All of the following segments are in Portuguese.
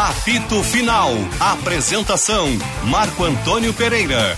Apito Final. Apresentação: Marco Antônio Pereira.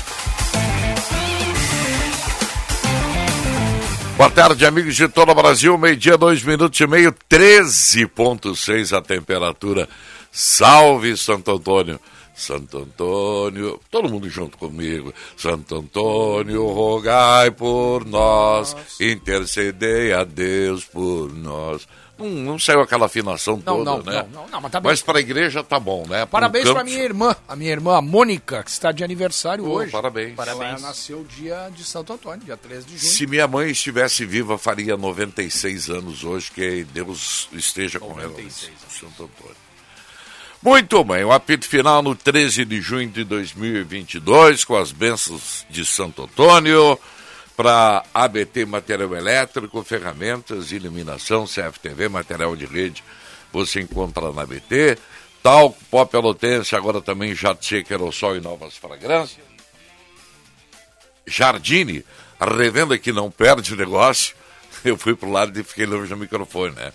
Boa tarde, amigos de todo o Brasil. Meio-dia, dois minutos e meio, 13,6 a temperatura. Salve Santo Antônio. Santo Antônio, todo mundo junto comigo. Santo Antônio, rogai por nós, intercedei a Deus por nós. Não, não saiu aquela afinação Não, toda, não, né? não, não, não, mas tá bem. Mas para a igreja tá bom, né? Pro Parabéns campo- pra minha irmã, a minha irmã, a Mônica, que está de aniversário Pô, hoje. Parabéns. Ela nasceu dia de Santo Antônio, dia 13 de junho. Se minha mãe estivesse viva, faria 96 anos hoje, que Deus esteja com ela. 96. Santo Antônio. Muito bem, o apito final no 13 de junho de 2022, com as bênçãos de Santo Antônio, para ABT Material Elétrico, ferramentas, iluminação, CFTV, material de rede, você encontra na ABT. Talco, pó pelotense, agora também jato seco, aerossol e novas fragrâncias. Jardine, a revenda que não perde negócio. Eu fui pro lado e fiquei longe do microfone, né?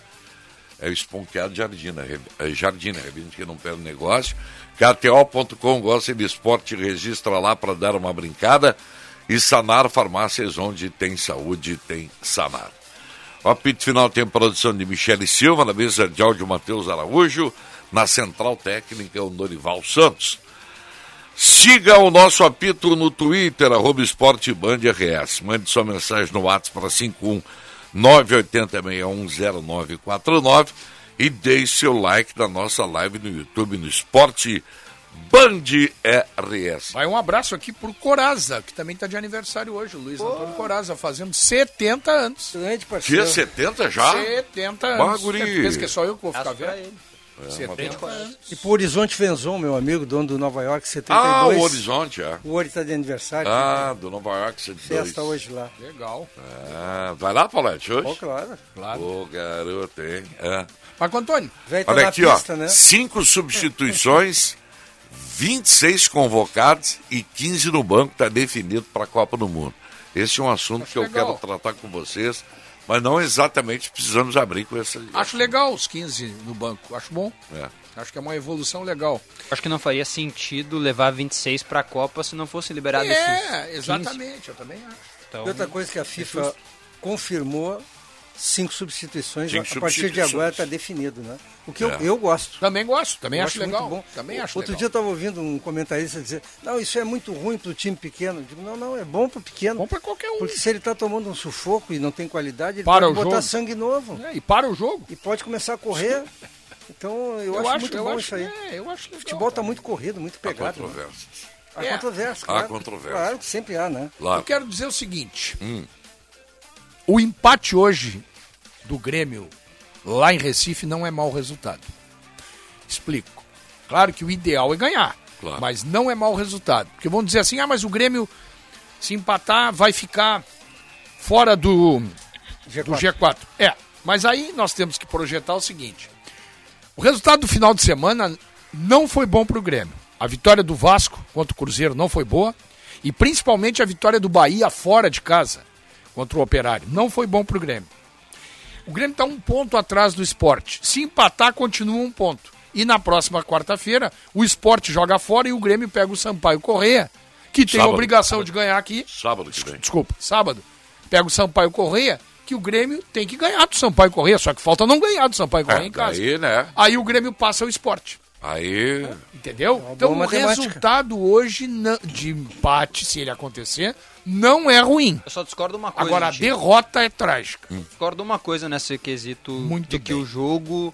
É o esponqueado Jardina, é Jardina, revenda que não perde negócio. KTO.com gosta de esporte, registra lá para dar uma brincada. E Sanar Farmácias, onde tem saúde, tem Sanar. O apito final tem produção de Michele Silva, na mesa de áudio Matheus Araújo, na central técnica o Dorival Santos. Siga o nosso apito no Twitter, arroba Esporte. Mande sua mensagem no WhatsApp para 51 980610949 e deixe seu like na nossa live no YouTube no Esporte RS. Vai um abraço aqui pro Coraza, que também está de aniversário hoje, o Luiz Antônio Coraza, fazendo 70 anos. Grande parceiro. Dia 70 já? 70 Bah, anos. guri. É, Pensa que é só eu que vou ficar velho? ele. 70 anos. E pro Horizonte Venzon, meu amigo, dono do Nova York, 72. Ah, o Horizonte, é. O Ori tá de aniversário. Ah, do Nova York 72. Festa hoje lá. Legal. Ah, vai lá, Paulette, hoje? Ó, claro. Claro. Ô, garoto, hein? É. Marco Antônio, Velho tá Olha aqui, pista, ó. né? Cinco substituições, 26 convocados e 15 no banco, está definido para a Copa do Mundo. Esse é um assunto Acho que eu legal. quero tratar com vocês, mas não exatamente precisamos abrir com essa. acho legal os 15 no banco. Acho bom. É. Acho que é uma evolução legal. Acho que não faria sentido levar 26 pra Copa se não fosse liberado esses É, 15. exatamente, eu também acho. Então, E outra coisa que a FIFA confirmou, cinco substituições. Cinco a partir de substituições. agora está definido, né? O que eu, É. eu gosto. Também gosto, também Eu acho, legal. bom. Também acho Outro legal. dia eu estava ouvindo um comentarista dizer, não, isso é muito ruim para o time pequeno. Eu digo, não, não, é bom para o pequeno. Bom pra qualquer um. Porque se ele está tomando um sufoco e não tem qualidade, ele Para pode o botar jogo. sangue novo. É, e para o jogo. E pode começar a correr. Então eu, acho, muito eu bom acho, isso aí. É, eu acho legal. O futebol está muito corrido, muito Há pegado. né? controvérsias. Há É. controvérsia, Há claro. controvérsia. Claro que sempre há, né? Claro. Eu quero dizer o seguinte: Hum. O empate hoje do Grêmio lá em Recife não é mau resultado. Explico. Claro que o ideal é ganhar, Claro. mas não é mau resultado. Porque vão dizer assim: ah, mas o Grêmio, se empatar, vai ficar fora do, do G4. É, mas aí nós temos que projetar o seguinte: o resultado do final de semana não foi bom para o Grêmio. A vitória do Vasco contra o Cruzeiro não foi boa. E principalmente a vitória do Bahia fora de casa contra o Operário. Não foi bom para o Grêmio. O Grêmio está um ponto atrás do esporte. Se empatar, continua um ponto. E na próxima quarta-feira, o esporte joga fora e o Grêmio pega o Sampaio Correia, que tem a Sábado. obrigação de ganhar aqui. Sábado que vem. Desculpa, sábado. Pega o Sampaio Correia, que o Grêmio tem que ganhar do Sampaio Correia. Só que falta não ganhar do Sampaio Correia É, em casa. daí, né? Aí o Grêmio passa o esporte. Aí. Entendeu? uma então o matemática. resultado hoje de empate, se ele acontecer, não é ruim. eu só discordo uma coisa. Agora, a derrota é trágica. discordo uma coisa nesse quesito Muito de que bem. o jogo,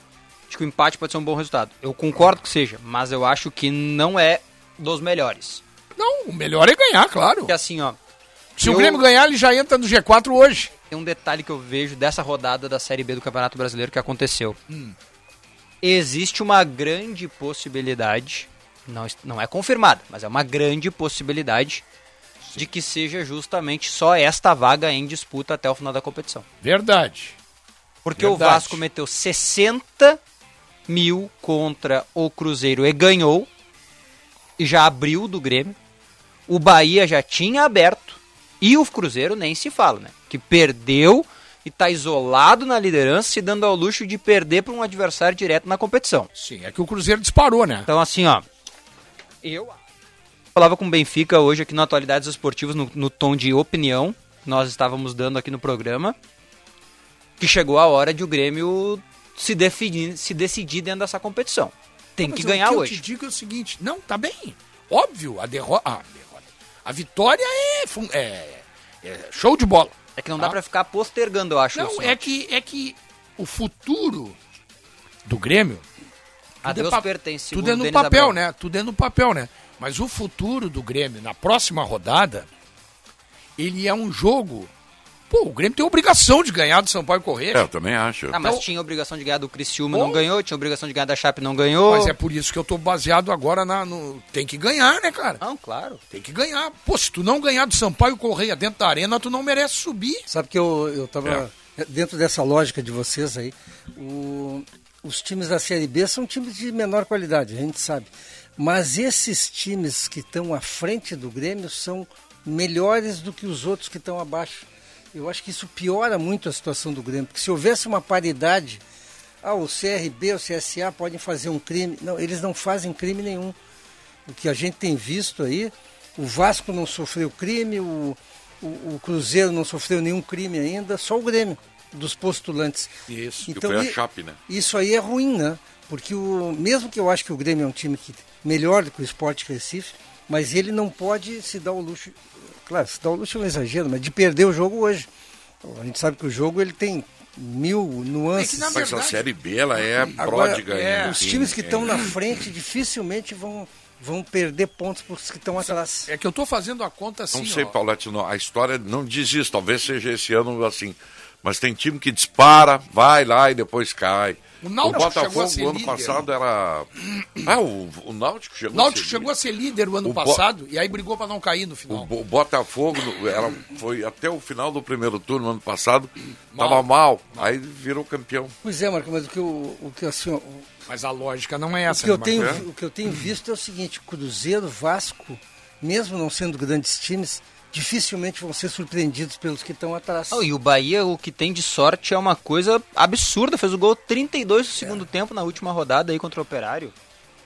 de que o empate pode ser um bom resultado. Eu concordo que seja, mas eu acho que não é dos melhores. Não, o melhor é ganhar, claro. Porque assim, ó, Se o eu- Grêmio ganhar, ele já entra no G4 hoje. tem um detalhe que eu vejo dessa rodada da Série B do Campeonato Brasileiro que aconteceu. Hum. Existe uma grande possibilidade, não, não é confirmada, mas é uma grande possibilidade de que seja justamente só esta vaga em disputa até o final da competição. Verdade. Porque o Verdade. Vasco meteu 60 mil contra o Cruzeiro e ganhou. E já abriu do Grêmio. O Bahia já tinha aberto. E o Cruzeiro nem se fala, né? Que perdeu e tá isolado na liderança, se dando ao luxo de perder para um adversário direto na competição. Sim, é que o Cruzeiro disparou, né? Então, assim, ó. Eu falava com o Benfica hoje aqui no Atualidades Esportivas, no, no tom de opinião, que nós estávamos dando aqui no programa, que chegou a hora de o Grêmio se, definir, se decidir dentro dessa competição. Tem Mas que o ganhar que hoje. Eu te digo é o seguinte, não, tá bem. Óbvio, a derrota. Ah, derrota. A vitória é, é- é show de bola. É que não dá Tá. pra ficar postergando, eu acho. Não, isso, é que, é que o futuro do Grêmio. A tudo é Deus pa- pertence. Tudo é no Denis papel, Abreu. né? Tudo é no papel, né? Mas o futuro do Grêmio, na próxima rodada, ele é um jogo. Pô, o Grêmio tem obrigação de ganhar do São Paulo e Correia. É, eu também acho. Ah, mas Então- tinha obrigação de ganhar do Criciúma, Bom. não ganhou. Tinha obrigação de ganhar da Chape, não ganhou. Mas é por isso que eu tô baseado agora na, no. Tem que ganhar, né, cara? Não, claro. Tem que ganhar. Pô, se tu não ganhar do Sampaio Correia dentro da arena, tu não merece subir. Sabe que eu, eu tava dentro dessa lógica de vocês aí, o- os times da Série B são times de menor qualidade, a gente sabe. Mas esses times que estão à frente do Grêmio são melhores do que os outros que estão abaixo. Eu acho que isso piora muito a situação do Grêmio, porque se houvesse uma paridade, ah, o CRB, o CSA podem fazer um crime. Não, eles não fazem crime nenhum. O que a gente tem visto aí, o Vasco não sofreu crime, o, o, o Cruzeiro não sofreu nenhum crime ainda, só o Grêmio, dos postulantes. Isso. Que foi a Chape, né? Isso aí é ruim, né? Porque o, mesmo que eu acho que o Grêmio é um time que, melhor do que o Sport Recife, mas ele não pode se dar o luxo, claro, se dar o luxo é um exagero, mas de perder o jogo hoje. A gente sabe que o jogo ele tem mil nuances. É que na Mas a verdade- Série B, ela é Agora, pródiga. é, Os times que em- estão na frente dificilmente vão, vão perder pontos para os que estão atrás. É que eu tô fazendo a conta assim. Não sei, ó. A história não diz isso. Talvez seja esse ano assim. Mas tem time que dispara, vai lá e depois cai. O Náutico chegou a Botafogo, ser o ano líder. passado, era. Ah, o, o Náutico O chegou Náutico a ser chegou a ser líder o ano O Bo- passado e aí brigou pra não cair no O, final. Bo- o Botafogo era, foi até o final do primeiro turno ano passado, Mal. tava mal, aí virou campeão. Pois é, Marco, mas o que, eu, o que, assim, o- Mas a lógica não é o essa. que, eu né, tenho, Marcos? o que eu tenho visto é o seguinte: Cruzeiro, Vasco, mesmo não sendo grandes times, dificilmente vão ser surpreendidos pelos que estão atrás. Não, e o Bahia, o que tem de sorte é uma coisa absurda. Fez o gol 32 no segundo tempo na última rodada aí contra o Operário.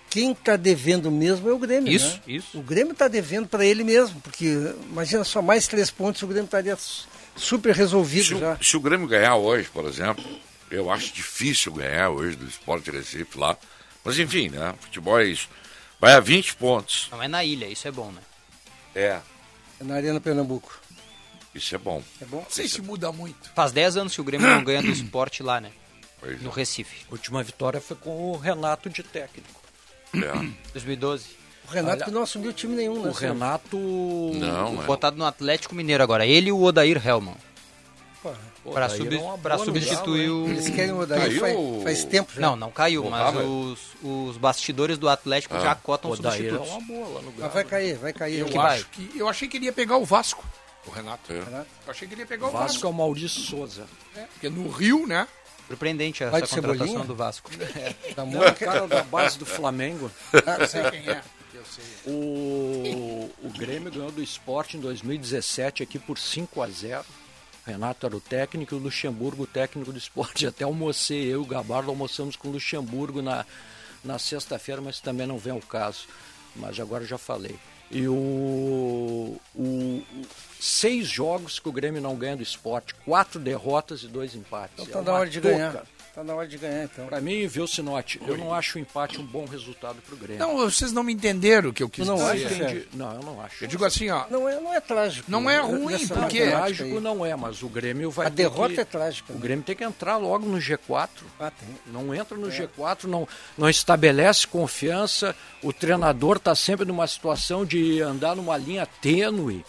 Quem está devendo mesmo é o Grêmio. Isso, né? isso. O Grêmio está devendo para ele mesmo, porque imagina só mais três pontos, o Grêmio estaria su- super resolvido Se, já. se o Grêmio ganhar hoje, por exemplo, eu acho difícil ganhar hoje do Sport Recife lá. Mas enfim, né? Futebol é isso. Vai a 20 pontos. Não é na ilha, isso é bom, né? É, Na Arena Pernambuco. isso é bom. É bom? Não sei se muda muito. Faz 10 anos que o Grêmio não ganha do esporte lá, né? Pois No é. Recife. A última vitória foi com o Renato de técnico. É. 2012. O Renato Olha, que não assumiu time nenhum, né? O Renato. Não, é. Botado no Atlético Mineiro agora. Ele e o Odair Hellman. Pô, Pô, Pra, daí sub, era uma pra boa no substituir o. Eles querem o Odair faz, faz tempo já. Não, não caiu, mas os, os bastidores do Atlético Ah. já cotam substitutos. uma boa lá no Mas vai cair, vai cair. Eu que vai. acho que. Eu achei que ele ia pegar o Vasco, o Renato. É. Renato. Eu achei que ele ia pegar o Vasco Vasco. é o Maurício Souza. É, porque no Rio, né? Surpreendente essa contratação Cebolinha? do Vasco. Da É o Mônica. cara da base do Flamengo. Eu sei quem é. Eu sei. O, o Grêmio ganhou do esporte em 2017 aqui por 5 a 0 Renato era o técnico e o Luxemburgo o técnico do esporte. Até almocei, eu e o Gabardo almoçamos com o Luxemburgo na, na sexta-feira, mas também não vem ao caso. Mas agora já falei. E o, o- o- seis jogos que o Grêmio não ganha do esporte, quatro derrotas e dois empates. Então É tá na uma hora de toca. ganhar. Tá na hora de ganhar, então. Pra mim, viu, Sinote, eu não acho o empate um bom resultado pro Grêmio. Não, vocês não me entenderam o que eu quis não Eu dizer. entendi. Sérgio? Não, eu não acho. Eu digo assim, ó. Não é, não é trágico. Não é ruim, Nessa porque- Trágico não é, mas o Grêmio vai A derrota que- é trágica. O né? Grêmio tem que entrar logo no G4. Ah, tem. Não entra no G4, não, não estabelece confiança. O treinador está sempre numa situação de andar numa linha tênue.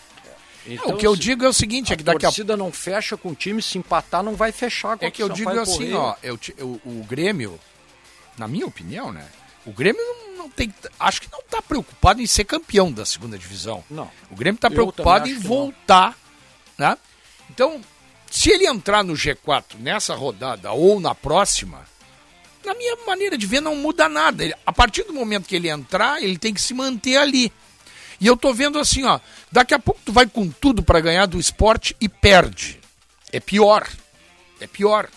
Então, o que eu digo é o seguinte, é que a daqui a torcida não fecha com o time, se empatar não vai fechar com É que eu o digo Sampaio assim, ó, eu eu- o Grêmio, na minha opinião, né? O Grêmio não, não tem. Acho que não tá preocupado em ser campeão da segunda divisão. Não. O Grêmio tá Eu preocupado em não. voltar. Né? Então, se ele entrar no G4 nessa rodada ou na próxima, na minha maneira de ver, não muda nada. Ele- a partir do momento que ele entrar, ele tem que se manter ali. E eu tô vendo assim, ó, daqui a pouco tu vai com tudo para ganhar do esporte e perde. É pior. É pior.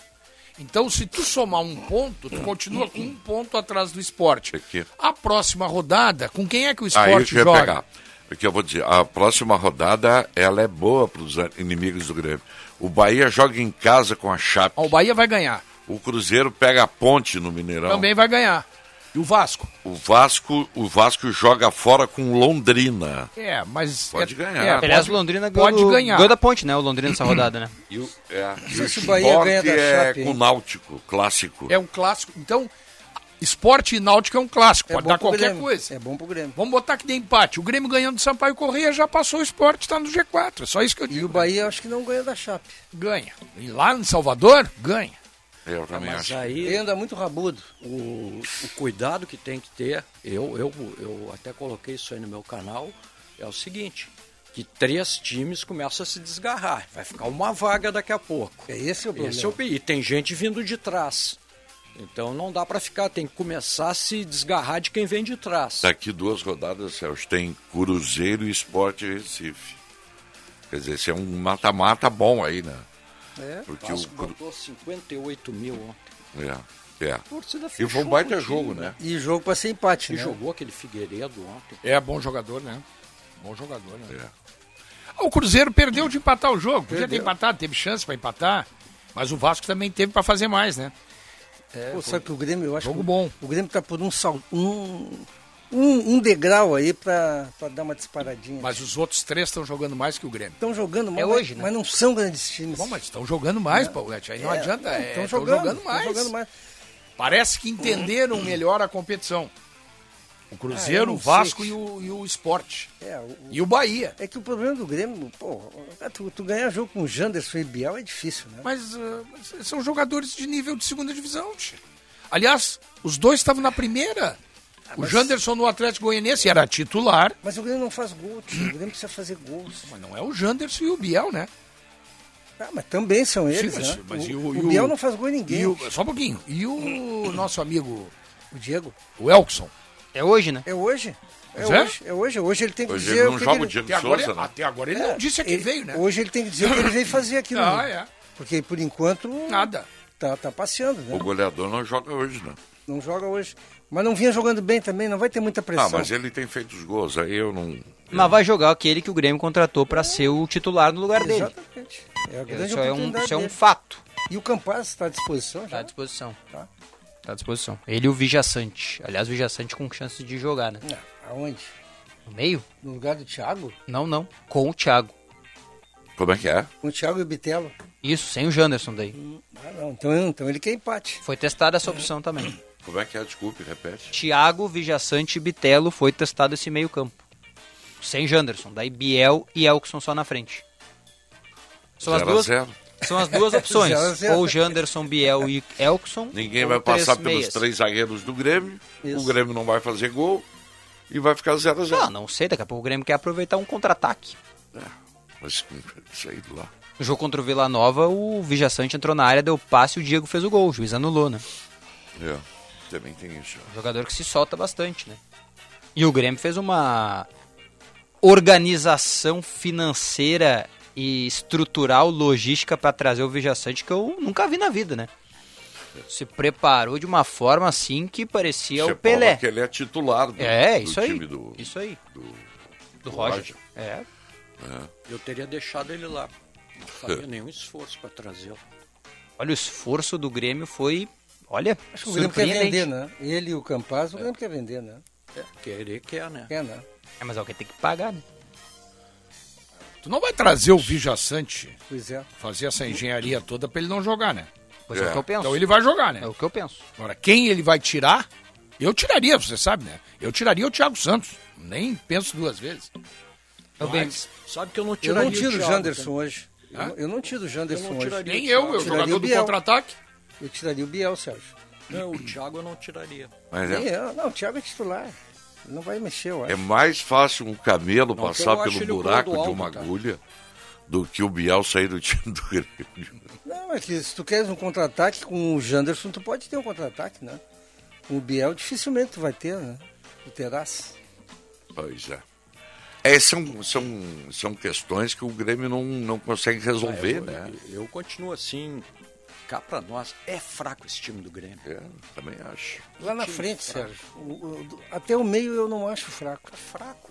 Então, se tu somar um ponto, tu continua com um ponto atrás do esporte. Aqui. A próxima rodada, com quem é que o Aí esporte ia joga? pegar. Porque eu vou dizer, a próxima rodada ela é boa para os inimigos do Grêmio. O Bahia joga em casa com a Chape. O Bahia vai ganhar. O Cruzeiro pega a ponte no Mineirão. Também vai ganhar. E o Vasco? O Vasco, o Vasco joga fora com Londrina. É, mas. Pode é- ganhar. é, Aliás, o Londrina ganhou, pode ganhar. ganhou da ponte, né? O Londrina nessa rodada, né? E o, é, e sei o se o Bahia Sport ganha da é Chape, com o? Náutico, clássico. É um clássico. Então, esporte e náutico é um clássico. É pode dar qualquer Grêmio. coisa. É bom pro Grêmio. Vamos botar que dê empate. O Grêmio ganhando do Sampaio Correia já passou o esporte, está no G4. É só isso que eu E digo. o Bahia acho que não ganha da Chape. Ganha. E lá em Salvador, ganha. Eu também Mas acho. aí Ele anda muito rabudo. o, o cuidado que tem que ter, eu, eu, eu até coloquei isso aí no meu canal, é o seguinte, que três times começam a se desgarrar. Vai ficar uma vaga daqui a pouco. É esse o problema. Esse é o, e tem gente vindo de trás. Então não dá para ficar, tem que começar a se desgarrar de quem vem de trás. Daqui duas rodadas, Celso, tem Cruzeiro e Esporte Recife. Quer dizer, esse é um mata-mata bom aí, né? É. Porque O o. Vasco botou 58 mil ontem. É, é. E foi um baita o jogo, time, né? E jogo pra ser empate, E né? jogou aquele Figueiredo ontem. É bom jogador, né? Bom jogador, né? É. Ah, O Cruzeiro perdeu de empatar o jogo. Podia ter empatado, teve chance para empatar. Mas o Vasco também teve para fazer mais, né? Pô, sabe que o Grêmio, eu acho Jogo que bom. o Grêmio tá por um, sal, um, um, um degrau aí pra, pra dar uma disparadinha. Mas os outros três estão jogando mais que o Grêmio. Estão jogando É mas, hoje, né? mas não são grandes times. Bom, mas estão jogando mais. Aí não É, adianta. não, é, tão Estão jogando, jogando, tão mais. jogando mais. Parece que entenderam melhor a competição. O Ah, Cruzeiro, não o Vasco e o, e o Esporte. É, o- E o Bahia. é que o problema do Grêmio, pô, tu, tu ganhar jogo com o Janderson e Biel é difícil, né? Mas ah, mas são jogadores de nível de segunda divisão. tchê. Aliás, os dois estavam na primeira. O mas- Janderson no Atlético Goianiense era titular, Mas o Grêmio não faz gol, tio. o Grêmio precisa fazer gols. mas não é o Janderson e o Biel, né? Ah, mas também são eles, mas- né? mas o, e o- o o- Biel não faz gol em ninguém. E o, só um pouquinho. E o nosso amigo, O Diego. o Elkson. É hoje, né? É hoje. É é? hoje, é hoje. Hoje ele tem que Hoje dizer ele o não que joga ele... o Diego Até agora, Souza, né? até agora ele É, não disse a que ele- veio, né? Hoje ele tem que dizer o que ele veio fazer aqui no Ah, é. Porque por enquanto Nada. tá, tá passeando, né? O goleador não joga hoje, né? Não joga hoje. Mas não vinha jogando bem também, não vai ter muita pressão. Ah, mas ele tem feito os gols, aí eu não. Mas vai jogar aquele que o Grêmio contratou pra ser o titular no lugar dele. Exatamente. É a grande Isso é um, isso é um fato. E o Campaz está à disposição Tá já? à disposição. Tá. Tá à disposição. Ele e o Vijaçante. Aliás, o Vijaçante com chance de jogar, né? Ah, aonde? No meio? No lugar do Thiago? Não, não. Com o Thiago. Como é que é? Com o Thiago e o Bitelo? Isso, sem o Janderson daí. Ah, não. Então, então ele quer empate. Foi testada essa opção também. Como é que é? Desculpe, repete. Thiago, Vijaçante e Bitelo foi testado esse meio campo. Sem Janderson. Daí Biel e Elkson só na frente. São as Zero a duas, zero. são as duas opções. Zero zero. Ou Janderson, Biel e Elkson. Ninguém vai passar três pelos meias. três zagueiros do Grêmio. Isso. O Grêmio não vai fazer gol e vai ficar 0 a 0 Não, não sei. Daqui a pouco o Grêmio quer aproveitar um contra-ataque. Mas isso aí lá. No jogo contra o Vila Nova, o Vijaçante entrou na área, deu passe e o Diego fez o gol. O juiz anulou, né? É, também tem isso. Jogador que se solta bastante, né? E o Grêmio fez uma organização financeira e estrutural, logística para trazer o Vijaçante que eu nunca vi na vida, né? Se preparou de uma forma assim que parecia Você o Pelé. que ele é titular do, É, do isso aí. time do, Isso aí. do, Do do Roger. Roger. É. Eu teria deixado ele lá. Não faria nenhum esforço para trazê-lo. Olha, o esforço do Grêmio foi, olha, Acho que o Grêmio quer vender, né? Ele e o Campaz, o Grêmio quer vender, né? É, querer quer, né? Quer, né? É, mas alguém tem que pagar, né? Tu não vai trazer o Vijaçante, Pois é. fazer essa engenharia toda pra ele não jogar, né? Pois é, É. o que eu penso. Então ele vai jogar, né? É o que eu penso. Agora, quem ele vai tirar, eu tiraria, você sabe, né? Eu tiraria o Thiago Santos. Nem penso duas vezes. Eu bem- Mas, Sabe que eu não Eu tiraria não tiro o Thiago Janderson também. hoje. Eu não- Eu não tiro o Janderson Eu não hoje. nem eu, eu, Tiraria jogador do contra-ataque. Eu tiraria o Biel, Sérgio. Não, o Thiago eu não tiraria. Mas é, eu. Não, o Thiago é titular. Ele Não vai mexer, eu acho. é mais fácil um camelo Não, passar eu pelo buraco de uma cara. agulha do que o Biel sair do time do Grêmio. Não, é que se tu queres um contra-ataque com o Janderson, tu pode ter um contra-ataque, né? Com o Biel, dificilmente tu vai ter, né? Tu terás. Pois é. É, são, são, são questões que o Grêmio não, não consegue resolver, eu, né? eu continuo assim, cá pra nós, é fraco esse time do Grêmio. É, também acho. Lá na frente, Sérgio. o- o- até o meio eu não acho fraco. É fraco.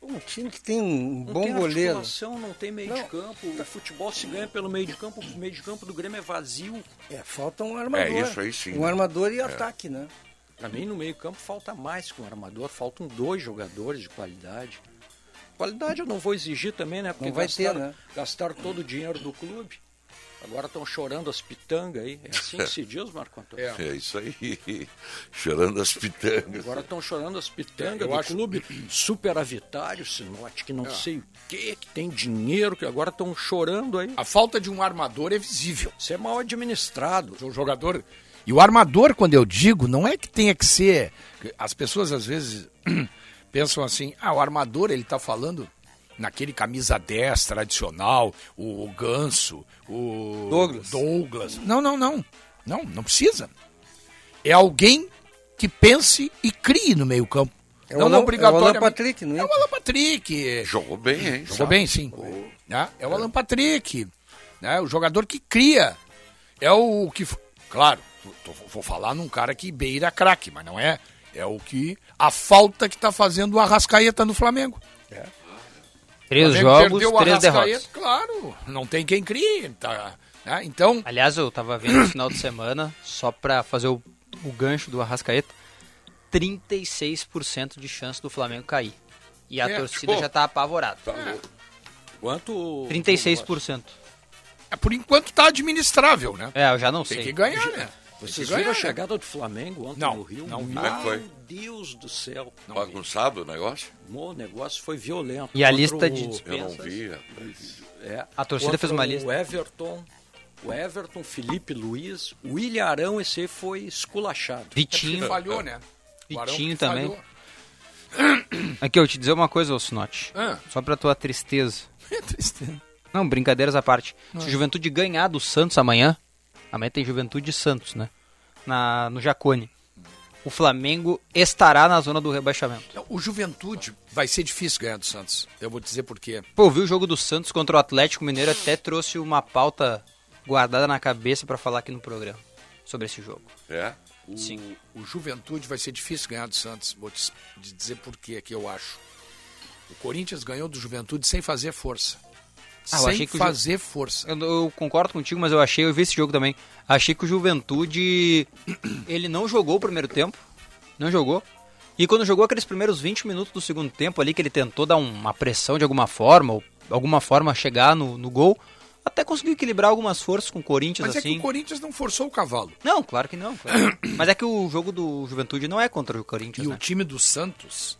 Um time que tem um Não bom tem goleiro. não tem meio Não. de campo. O futebol se ganha pelo meio de campo. O meio de campo do Grêmio é vazio. É, falta um armador. É, isso aí sim, Um armador e ataque, né? Pra mim, no meio campo, falta mais que um armador. Faltam dois jogadores de qualidade. Qualidade eu não vou exigir também, né? Porque Não vai ter, gastaram, né? gastaram todo o dinheiro do clube. Agora estão chorando as pitangas aí. É assim que se diz, Marco Antônio? É. É isso aí. Chorando as pitangas. Agora estão chorando as pitangas Eu do acho- clube superavitário, Sinote, que não sei o que, que tem dinheiro, que agora estão chorando aí. A falta de um armador é visível. Isso é mal administrado. O jogador. E o armador, quando eu digo, não é que tenha que ser. As pessoas às vezes pensam assim: ah, o armador, ele tá falando naquele camisa 10 tradicional, o Ganso, o Douglas. Douglas. Não, não, não. Não, não precisa. É alguém que pense e crie no meio-campo. É o não Alan- é o. Alan Patrick, não é? É o Alan Patrick. Jogou bem, hein? Jogou sabe? bem, sim. Né? É o Alan Patrick. Né? O jogador que cria. É o que. Claro, vou falar num cara que beira craque, mas não é. É o que. A falta que tá fazendo o Arrascaeta no Flamengo. Três jogos, perdeu o três Arrascaeta, derrotas. Claro, não tem quem crie. Tá, né? Então, Aliás, eu tava vendo no final de semana, só pra fazer o, o gancho do Arrascaeta, 36% de chance do Flamengo cair. E a É, torcida pô. já tá apavorada. Quanto. 36%. é, por enquanto tá administrável, né? É, eu já não Tem sei. que ganhar, né? Vocês viram a chegada do Flamengo ontem Não, no Rio? não vi. Como é foi? Meu Deus do céu. Bagunçado o negócio? O negócio foi violento. E a Contra lista o- de Eu não dispensas? vi. rapaz. É, A torcida contra fez uma lista. O Everton, o Everton, Felipe Luiz, o William Arão, esse aí foi esculachado. Vitinho. Que falhou, né? Vitinho também. falhou. Aqui, eu te dizer uma coisa, ô Sinote. Ah. Só pra tua tristeza. É tristeza. Não, brincadeiras à parte. Ah. Se o Juventude ganhar do Santos amanhã, amanhã tem Juventude e Santos, né? Na, no Jacone. O Flamengo estará na zona do rebaixamento. O Juventude vai ser difícil ganhar do Santos. Eu vou dizer por quê. Pô, eu vi o jogo do Santos contra o Atlético Mineiro, até trouxe uma pauta guardada na cabeça pra falar aqui no programa sobre esse jogo. É? O, Sim. o Juventude vai ser difícil ganhar do Santos. Vou te dizer por quê que eu acho. O Corinthians ganhou do Juventude sem fazer força. Ah, sem o Ju- fazer força. Eu, eu concordo contigo, mas eu achei, eu vi esse jogo também. Achei que o Juventude ele não jogou o primeiro tempo, não jogou. E quando jogou aqueles primeiros 20 minutos do segundo tempo ali que ele tentou dar uma pressão de alguma forma, ou alguma forma chegar no, no gol, até conseguiu equilibrar algumas forças com o Corinthians Mas é assim. que o Corinthians não forçou o cavalo. Não, claro que não. claro. Mas é que o jogo do Juventude não é contra o Corinthians, E né? o time do Santos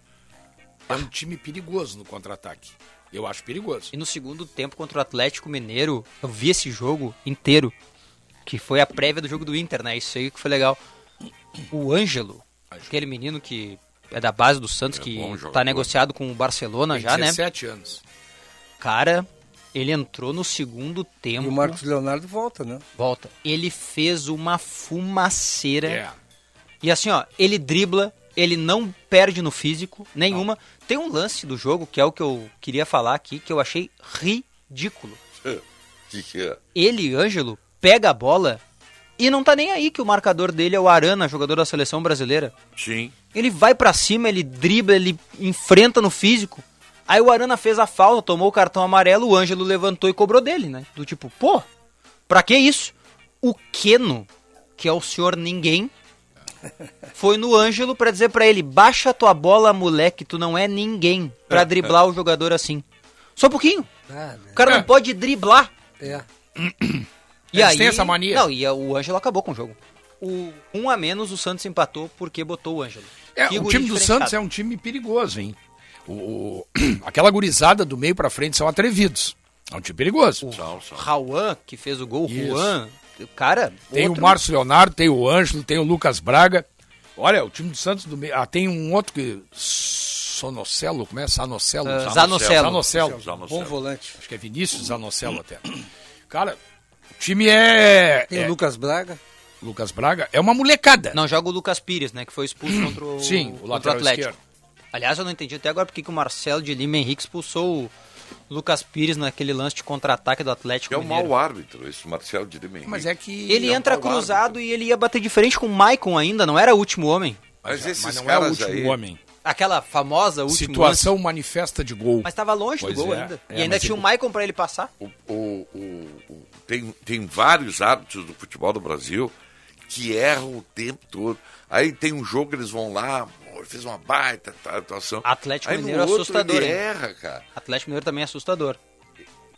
é um time perigoso no contra-ataque. Eu acho perigoso. E no segundo tempo contra o Atlético Mineiro, eu vi esse jogo inteiro, que foi a prévia do jogo do Inter, né? Isso aí que foi legal. O Ângelo, aquele menino que é da base do Santos, É que tá negociado com o Barcelona Tem já, né? 17 anos. Cara, ele entrou no segundo E tempo. o Marcos Leonardo volta, né? Volta. Ele fez uma fumaceira. É. E assim, ó, ele dribla, ele não perde no físico nenhuma. Tem um lance do jogo, que é o que eu queria falar aqui, que eu achei ridículo. que, que é? Ele, Ângelo, pega a bola e não tá nem aí que o marcador dele é o Arana, jogador da seleção brasileira. Sim. Ele vai pra cima, ele dribla, ele enfrenta no físico. Aí o Arana fez a falta, tomou o cartão amarelo, o Ângelo levantou e cobrou dele, né? Do tipo, pô, pra que isso? O Keno, que é o senhor ninguém, foi no Ângelo pra dizer pra ele: baixa tua bola, moleque, tu não é ninguém pra driblar o jogador assim. Só um pouquinho. Ah, O cara não pode driblar. é. E Eles aí, essa mania. Não, e o Ângelo acabou com o jogo. O um a menos o Santos empatou porque botou o Ângelo. É, o time do. Santos é um time perigoso, hein? O, o- aquela gurizada do meio pra frente são atrevidos. É um time perigoso. São, são. Rauan, que fez o gol, o Isso. Juan. O Cara, Tem outro- o Márcio Leonardo, tem o Ângelo, tem o Lucas Braga. Olha, o time do Santos do meio. Ah, tem um outro que. Sonocelo, como é? Sanocelo? Ah, Zanocelo. Zanocelo. Zanocelo. Bom volante. Acho que é Vinícius Zanocelo até. Cara, o time é. Tem é- o Lucas Braga. Lucas Braga é uma molecada. Não joga o Lucas Pires, né? Que foi expulso contra o, Sim, o contra lateral Atlético. esquerdo. Aliás, eu não entendi até agora porque que o Marcelo de Lima Henrique expulsou o, Lucas Pires naquele lance de contra-ataque do Atlético É um Mineiro. mau árbitro, esse Marcel de. Mas é que. Ele é um entra mau cruzado e ele ia bater de frente com o Maicon ainda, não era o último homem. Mas esses Mas não é o caras último aí, homem. Aquela famosa última Situação manifesta de gol. Mas tava longe Pois do gol é. ainda. É, e ainda tinha o Maicon pra ele passar. o, o- o- o- tem, tem vários árbitros do futebol do Brasil que erram o tempo todo. Aí tem um jogo, eles vão lá, pô, ele fez uma baita atuação. Atlético Aí Mineiro é assustador, Ele hein? erra, cara. Atlético Mineiro também é assustador.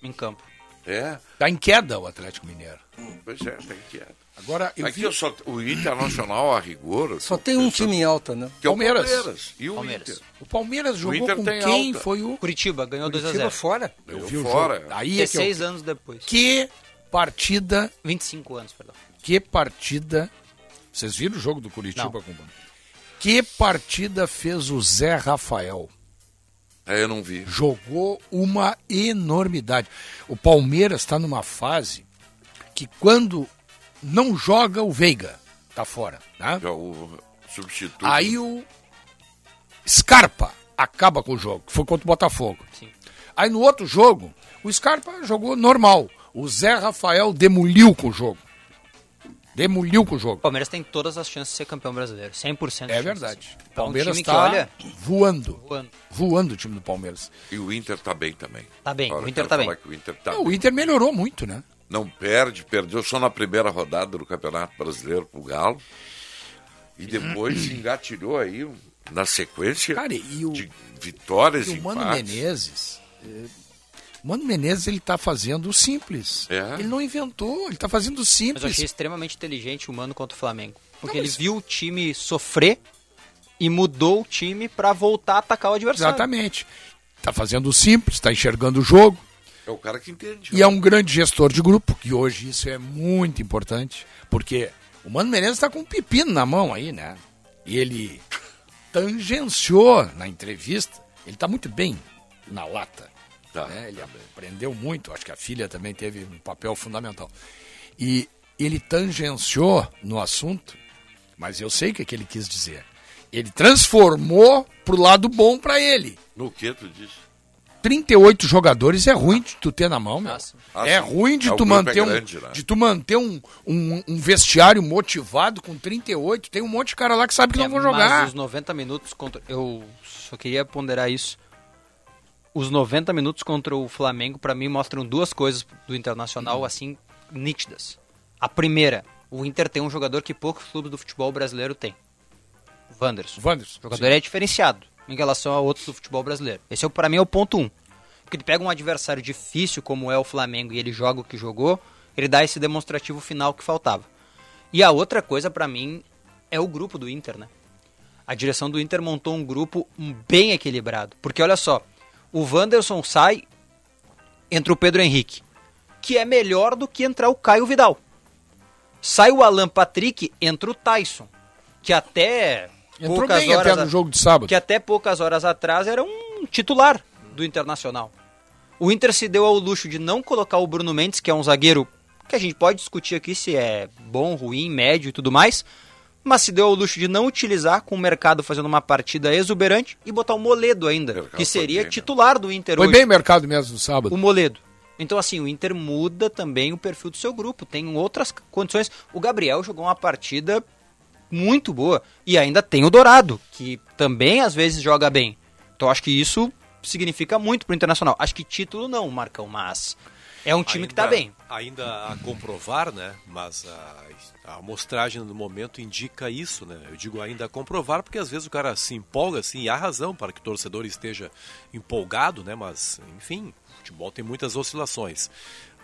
Em campo. É, Tá em queda o Atlético Mineiro. pois é, tem que é. Agora, eu Aqui vi eu só, o Internacional a rigor. Só tem um time em alta, né? que é o Palmeiras. Palmeiras. E o Palmeiras. Inter. o Palmeiras jogou Inter com tem quem? alta. Foi o. Curitiba ganhou 2 a Curitiba 0 fora. Eu vi o fora. jogo. Aí é que eu... 16 anos depois. Que partida, 25 anos, perdão. que partida. Vocês viram o jogo do Curitiba Não. com o Palmeiras? Que partida fez o Zé Rafael? É, eu não vi. Jogou uma enormidade. O Palmeiras está numa fase que quando não joga o Veiga, tá fora, né? Já o substituto. Aí o Scarpa acaba com o jogo, que foi contra o Botafogo. Sim. Aí no outro jogo, o Scarpa jogou normal. O Zé Rafael demoliu com o jogo. Demoliu com o O jogo. Palmeiras tem todas as chances de ser campeão brasileiro. 100% de É verdade. O É um Palmeiras time que, está olha, voando. voando. Voando o time do Palmeiras. E o Inter tá bem também. Tá bem, Agora o Inter tá falar bem. que o Inter tá Não, o bem. Inter melhorou muito, né? Não perde, perdeu só na primeira rodada do Campeonato Brasileiro pro Galo. E depois se engatilhou aí na sequência Cara, e o, de vitórias e o Mano empates. Menezes. O Mano Menezes, ele tá fazendo o simples. É. Ele não inventou, ele tá fazendo o Mas simples. eu achei extremamente inteligente o Mano contra o Flamengo. Porque Não, ele mas- viu o time sofrer e mudou o time pra voltar a atacar o adversário. Exatamente. Tá fazendo o simples, tá enxergando o jogo. É o cara que entende. E é um grande gestor de grupo, que hoje isso é muito importante, porque o Mano Menezes está com um pepino na mão aí, né? E ele tangenciou na entrevista, ele está muito bem na lata. Tá, né? Ele aprendeu muito, acho que a filha também teve um papel fundamental. E ele tangenciou no assunto, mas eu sei o que, é que ele quis dizer. Ele transformou pro lado bom para ele. No que tu disse? 38 jogadores é ruim de tu ter na mão, meu. Nossa. Ah, é ruim de É, tu é manter um grande, né? de tu manter um, um, um vestiário motivado com 38. Tem um monte de cara lá que sabe que É, não vão jogar. Mas os 90 minutos contra. Eu só queria ponderar isso. Os 90 minutos contra o Flamengo, pra mim, mostram duas coisas do Internacional, assim, nítidas. A primeira, o Inter tem um jogador que poucos clubes do futebol brasileiro têm. O Wanderson. Wanderson, O jogador é diferenciado em relação a outros do futebol brasileiro. Esse, é, o- pra mim, é o ponto um. Porque ele pega um adversário difícil, como é o Flamengo, e ele joga o que jogou, ele dá esse demonstrativo final que faltava. E a outra coisa, pra mim, é o grupo do Inter, né? A direção do Inter montou um grupo bem equilibrado. Porque olha só, o Wanderson sai, entra o Pedro Henrique, que é melhor do que entrar o Caio Vidal. Sai o Alan Patrick, entra o Tyson, que até Entrou poucas bem horas até no jogo de sábado. que até poucas horas atrás era um titular do Internacional. O Inter se deu ao luxo de não colocar o Bruno Mendes, que é um zagueiro que a gente pode discutir aqui se é bom, ruim, médio e tudo mais, mas se deu ao luxo de não utilizar com o mercado fazendo uma partida exuberante e botar o Moledo ainda, Mercado que seria foi bem, né? titular do Inter Foi hoje. bem mercado mesmo no sábado. O Moledo. Então, assim, o Inter muda também o perfil do seu grupo. Tem outras condições. O Gabriel jogou uma partida muito boa. E ainda tem o Dourado, que também às vezes joga bem. Então, acho que isso significa muito pro Internacional. Acho que título não, Marcão, mas é um time que tá Ainda- bem. Ainda a comprovar, né? Mas a, a amostragem no momento indica isso, né? Eu digo ainda a comprovar porque às vezes o cara se empolga, assim, e há razão para que o torcedor esteja empolgado, né? Mas, enfim, o futebol tem muitas oscilações.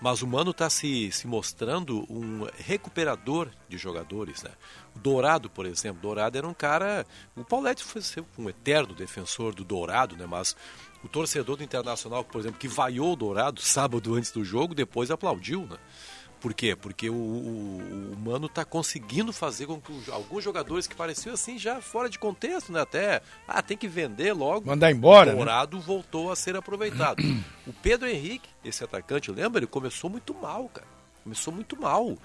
Mas o Mano está se, se mostrando um recuperador de jogadores, né? O Dourado, por exemplo, Dourado era um cara. O Paulete foi um eterno defensor do Dourado, né? Mas o torcedor do Internacional, por exemplo, que vaiou o Dourado sábado antes do jogo, depois aplaudiu, né? Por quê? Porque o, o, o Mano tá conseguindo fazer com que o- alguns jogadores que pareciam assim já fora de contexto, né? Até, ah, tem que vender logo. Mandar embora, O né? Dourado voltou a ser aproveitado. o Pedro Henrique, esse atacante, lembra? Ele começou muito mal, cara. Começou muito mal.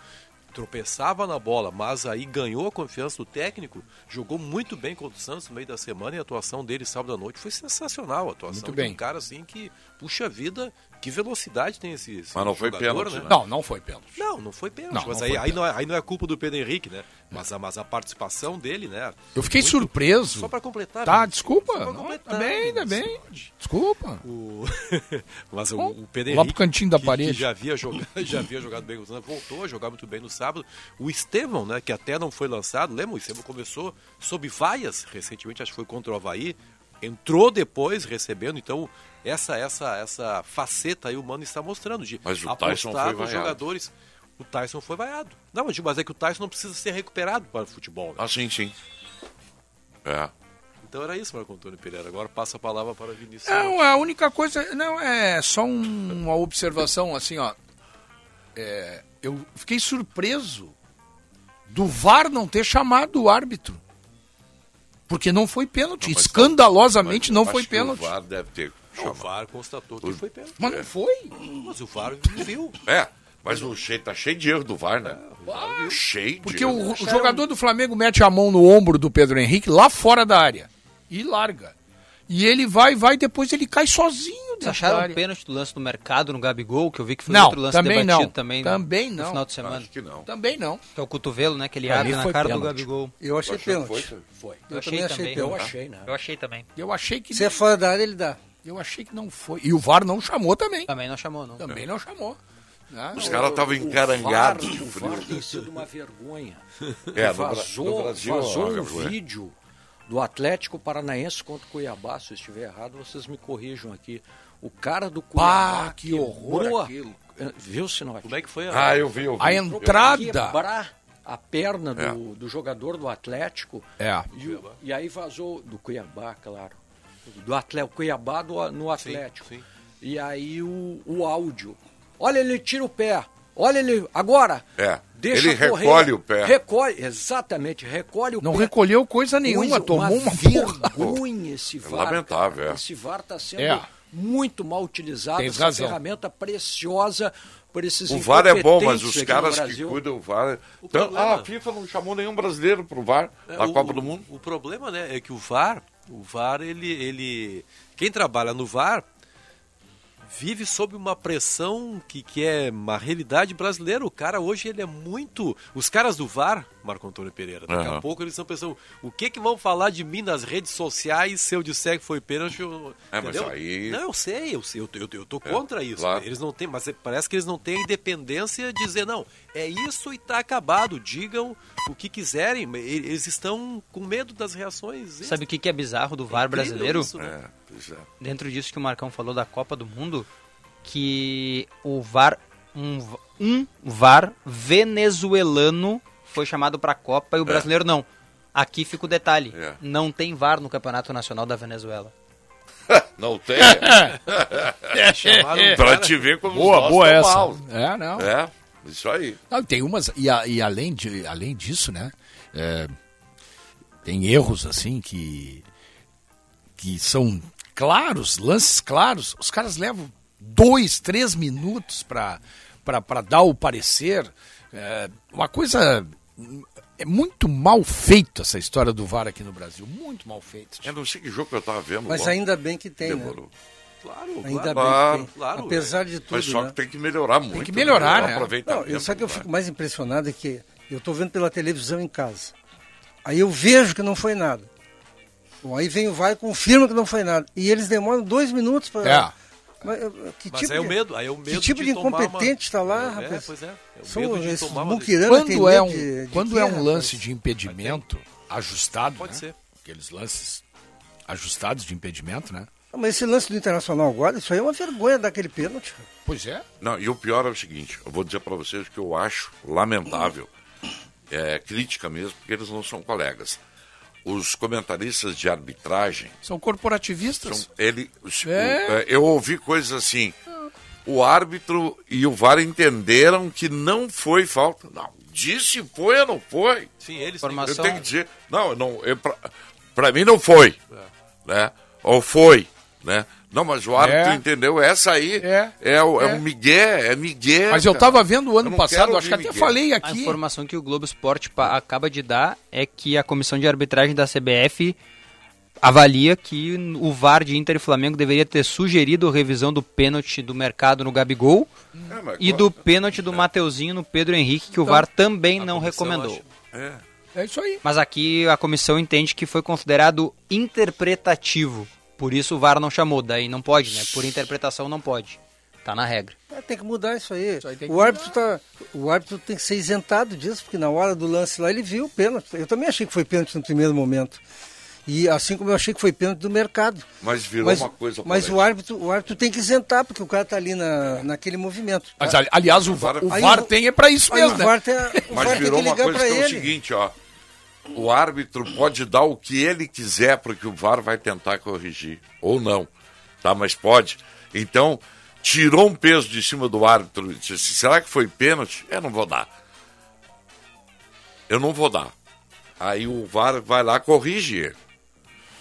Tropeçava na bola, mas aí ganhou a confiança do técnico, jogou muito bem contra o Santos no meio da semana e a atuação dele sábado à noite foi sensacional. A atuação Muito de bem. um cara assim que, puxa vida, que velocidade tem esse, esse Mas não foi jogador, pênalti, né? Não, não foi pênalti. Não, não foi pênalti, Não, mas não aí, foi aí, não é, aí não é culpa do Pedro Henrique, né? Mas a, mas a participação dele, né? Eu fiquei Muito- surpreso. Só para completar. Tá, Vinícius, desculpa. só pra Não, completar, tá bem, tá Vinícius. bem. Desculpa. O... Mas o, Bom, o Pedro lá Henrique, pro cantinho da que, parede. que já havia jogado, já havia jogado bem com o Santos, voltou a jogar muito bem no sábado. O Estevão, né, que até não foi lançado, lembra? O Estevão começou sob vaias recentemente, acho que foi contra o Havaí, entrou depois recebendo, então essa essa essa faceta aí o Mano está mostrando de Mas o apostar nos vaiado. jogadores. O Tyson foi vaiado. Não, mas mas é que o Tyson não precisa ser recuperado para o futebol. né? Ah, sim, sim. É. Então era isso, Marco Antônio Pereira. Agora passa a palavra para Vinícius. Não, a única coisa. Não, é só um- uma observação assim, ó. É, eu fiquei surpreso do VAR não ter chamado o árbitro. Porque não foi pênalti. Não, mas- Escandalosamente não foi pênalti. O VAR deve ter o chamado. VAR constatou que foi pênalti. Mas não foi. Mas o VAR viu. É, mas o cheio, tá cheio de erro do VAR, né? cheio de Porque erro. o, o jogador do Flamengo mete a mão no ombro do Pedro Henrique lá fora da área. E larga. E ele vai, vai, depois ele cai sozinho Vocês acharam da um área. pênalti do lance do mercado no Gabigol, que eu vi que foi Não, outro lance também debatido não. também, Também no não. final de semana. Acho que não. Também não. Que é o cotovelo, né? Que ele abre na cara do pênalti. Gabigol. Eu achei pênalti. foi? Foi. Eu, achei também achei também. pênalti. Eu achei, né? Eu achei também. Eu achei que Se é fora da área, ele dá. eu achei que não foi. E o VAR não chamou também. Também não chamou, não. Também não chamou. né? Os caras estavam O encarangados VAR, de o. VAR tem sido uma vergonha. É, no, vazou no Brasil é vazou uma um vergonha. vídeo do Atlético Paranaense contra o Cuiabá. Se eu estiver errado, vocês me corrijam aqui. O cara do Cuiabá Pá, que horror quebrou a- aquilo. Eh, Viu, Sinote? Como é que foi a... Ah, eu vi, eu vi. A entrada. Quebrar a perna do, É. do jogador do Atlético. É. E, e aí vazou do Cuiabá, claro. Do Atlético, Cuiabá do, no Atlético. sim. E aí o, o áudio. Olha, ele tira o pé. Olha ele. Agora. É. Deixa Ele correr. recolhe o pé. Recolhe, exatamente, recolhe o Não pé. recolheu coisa nenhuma, Coisa- tomou uma, porra. vergonha esse VAR. lamentável, cara. é. Esse VAR está sendo É. muito mal utilizado. Tens essa razão. ferramenta preciosa por esses O VAR é bom, mas os caras que cuidam do VAR. O Então, problema- ah, a FIFA não chamou nenhum brasileiro pro VAR É, na o- Copa o- do Mundo. O problema, né, é que o VAR, o VAR, ele, ele, quem trabalha no VAR vive sob uma pressão que, que é uma realidade brasileira. O cara hoje ele é muito, os caras do VAR, Marco Antônio Pereira, daqui a Aham. pouco eles estão pensando, o que que vão falar de mim nas redes sociais se eu disser que foi pênalti? eu- É, mas entendeu? aí- Não, eu sei, eu sei, eu, eu, eu tô contra isso. claro. Eles não têm, mas é- parece que eles não têm a independência de dizer, não, é isso e tá acabado, digam o que quiserem. Eles estão com medo das reações. Sabe o que, que é bizarro do VAR brasileiro? isso, né? É, pois é. Dentro disso que o Marcão falou da Copa do Mundo, que o VAR, um, um VAR venezuelano foi chamado para a Copa e o brasileiro não. Aqui fica o detalhe: É. não tem VAR no Campeonato Nacional da Venezuela. Não tem. Pra cara- te ver como Boa, os boa essa. mal. É, não. É, isso aí. Não, tem umas. E, a- e além, de, além disso, né? é, tem erros assim que. que são claros, lances claros. Os caras levam dois, três minutos para dar o parecer. É, uma coisa. É muito mal feito essa história do VAR aqui no Brasil. Muito mal feito. Eu não sei que jogo que eu tava vendo. Mas ainda bem que tem, né? Demorou. Claro, Ainda Claro, bem que tem. claro, Apesar de tudo, Mas só né? que tem que melhorar muito. que melhorar, o né? aproveitamento, Não, eu, só que eu né? fico mais impressionado é que eu estou vendo pela televisão em casa. Aí eu vejo que não foi nada. Bom, aí vem o VAR e confirma que não foi nada. E eles demoram dois minutos para. É. Mas, eh, que Mas tipo aí é o de- medo, aí é o medo Que tipo de, uma- incompetente está lá, É, rapaz? pois é. é o São medo de tomar uma Quando é um, de- de quando é um rapaz? lance de impedimento ajustado, Pode né? ser. aqueles lances ajustados de impedimento, né? Ah, Mas esse lance do Internacional agora, isso aí é uma vergonha daquele pênalti. Pois é. Não, e o pior é o seguinte, eu vou dizer para vocês que eu acho lamentável, é crítica mesmo, porque eles não são colegas. Os comentaristas de arbitragem, São corporativistas. são, ele, o- É. é, eu ouvi coisas assim, o árbitro e o VAR entenderam que não foi falta. Não, disse foi ou não foi. Sim, eles Informação. Eu tenho que dizer, não, não, eu, pra, pra mim não foi, né? Ou foi, né? Não, mas o árbitro É. entendeu? Essa aí É. é, o, é. É. um migué, é migué. Mas eu cara. tava vendo o ano passado, acho que até Miguel. falei A aqui. informação que o Globo Esporte acaba de dar é que a comissão de arbitragem da CBF avalia que o VAR de Inter e Flamengo deveria ter sugerido a revisão do pênalti do mercado no Gabigol É, e do pênalti do Mateuzinho no Pedro Henrique, que o VAR também a não recomendou. É. É isso aí. Mas aqui a comissão entende que foi considerado interpretativo. Por isso o VAR não chamou. Daí não pode, né? Por interpretação não pode. Tá na regra. É, tem que mudar isso aí. aí tem que o, árbitro tá, o árbitro tem que ser isentado disso, porque na hora do lance lá ele viu o pênalti. Eu também achei que foi pênalti no primeiro momento. E assim como eu achei que foi pênalti do mercado. Mas virou Mas, uma coisa. mas o árbitro, o árbitro tem que isentar, porque o cara tá ali na, naquele movimento. tá? Mas, ali- aliás, o, VAR, o Aí VAR o- tem é pra isso Aí mesmo, o né? VAR tem, o Mas VAR tem virou que uma ligar coisa pra que é o seguinte, ó. O árbitro pode dar o que ele quiser, porque o VAR vai tentar corrigir. Ou não. Tá, mas pode. Então, tirou um peso de cima do árbitro. e Disse, assim, será que foi pênalti? Eu não vou dar. Eu não vou dar. Aí o VAR vai lá corrige ele.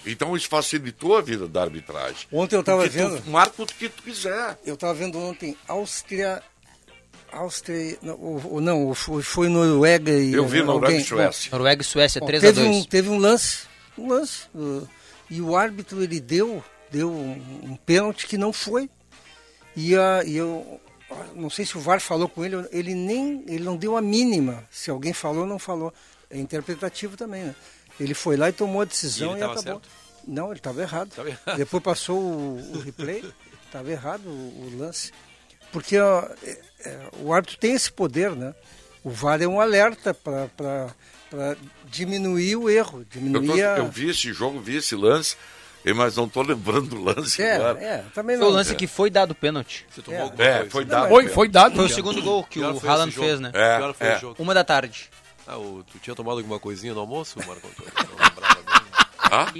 Então isso facilitou a vida da arbitragem. Ontem eu tava Porque vendo. Tu marca o que tu quiser. Eu estava vendo ontem Áustria. Áustria. Não, o- o- não, foi, foi Noruega e. Eu vi alguém- Noruega e Suécia. Noruega e Suécia, bom, 3 teve, a 2 um, teve um lance. Um lance. uh, e o árbitro ele deu, deu um, um pênalti que não foi. E, a, e eu. Não sei se o VAR falou com ele, ele nem. Ele não deu a mínima. Se alguém falou ou não falou. É interpretativo também, né? Ele foi lá e tomou a decisão E ele e, acabou. certo? Não, ele estava errado. Errado. Depois passou o, o replay, estava errado o, o lance. Porque ó, é- é, o árbitro tem esse poder, né? O VAR é um alerta para diminuir o erro, Eu, tô- diminuir a... eu vi esse jogo, vi esse lance, mas não estou lembrando do lance É, agora. é, também Foi o não. lance que foi dado pênalti. Você tomou É. É, foi Não, dado. Foi, foi dado. Foi o segundo gol que o Haaland fez, né? É, Que hora foi é. o jogo? Uma da tarde. Ah, o- tu tinha tomado alguma coisinha no almoço, Marco Antônio? Não lembrava Ah?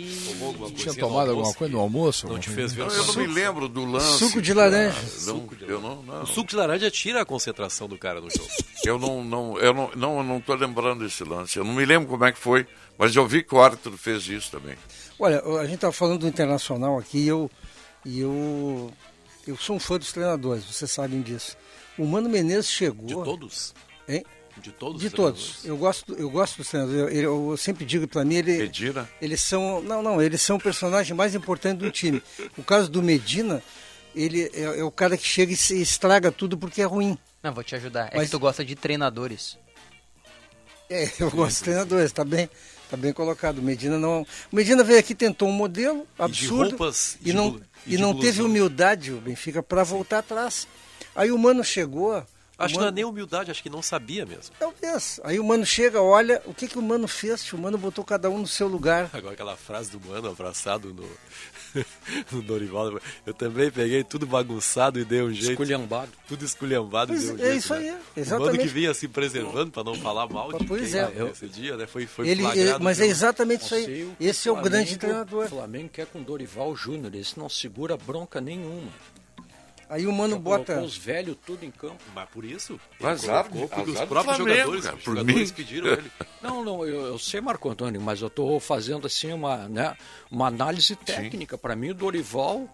Alguma Tinha tomado alguma coisa no almoço? Não te fez ver Não, eu não me lembro do lance. Suco de laranja. Não, eu não, não. O suco de laranja tira a concentração do cara no jogo. Eu não, não, eu não, não, não tô lembrando desse lance. Eu não me lembro como é que foi, mas eu vi que o árbitro fez isso também. Olha, a gente estava falando do Internacional aqui e eu, e eu, eu sou um fã dos treinadores, vocês sabem disso. O Mano Menezes De chegou... todos? Hein? De todos De os todos. Eu gosto, eu gosto dos treinadores. Eu, eu sempre digo para mim, ele, Medina. eles são, não, não, eles são o personagem mais importante do time. O caso do Medina, ele é, é o cara que chega e se estraga tudo porque é ruim. Não, vou te ajudar. É Mas- que tu gosta de treinadores. É, eu gosto dos treinadores, tá bem, tá bem colocado. O Medina não, o Medina veio aqui tentou um modelo absurdo roupas, e de não blu- e, e de não blusão. teve humildade o Benfica para voltar atrás. Aí o Mano chegou, Acho o que não é Mano- nem humildade, acho que não sabia mesmo. Talvez. Aí o Mano chega, olha, o que que o Mano fez? O Mano botou cada um no seu lugar. Agora aquela frase do mano abraçado no, no Dorival. Eu também peguei tudo bagunçado e dei um jeito. Esculhambado. Tudo esculhambado Pois e deu um é, jeito. isso aí, né? O exatamente. mano que vinha se preservando para não falar mal de Pois quem é. lá nesse dia, né? Foi, foi Ele, ele- mas é pelo- exatamente isso aí. o Esse é o Flamengo- grande treinador. O Flamengo quer com Dorival Júnior, esse não segura bronca nenhuma. Aí o Mano Já bota. os velhos tudo em campo. Mas por isso, Mas colocou azar- porque os próprios Flamengo, jogadores, cara, os por jogadores mim. pediram ele. Não, não, eu, eu sei, Marco Antônio, mas eu estou fazendo assim uma, né, uma análise técnica. Para mim, o Dorival,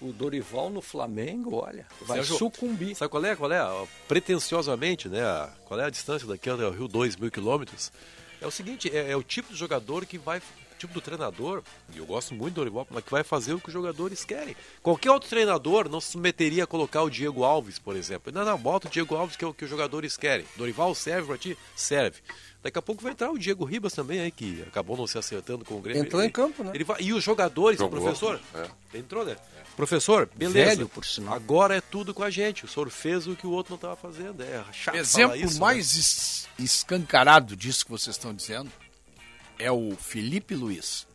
o Dorival no Flamengo, olha, vai Sérgio, sucumbir. Sabe qual é? Qual é? a- Pretenciosamente, né? Qual é a distância daqui até o Rio, 2 mil quilômetros? É o seguinte, é, é o tipo de jogador que vai. Tipo do treinador, e eu gosto muito do Dorival, mas que vai fazer o que os jogadores querem. Qualquer outro treinador não se submeteria a colocar o Diego Alves, por exemplo. Não, não, bota o Diego Alves que é o que os jogadores querem. Dorival serve pra ti? Serve. Daqui a pouco vai entrar o Diego Ribas também aí, que acabou não se acertando com o Grêmio. Entrou Ele- em campo, né? ele vai- e os jogadores, Jogou, professor? é. Entrou, né? Professor, beleza. Velho, por sinal. Agora é tudo com a gente. O senhor fez o que o outro não estava fazendo. É chato Exemplo falar isso, mais es- escancarado disso que vocês estão dizendo é o Felipe Luiz.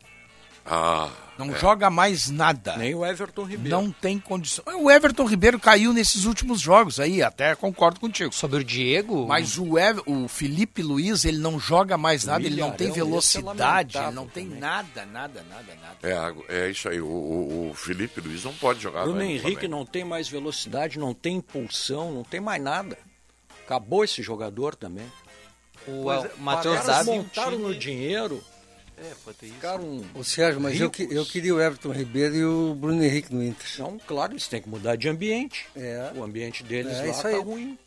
Ah, Não joga mais nada. Nem o Everton Ribeiro. Não tem condição. O Everton Ribeiro caiu nesses últimos jogos aí, até concordo contigo. Sobre o Diego, Mas o, Ever, o Felipe Luiz, ele não joga mais nada, ele não tem é velocidade, ele não tem também. nada, nada, nada, nada. é, é isso aí. O, o- o Felipe Luiz não pode jogar. Bruno mais Henrique não tem mais velocidade, não tem impulsão, não tem mais nada. Acabou esse jogador também. O, é, o Matheus Zabi, montaram no dinheiro É, pode ter isso. Ô Sérgio, mas eu, eu queria o Everton Ribeiro e o Bruno Henrique no Inter. Não, claro, eles têm que mudar de ambiente. É. O ambiente deles É lá isso tá aí. ruim.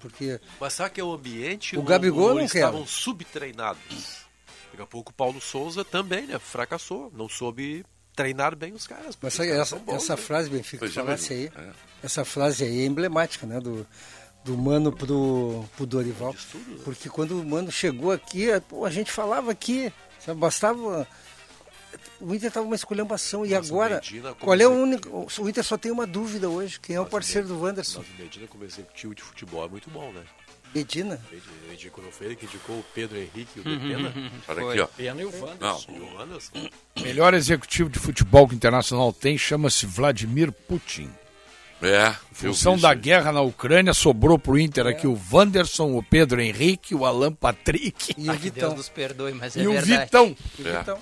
Porque Mas sabe que é o ambiente? O Gabigol não eles quer. estavam subtreinados. Daqui a pouco o Paulo Souza também, né? Fracassou. Não soube treinar bem os caras. Mas os sabe, caras essa, bons, essa né? frase, Benfica, é, falasse aí, mas- é. essa frase aí é emblemática, né? Do, do Mano pro, pro Dorival. Né? Porque quando o Mano chegou aqui, pô, a gente falava aqui, sabe, bastava. O Inter estava uma esculhambação. E agora, Medina, qual é o único. O Inter só tem uma dúvida hoje: quem é o parceiro Med- do Wanderson? Mas o Medina como executivo de futebol é muito bom, né? Medina? Indicou, não foi ele que indicou o Pedro Henrique e o Depena? Olha Foi. aqui, ó. Pena e o Wanderson. Não, E o Anderson? Melhor executivo de futebol que o Internacional tem chama-se Vladimir Putin. É. Função da guerra na Ucrânia, sobrou pro Inter aqui o Wanderson, o Pedro Henrique, o Alan Patrick E o Deus Vitão. nos perdoe, mas é e o verdade. Vitão. E o É. Vitão.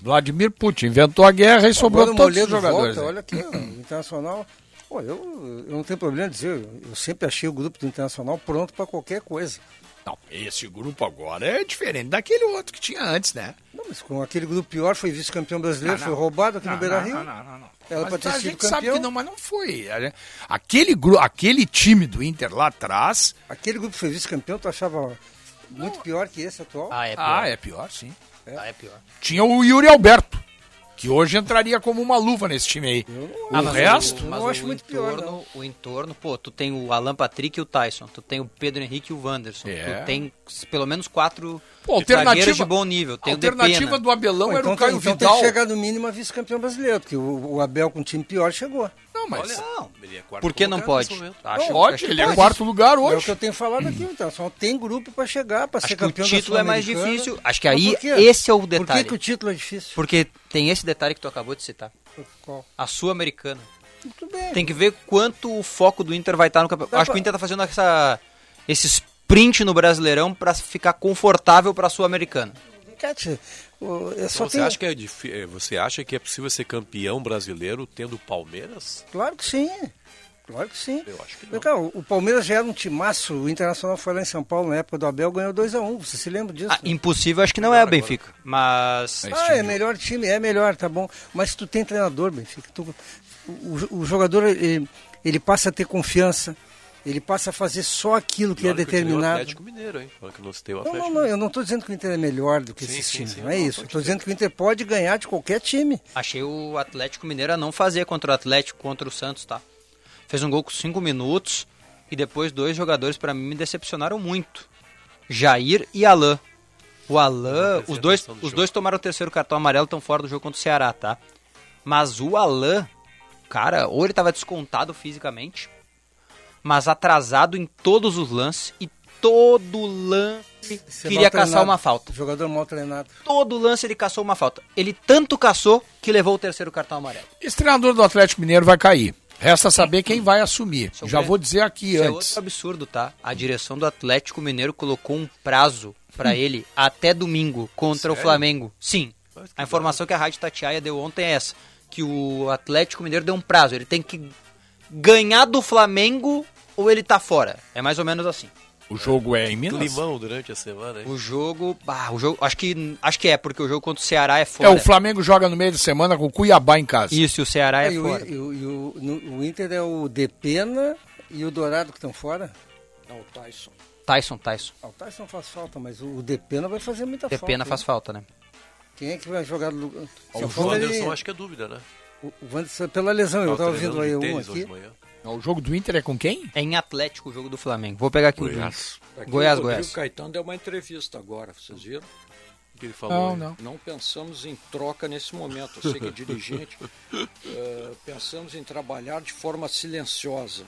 Vladimir Putin inventou a guerra e sobrou Agora o todos os jogadores. volta, né? olha aqui, ó, o Internacional. Pô, eu, eu não tenho problema em dizer, eu sempre achei o grupo do Internacional pronto para qualquer coisa. Não, esse grupo agora é diferente daquele outro que tinha antes, né? Não, mas com aquele grupo pior, foi vice-campeão brasileiro, Não, foi não. roubado aqui Não, no Beira Rio. não, não, não, não. Era Mas pra ter a sido gente sabe campeão. que não, mas não foi. Aquele, gru... aquele time do Inter lá atrás. Aquele grupo que foi vice-campeão, tu achava muito pior que esse atual? Ah, é pior. Ah, é pior, sim. Ah, é pior. Tinha o Yuri Alberto, que hoje entraria como uma luva nesse time aí. Ah, o mas resto. Eu mas não o acho muito pior, entorno, O entorno, pô, tu tem o Alan Patrick e o Tyson, tu tem o Pedro Henrique e o Wanderson, É. tu tem pelo menos quatro Pô, alternativa, de bom nível, tem a o alternativa do Abelão Pô, era então o Caio tem, então tem Vidal. que chegar no mínimo a vice-campeão brasileiro, porque o, o Abel com um time pior chegou. Não, mas Não, Ele é quarto por que não pode? Acho, pode, acho ele que é pode. quarto lugar É o hoje. que eu tenho falado aqui, então só tem grupo para chegar, para ser o campeão da título é mais difícil. Acho que aí por esse é o Por detalhe. que, que o título é difícil? Porque tem esse detalhe que tu acabou de citar. Qual? A Sul-Americana. Muito bem. Tem que ver quanto o foco do Inter vai estar no campeonato. Acho que pra- o Inter tá fazendo essa, esse sprint no Brasileirão pra ficar confortável pra Sul-Americana. Cat, o- é só Então você, tem... acha que é difí- eh, você acha que é possível ser campeão brasileiro tendo Palmeiras? Claro que sim. Claro que sim. Eu acho que não. Cá, o Palmeiras já era um timaço, o Internacional foi lá em São Paulo na época do Abel, ganhou 2x1. Você se lembra disso? Ah, impossível acho que não é o Benfica. Mas. É. Ah, é melhor time, é melhor, tá bom. Mas tu tem treinador, Benfica. Tu, o, o jogador, ele, ele passa a ter confiança, ele passa a fazer só aquilo que é eu tirei o determinado. Atlético Mineiro, hein? Que eu não o Não, Atlético não, não, eu não estou dizendo que o Inter é melhor do que Sim, esses sim, times, sim, não é não, isso. Estou dizendo que o Inter pode ganhar de qualquer time. Achei o Atlético Mineiro a não fazer contra o Atlético, contra o Santos, tá? Fez um gol com 5 minutos e depois dois jogadores pra mim me decepcionaram muito. Jair e Alain. O Alain, os dois, do os jogo. dois tomaram o terceiro cartão amarelo, estão fora do jogo contra o Ceará, tá? Mas o Alain, cara, ou ele tava descontado fisicamente, mas atrasado em todos os lances e todo lance Ser queria caçar treinado, uma falta. Jogador mal treinado. Todo lance ele caçou uma falta. Ele tanto caçou que levou o terceiro cartão amarelo. Esse treinador do Atlético Mineiro vai cair. Resta saber quem vai assumir. É Já o vou dizer aqui Isso é antes. outro absurdo, tá? A direção do Atlético Mineiro colocou um prazo pra ele até domingo contra o Sério? Flamengo. Sim. A informação que a Rádio Tatiaia deu ontem é essa. Que o Atlético Mineiro deu um prazo. Ele tem que ganhar do Flamengo ou ele tá fora. É mais ou menos assim. O jogo é em Minas. Climão durante a semana, hein? O jogo. Ah, o jogo. Acho que, acho que é, porque o jogo contra o Ceará é É, fora. o Flamengo joga no meio de semana com o Cuiabá em casa. Isso, e o Ceará é e o, fora. e o- e o- no- o Inter é o Depena e o Dourado que estão fora. Não, o Tyson. Tyson, Tyson. Ah, o Tyson não faz falta, mas o, Depena vai fazer muita falta. Depena hein? faz falta, né? Quem é que vai jogar no lugar? O falta ele- Wanderson acho que é dúvida, né? O, o Wanderson, pela lesão, eu Tava estava vendo treinando aí um tênis hoje aqui. de manhã. O jogo do Inter é com quem? É em Atlético o jogo do Flamengo. Vou pegar aqui o link. Goiás. Aqui Goiás, o Goiás. Caetano deu uma entrevista agora, vocês viram? O que ele falou? Não, não. Não pensamos em troca nesse momento. Eu sei que é dirigente. Eh, pensamos em trabalhar de forma silenciosa.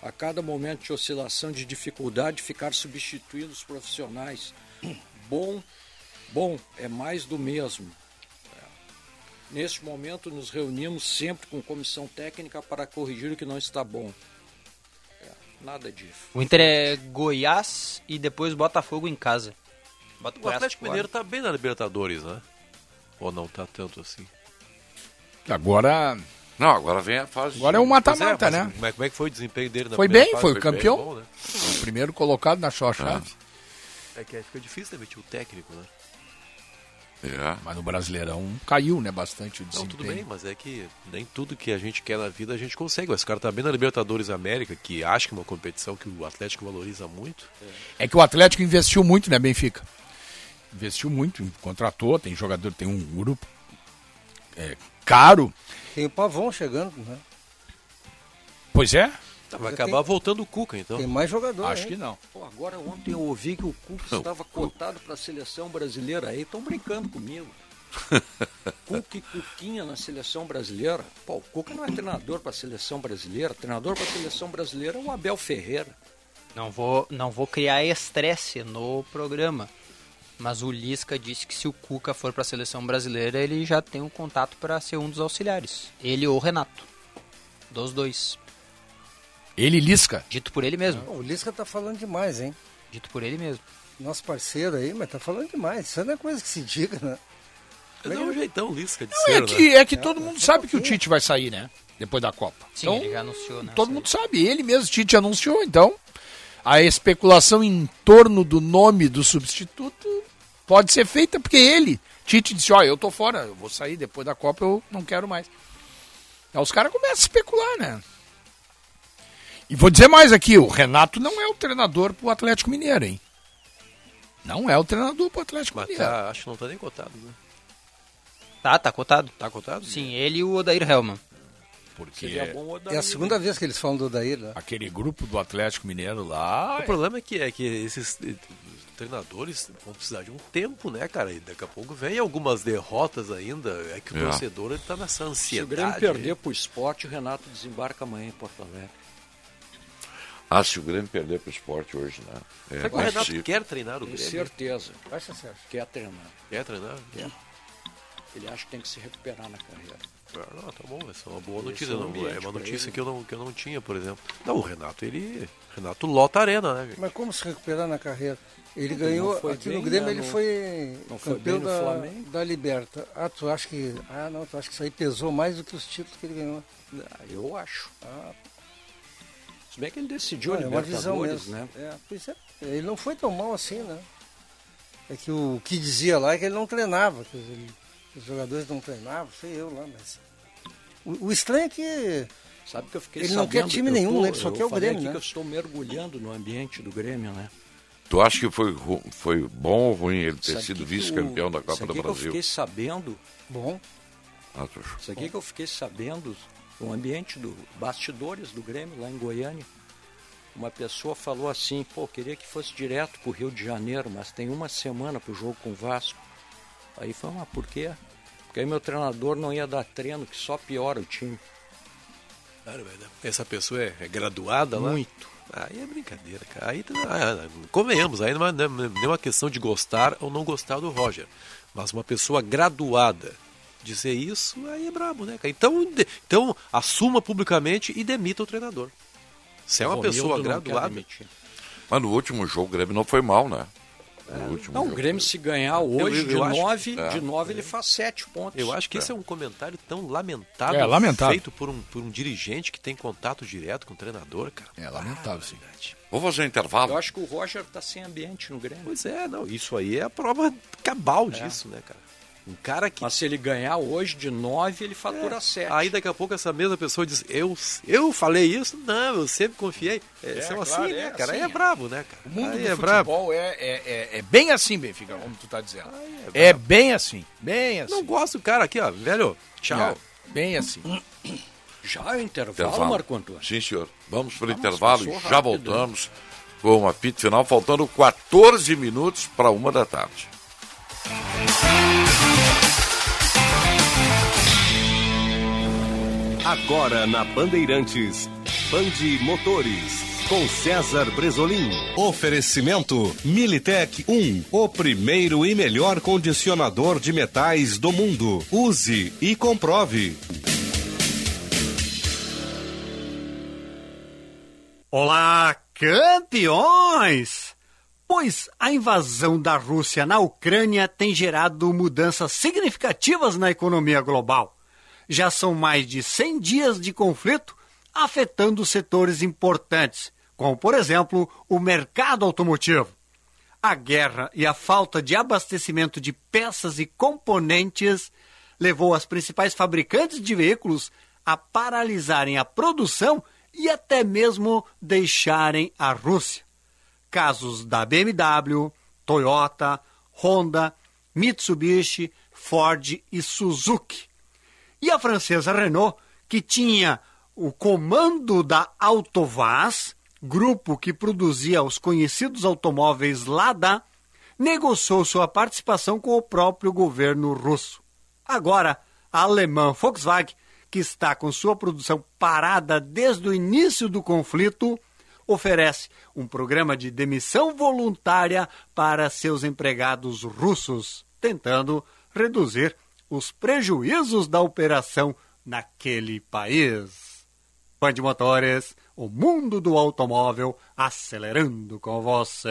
A cada momento de oscilação, de dificuldade, ficar substituindo os profissionais. Bom, bom, é mais do mesmo. É. Neste momento, nos reunimos sempre com comissão técnica para corrigir o que não está bom. É, nada disso. O Inter é Goiás e depois Botafogo em casa. Bota O Goiás Atlético fora. Mineiro tá bem na Libertadores, né? Ou não tá tanto assim? Agora, Não, agora vem a fase. agora é um Pois é, mata-mata, mas né? Como é, como é que foi o desempenho dele na Foi bem, fase? foi o bem, campeão. bom, né? O primeiro colocado na sua chave. É que aí fica difícil demitir o técnico, né? É. Mas no Brasileirão caiu, né, bastante o Não, desempenho. tudo bem, mas é que nem tudo que a gente quer na vida a gente consegue. Esse cara tá bem na Libertadores América, que acho que é uma competição que o Atlético valoriza muito. É que o Atlético investiu muito, né, Benfica? Investiu muito, contratou, tem jogador, tem um grupo é, caro. Tem o Pavão chegando, né? Pois é, Tá, vai Tem- acabar voltando o Cuca, então. Tem mais jogador. acho hein? que não. Pô, agora ontem eu ouvi que o Cuca estava cotado para a seleção brasileira. Aí estão brincando comigo. Cuca e Cuquinha na seleção brasileira. Pô, o Cuca não é treinador para a seleção brasileira. Treinador para a seleção brasileira é o Abel Ferreira. Não vou, não vou criar estresse no programa. Mas o Lisca disse que se o Cuca for para a seleção brasileira, ele já tem um contato para ser um dos auxiliares. Ele ou o Renato. Dos dois. Ele lisca. Dito por ele mesmo. Bom, o Lisca tá falando demais, hein? Dito por ele mesmo. Nosso parceiro aí, mas tá falando demais. Isso não é coisa que se diga, né? Mas é um jeitão lisca de Não, ser, é né? que, é que todo mundo sabe que o Tite vai sair, né? Depois da Copa. Sim, Então, ele já anunciou, né? Todo mundo sabe, ele mesmo, Tite anunciou, então a especulação em torno do nome do substituto pode ser feita porque ele, Tite disse, ó, eu tô fora, eu vou sair depois da Copa, eu não quero mais. Aí os caras começam a especular, né? E vou dizer mais aqui, o Renato não é o treinador pro Atlético Mineiro, hein? Não é o treinador pro Atlético Mas Mineiro. tá, acho que não tá nem cotado, né? Tá, tá cotado. Tá cotado? Sim, ele e o Odair Helman. Porque Seria bom o É Odair, a segunda vez que eles falam do Odair, né? aquele grupo do Atlético Mineiro lá... O problema é que, é que esses treinadores vão precisar de um tempo, né, cara? E daqui a pouco vem algumas derrotas ainda. É que o É. torcedor ele tá nessa Se o ansiedade. Grêmio perder pro esporte, o Renato desembarca amanhã em Porto Alegre. Ah, se o Grêmio perder pro esporte hoje, né? É Será que o Renato possível. quer treinar o Grêmio? certeza. Acha, Sérgio? Quer treinar. Quer treinar? Ele acha que tem que se recuperar na carreira. Ah, Não, tá bom, essa é uma boa Esse notícia. é um não, é uma notícia ele. que eu, não, que eu não tinha, por exemplo. Não, o Renato, ele. Renato lota a arena, né? gente? Mas como se recuperar na carreira? Ele Não ganhou, aqui bem, no Grêmio né, ele foi campeão da, Flamengo. da Liberta. Ah, tu acha que. Ah, não, tu acha que isso aí pesou mais do que os títulos que ele ganhou. Ah, eu acho. Se bem que ele decidiu Olha, a é uma visão Libertadores, mesmo. né? É, pois é. Ele não foi tão mal assim, né? É que o que dizia lá é que ele não treinava, que ele- os jogadores não treinavam, sei eu lá, mas. O, o estranho é que Sabe que eu fiquei Ele não quer time nenhum, tô- né? Ele só quer o Grêmio, aqui né? que eu estou mergulhando no ambiente do Grêmio, né? Tu acha que foi, foi bom ou ruim ele ter Sabe sido vice-campeão da Copa sabe do que que eu Brasil? fiquei sabendo, bom. Ah, tu- isso aqui que eu fiquei sabendo, no ambiente do bastidores do Grêmio lá em Goiânia. Uma pessoa falou assim, pô, queria que fosse direto pro Rio de Janeiro, mas tem uma semana pro jogo com o Vasco. Aí foi, mas por quê? Porque aí meu treinador não ia dar treino, que só piora o time. Essa pessoa é, é graduada lá? Muito. Aí é brincadeira, cara. Aí, ah, convenhamos, aí não é, não é uma questão de gostar ou não gostar do Roger. Mas uma pessoa graduada dizer isso, aí é brabo, né, cara? Então, de- então assuma publicamente e demita o treinador. Se é uma Romildo pessoa graduada. Mas no último jogo o Grêmio não foi mal, né? No último Não, o jogo. Grêmio se ganhar hoje eu- eu de acho- 9, é. de 9 ele faz 7 pontos. Eu acho que esse é um comentário tão lamentável, É, lamentável. feito por um, por um dirigente que tem contato direto com o treinador, cara. É lamentável, sim. Vou fazer um intervalo. Eu acho que o Roger tá sem ambiente no Grêmio. Pois é, não, isso aí é a prova cabal disso, né, cara? Um cara que Mas se ele ganhar hoje de 9, ele fatura 7. Aí daqui a pouco essa mesma pessoa diz, eu, eu falei isso? Não, eu sempre confiei. É, são claro, assim, é né, cara? assim, Aí é é. bravo, né, cara? O mundo Aí do é bravo. futebol é, é, é, é bem assim, Benfica, como tu tá dizendo. é, bem assim, bem assim. Não gosto do cara aqui, ó, velho. Tchau. É, bem assim. Já é intervalo, Intervalo. Marco Antônio? Sim, senhor. Vamos para o Ah, intervalo e já voltamos com o apito final, faltando 14 minutos para uma da tarde. Agora na Bandeirantes, Bande Motores, com César Bresolim. Oferecimento Militec 1, o primeiro e melhor condicionador de metais do mundo. Use e comprove. Olá, campeões! Pois a invasão da Rússia na Ucrânia tem gerado mudanças significativas na economia global. Já são mais de 100 dias de conflito afetando setores importantes, como, por exemplo, o mercado automotivo. A guerra e a falta de abastecimento de peças e componentes levou as principais fabricantes de veículos a paralisarem a produção e até mesmo deixarem a Rússia. Casos da BMW, Toyota, Honda, Mitsubishi, Ford e Suzuki. E a francesa Renault, que tinha o comando da Autovaz, grupo que produzia os conhecidos automóveis Lada, negociou sua participação com o próprio governo russo. Agora, a alemã Volkswagen, que está com sua produção parada desde o início do conflito, oferece um programa de demissão voluntária para seus empregados russos, tentando reduzir os prejuízos da operação naquele país. Band Motores, o mundo do automóvel acelerando com você.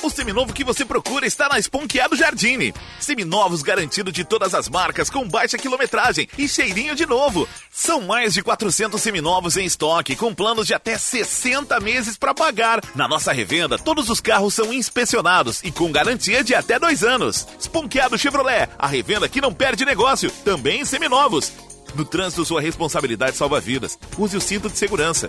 O seminovo que você procura está na Esponqueado Jardine. Seminovos garantido de todas as marcas, com baixa quilometragem e cheirinho de novo. São mais de 400 seminovos em estoque, com planos de até 60 meses para pagar. Na nossa revenda, todos os carros são inspecionados e com garantia de até dois anos. Esponqueado Chevrolet, a revenda que não perde negócio, também em seminovos. No trânsito, sua responsabilidade salva vidas. Use o cinto de segurança.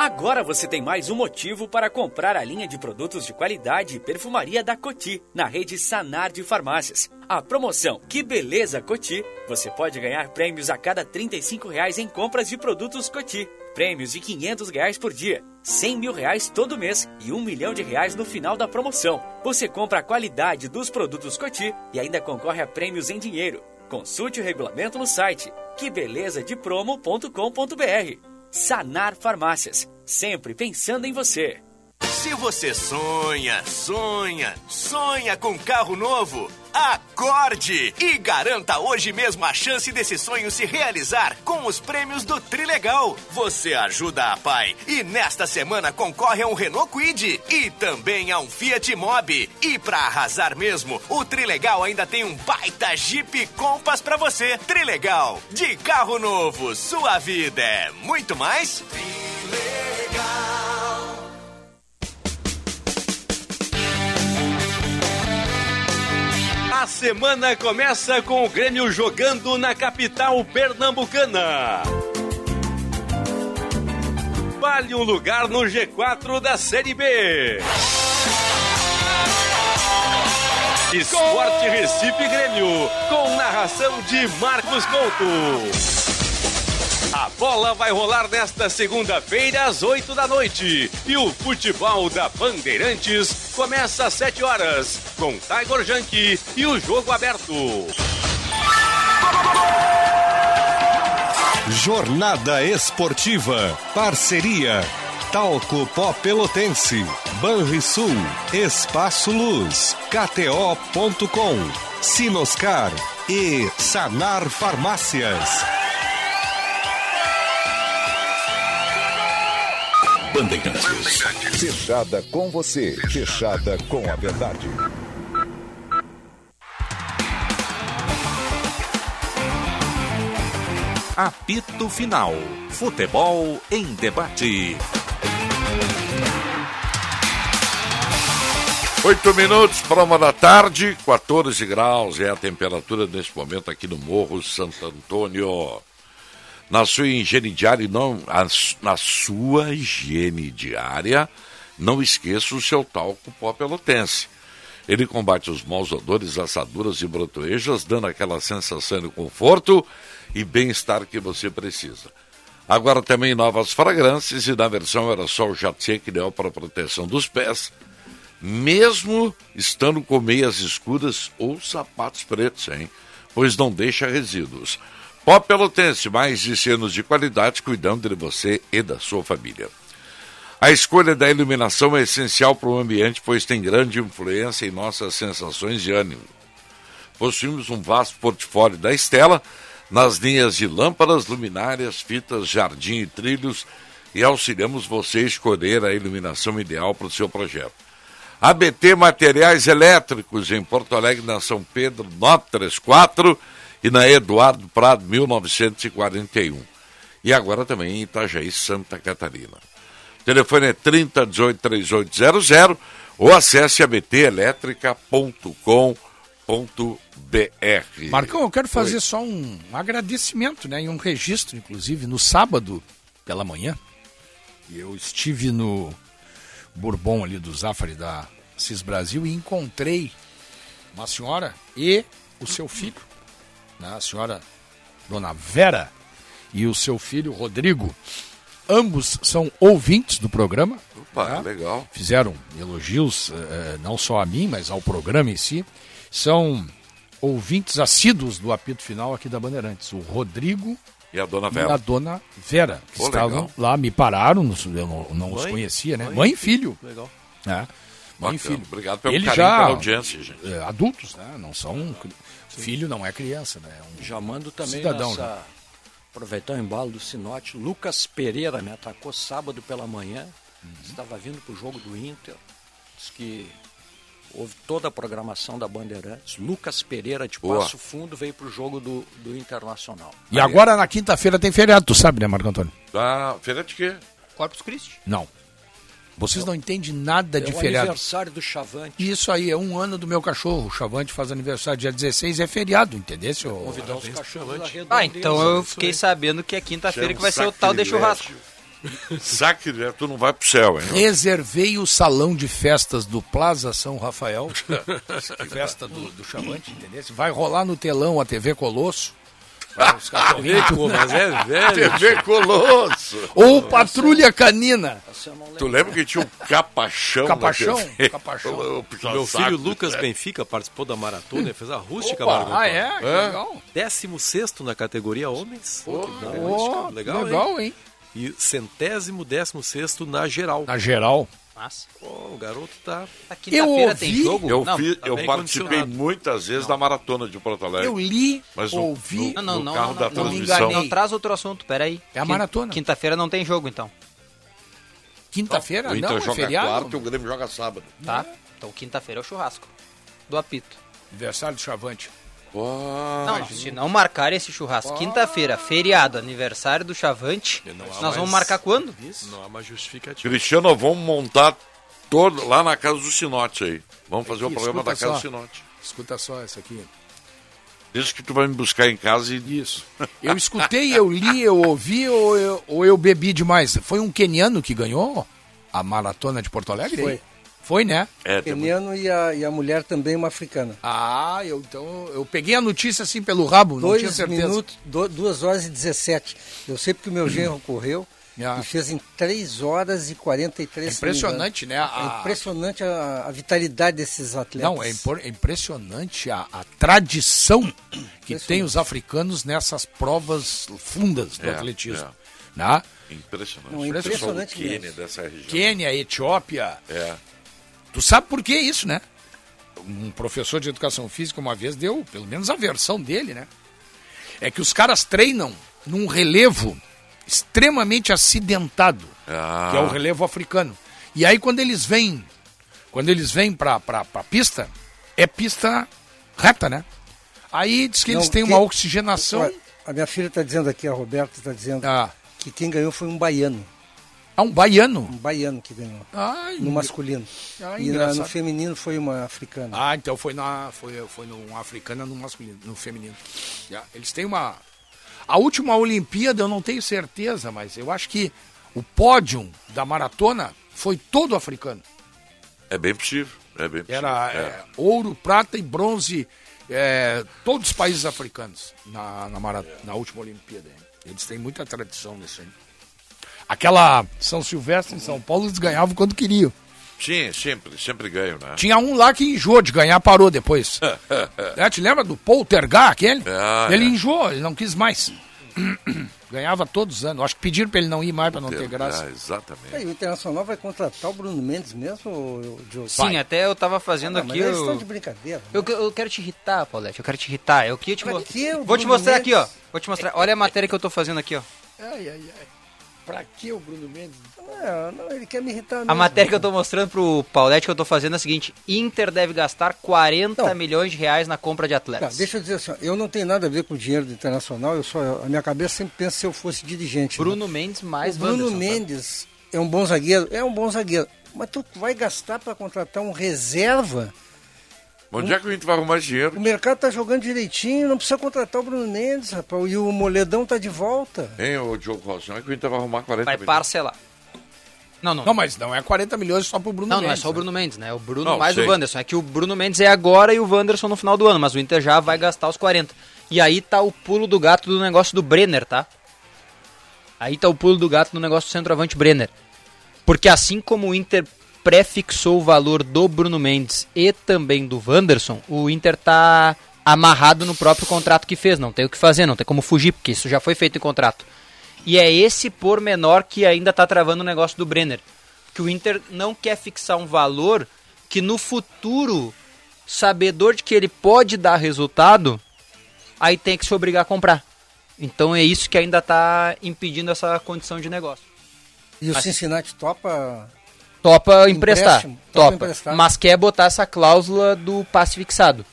Agora você tem mais um motivo para comprar a linha de produtos de qualidade e perfumaria da Coti, na rede Sanar de Farmácias. A promoção Que Beleza Coti, você pode ganhar prêmios a cada 35 reais em compras de produtos Coti. Prêmios de 500 reais por dia, 100 mil reais todo mês e um milhão de reais no final da promoção. Você compra a qualidade dos produtos Coti e ainda concorre a prêmios em dinheiro. Consulte o regulamento no site quebelezadepromo.com.br. Sanar Farmácias, sempre pensando em você. Se você sonha, sonha, sonha com carro novo, acorde e garanta hoje mesmo a chance desse sonho se realizar com os prêmios do Trilegal. Você ajuda a pai e nesta semana concorre a um Renault Quid e também a um Fiat Mobi. E para arrasar mesmo, o Trilegal ainda tem um baita Jeep Compass para você. Trilegal, de carro novo, sua vida é muito mais. Trilegal. A semana começa com o Grêmio jogando na capital pernambucana. Vale um lugar no G4 da Série B. Esporte Recife Grêmio, com narração de Marcos Couto. A bola vai rolar nesta segunda-feira às 8 da noite. E o futebol da Bandeirantes começa às 7 horas, com Tiger Junk e o jogo aberto. Jornada Esportiva. Parceria. Talco Pó Pelotense. Banrisul. Espaço Luz. KTO.com. Sinoscar. E Sanar Farmácias. Bandeirantes. Fechada com você, fechada com a verdade. Apito Final. Futebol em debate. Oito minutos para uma da tarde, 14 graus é a temperatura neste momento aqui no Morro Santo Antônio. Na sua higiene diária, não, na sua higiene diária, não esqueça o seu talco pó pelotense. Ele combate os maus odores, assaduras e brotoejas, dando aquela sensação de conforto e bem-estar que você precisa. Agora também novas fragrâncias e na versão aerossol Jatseque ideal para proteção dos pés, mesmo estando com meias escuras ou sapatos pretos, hein? Pois não deixa resíduos. Pó Pelotense, mais de 100 anos de qualidade, cuidando de você e da sua família. A escolha da iluminação é essencial para o ambiente, pois tem grande influência em nossas sensações de ânimo. Possuímos um vasto portfólio da Estela nas linhas de lâmpadas, luminárias, fitas, jardim e trilhos e auxiliamos você a escolher a iluminação ideal para o seu projeto. ABT Materiais Elétricos em Porto Alegre, na São Pedro 934 e na Eduardo Prado 1941. E agora também em Itajaí, Santa Catarina. O telefone é 30 18 3800 ou acesse abtelétrica.com.br. Marcão, eu quero fazer só um agradecimento, né? E um registro, inclusive, no sábado pela manhã. Eu estive no Bourbon ali do Zafari da Cis Brasil e encontrei uma senhora e o seu filho, né? a senhora Dona Vera e o seu filho Rodrigo. Ambos são ouvintes do programa. Opa, legal. Fizeram elogios, eh, não só a mim, mas ao programa em si. São ouvintes assíduos do apito final aqui da Bandeirantes. O Rodrigo E a dona e Vera. a dona Vera, que Pô, estavam legal. lá, me pararam, eu não, não os conhecia, né? Mãe Mãe, e e filho. Legal. É. Mãe Bacana. e filho. Obrigado pelo Eles carinho, já, pela audiência, gente. é, adultos, né? Não são... Filho não é criança, né? É um Já mando também cidadão. nessa, né? aproveitar o embalo do Sinote, Lucas Pereira me atacou sábado pela manhã, Uhum. estava vindo para o jogo do Inter, disse que houve toda a programação da Bandeirantes, Lucas Pereira de Boa. Passo Fundo veio para o jogo do, do Internacional. E agora na quinta-feira tem feriado, tu sabe, né, Marco Antônio? Ah, feira de quê? Corpus Christi. Não. Vocês não entendem nada é de o feriado. aniversário do Chavante. Isso aí, é um ano do meu cachorro. O Chavante faz aniversário dia 16, é feriado, entendeu? Seu... Convidar os cachorros. Ah, então eu fiquei sabendo que é quinta-feira que vai ser o tal de churrasco. Sacrilégio, tu não vai pro céu, hein? Reservei o salão de festas do Plaza São Rafael. festa do, do Chavante, entendeu? Vai rolar no telão a TV Colosso. Os cachorrinhos. Mas é velho. TV Colosso. Ou Patrulha Canina. Tu lembra que tinha um capachão? Capachão? Capachão. Meu saco, filho Lucas né? Benfica participou da maratona, fez a rústica Opa, maratona. ah, é? Que legal. 16 na categoria homens. Pô, legal, legal, legal, hein? hein? E centésimo décimo sexto na geral. Na geral. Massa. Pô, o garoto tá. quinta-feira tem jogo? Eu, Não, tá eu participei muitas vezes da maratona de Porto Alegre. Eu li, Mas no, ouvi. no, Não, não, no não, carro não, da não, não transmissão. Não traz outro assunto, peraí. É a maratona. Quinta-feira não tem jogo, então. Quinta-feira o Inter não, é joga feriado. quarta e o Grêmio joga sábado. Tá? Então quinta-feira é o churrasco. Do apito. Aniversário do Chavante. Não, não, se não marcar esse churrasco quinta-feira, feriado, aniversário do Chavante, nós mais- vamos marcar quando? Não há mais justificativa. Cristiano, vamos montar todo lá na casa do Sinote aí. Vamos fazer o Aqui, programa da casa só. do Sinote. Escuta só essa aqui. Diz que tu vai me buscar em casa e. Isso. Eu escutei, eu li, eu ouvi ou eu, ou eu bebi demais. Foi um queniano que ganhou a maratona de Porto Alegre? Foi. Foi, né? É, Keniano e a, e a mulher também uma africana. Ah, eu então eu peguei a notícia assim pelo rabo, não tinha Dois certeza. minutos, 2 horas e 17. Eu sei porque o meu genro correu Ah. e fez em 3 horas e 43 É impressionante, né? A- É impressionante a, a vitalidade desses atletas. Não, é, impor- é impressionante a, a tradição que tem os africanos nessas provas fundas do É, atletismo. é. Né? Impressionante. Não, é do impressionante Quênia, dessa região. Quênia, Etiópia. É. Tu sabe por que isso, né? Um professor de educação física uma vez deu, pelo menos a versão dele, né? É que os caras treinam num relevo extremamente acidentado, Ah. que é o relevo africano. E aí quando eles vêm, quando eles vêm pra, pra, pra pista, é pista reta, né? Aí diz que eles Não, têm que- uma oxigenação. A minha filha está dizendo aqui, a Roberta está dizendo Ah. que quem ganhou foi um baiano. Ah, um baiano? Um baiano que ganhou. Ai, no masculino. Ah, e na- no feminino foi uma africana. Ah, então foi na foi foi no africana no masculino, no feminino. Eles têm uma A última Olimpíada eu não tenho certeza, mas eu acho que o pódio da maratona foi todo africano. É bem possível. É bem possível. Era É. é, ouro, prata e bronze, é, todos os países africanos na, na, mara- na última Olimpíada. Eles têm muita tradição nisso aí. Aquela São Silvestre em São Paulo, eles ganhavam quando queriam. Sim, sempre, sempre ganho, né? Tinha um lá que enjoou de ganhar, parou depois. É, te lembra do Poltergar, aquele? Ah, ele é. enjoou, ele não quis mais. Ganhava todos os anos. Acho que pediram pra ele não ir mais pra não ter graça. Ah, exatamente. Aí, o Internacional vai contratar o Bruno Mendes mesmo, Diogo? Sim, até eu tava fazendo Ah, não, aqui. Mas eles eu- estão de brincadeira. Eu, eu quero te irritar, Paulette. Eu quero te irritar. Eu queria te mostrar. Vou te mostrar aqui, ó. Mendes? Vou te mostrar. Olha a matéria que eu tô fazendo aqui, ó. Ai, ai, ai. Pra que o Bruno Mendes? Não, não, ele quer me irritar A mesmo. matéria que eu tô mostrando pro Paulette que eu tô fazendo é a seguinte: Inter deve gastar 40 milhões de reais na compra de Tá, atletas. deixa eu dizer assim, eu não tenho nada a ver com o dinheiro do Internacional, eu só, a minha cabeça sempre pensa se eu fosse dirigente. né? Bruno Mendes mais O Bruno Wanderson, tá? Mendes é um bom zagueiro, é um bom zagueiro, mas tu vai gastar para contratar um reserva? Onde é que a gente vai arrumar dinheiro? O mercado tá jogando direitinho, não precisa contratar o Bruno Mendes, rapaz, e o Moledão tá de volta. Hein, ô Diogo Rossi? Onde é que a gente vai arrumar 40 Vai milhões? parcelar. Não, não. Não, mas não é 40 milhões só pro Bruno Não, Mendes. não é só o né? Bruno Mendes, né? O Bruno Não, mais sei. o Wanderson. É que o Bruno Mendes é agora e o Wanderson no final do ano, mas o Inter já vai gastar os 40. E aí tá o pulo do gato do negócio do Brenner, tá? Aí tá o pulo do gato do negócio do centroavante Brenner. Porque assim como o Inter prefixou o valor do Bruno Mendes e também do Wanderson, o Inter tá amarrado no próprio contrato que fez. Não tem o que fazer, não tem como fugir, porque isso já foi feito em contrato. E é esse pormenor que ainda tá travando o negócio do Brenner. Que o Inter não quer fixar um valor que no futuro, sabedor de que ele pode dar resultado, aí tem que se obrigar a comprar. Então é isso que ainda tá impedindo essa condição de negócio. E o Cincinnati topa Topa emprestar, topa topa, emprestar. mas quer botar essa cláusula do passe fixado,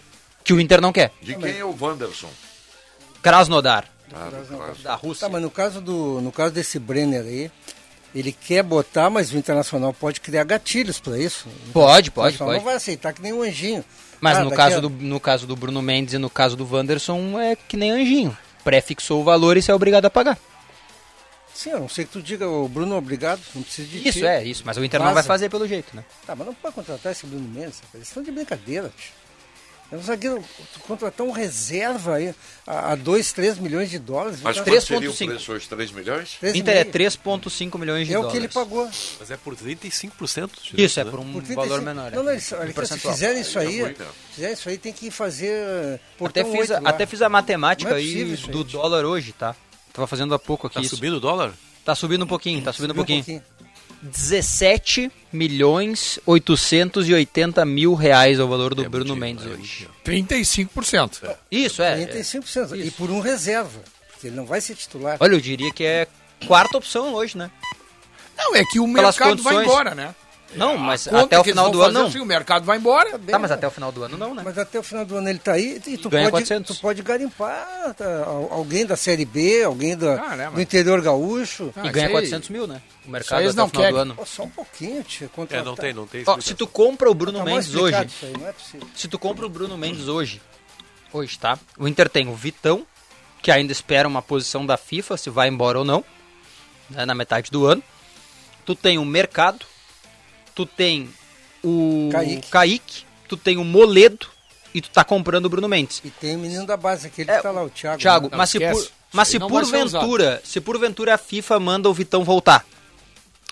que o Inter não quer. De quem é o Wanderson? Krasnodar, Ah, da Rússia. Tá, mas no caso, do, no caso desse Brenner aí, ele quer botar, mas o Internacional pode criar gatilhos para isso. Pode, O pode, Internacional pode. não vai aceitar que nem um anjinho. Mas Ah, no, caso a- do, no caso do Bruno Mendes e no caso do Wanderson é que nem anjinho. Prefixou o valor e você é obrigado a pagar. Sim, a não sei que tu diga, o Bruno, obrigado, não precisa de Isso, ti. é, isso. Mas o Inter não vai Vaza. fazer pelo jeito, né? Tá, mas não pode contratar esse Bruno Mendes, rapaz. eles estão de brincadeira. tio. É um zagueiro, tu contratar um reserva aí a 2, 3 milhões de dólares. Mas tá- quanto seria o 3,5. preço hoje? 3 milhões? três e Inter é meio. 3,5 milhões de É o dólares. que ele pagou. Mas é por 35%. Isso, é né? por um Por 35. valor menor. Não, não, é. eles, olha Um se fizerem isso aí, muito, né? fizerem isso aí, tem que fazer Até portão fiz, a, oito lá. até fiz a matemática Não é aí isso, do dólar hoje, tá? Tava fazendo há pouco aqui Tá isso. subindo o dólar? Tá subindo um pouquinho, tá subindo um Subiu pouquinho. 17 milhões 880 mil reais é o valor do Bruno Mendes hoje. 35%. Isso, é. 35%. E por um reserva, porque ele não vai ser titular. Olha, eu diria que é quarta opção hoje, né? Não, é que o Pelas mercado vai condições. embora, né? Não, mas Conta até o final do ano não. assim, o mercado vai embora. Tá, mas até o final do ano não, né? Mas até o final do ano ele tá aí e tu, Ganha pode, 400. tu pode garimpar tá, al- alguém da Série B, alguém da, Ah, né, mas- do interior gaúcho. Ah, E ganha aí- 400 mil, né? O mercado até não o final do querem. ano. Pô, só um pouquinho, tio. É, contratar. não tem, não tem. Ó, se tu compra o Bruno Tá Mendes hoje, Isso aí, não é possível. se tu compra o Bruno Mendes hoje, hoje, tá? O Inter tem o Vitão, que ainda espera uma posição da FIFA, se vai embora ou não, né, na metade do ano. Tu tem o Mercado, tu tem o Kaique. Kaique, tu tem o Moledo e tu tá comprando o Bruno Mendes. E tem o menino da base, aquele É, que tá lá, o Thiago. Thiago, né? mas se, esquece. por, mas se porventura, se porventura a FIFA manda o Vitão voltar.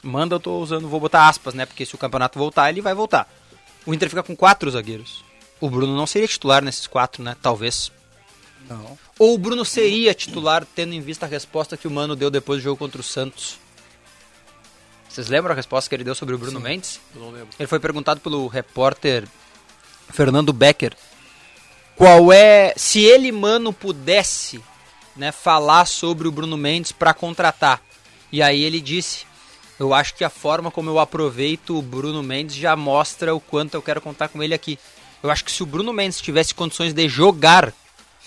Manda, eu tô usando, vou botar aspas, né? Porque se o campeonato voltar, ele vai voltar. O Inter fica com quatro zagueiros. O Bruno não seria titular nesses quatro, né? Talvez. Não. Ou o Bruno seria titular, tendo em vista a resposta que o Mano deu depois do jogo contra o Santos. Vocês lembram a resposta que ele deu sobre o Bruno Mendes? Eu não lembro. Ele foi perguntado pelo repórter Fernando Becker qual é se ele mano pudesse, né, falar sobre o Bruno Mendes para contratar. E aí ele disse: "Eu acho que a forma como eu aproveito o Bruno Mendes já mostra o quanto eu quero contar com ele aqui. Eu acho que se o Bruno Mendes tivesse condições de jogar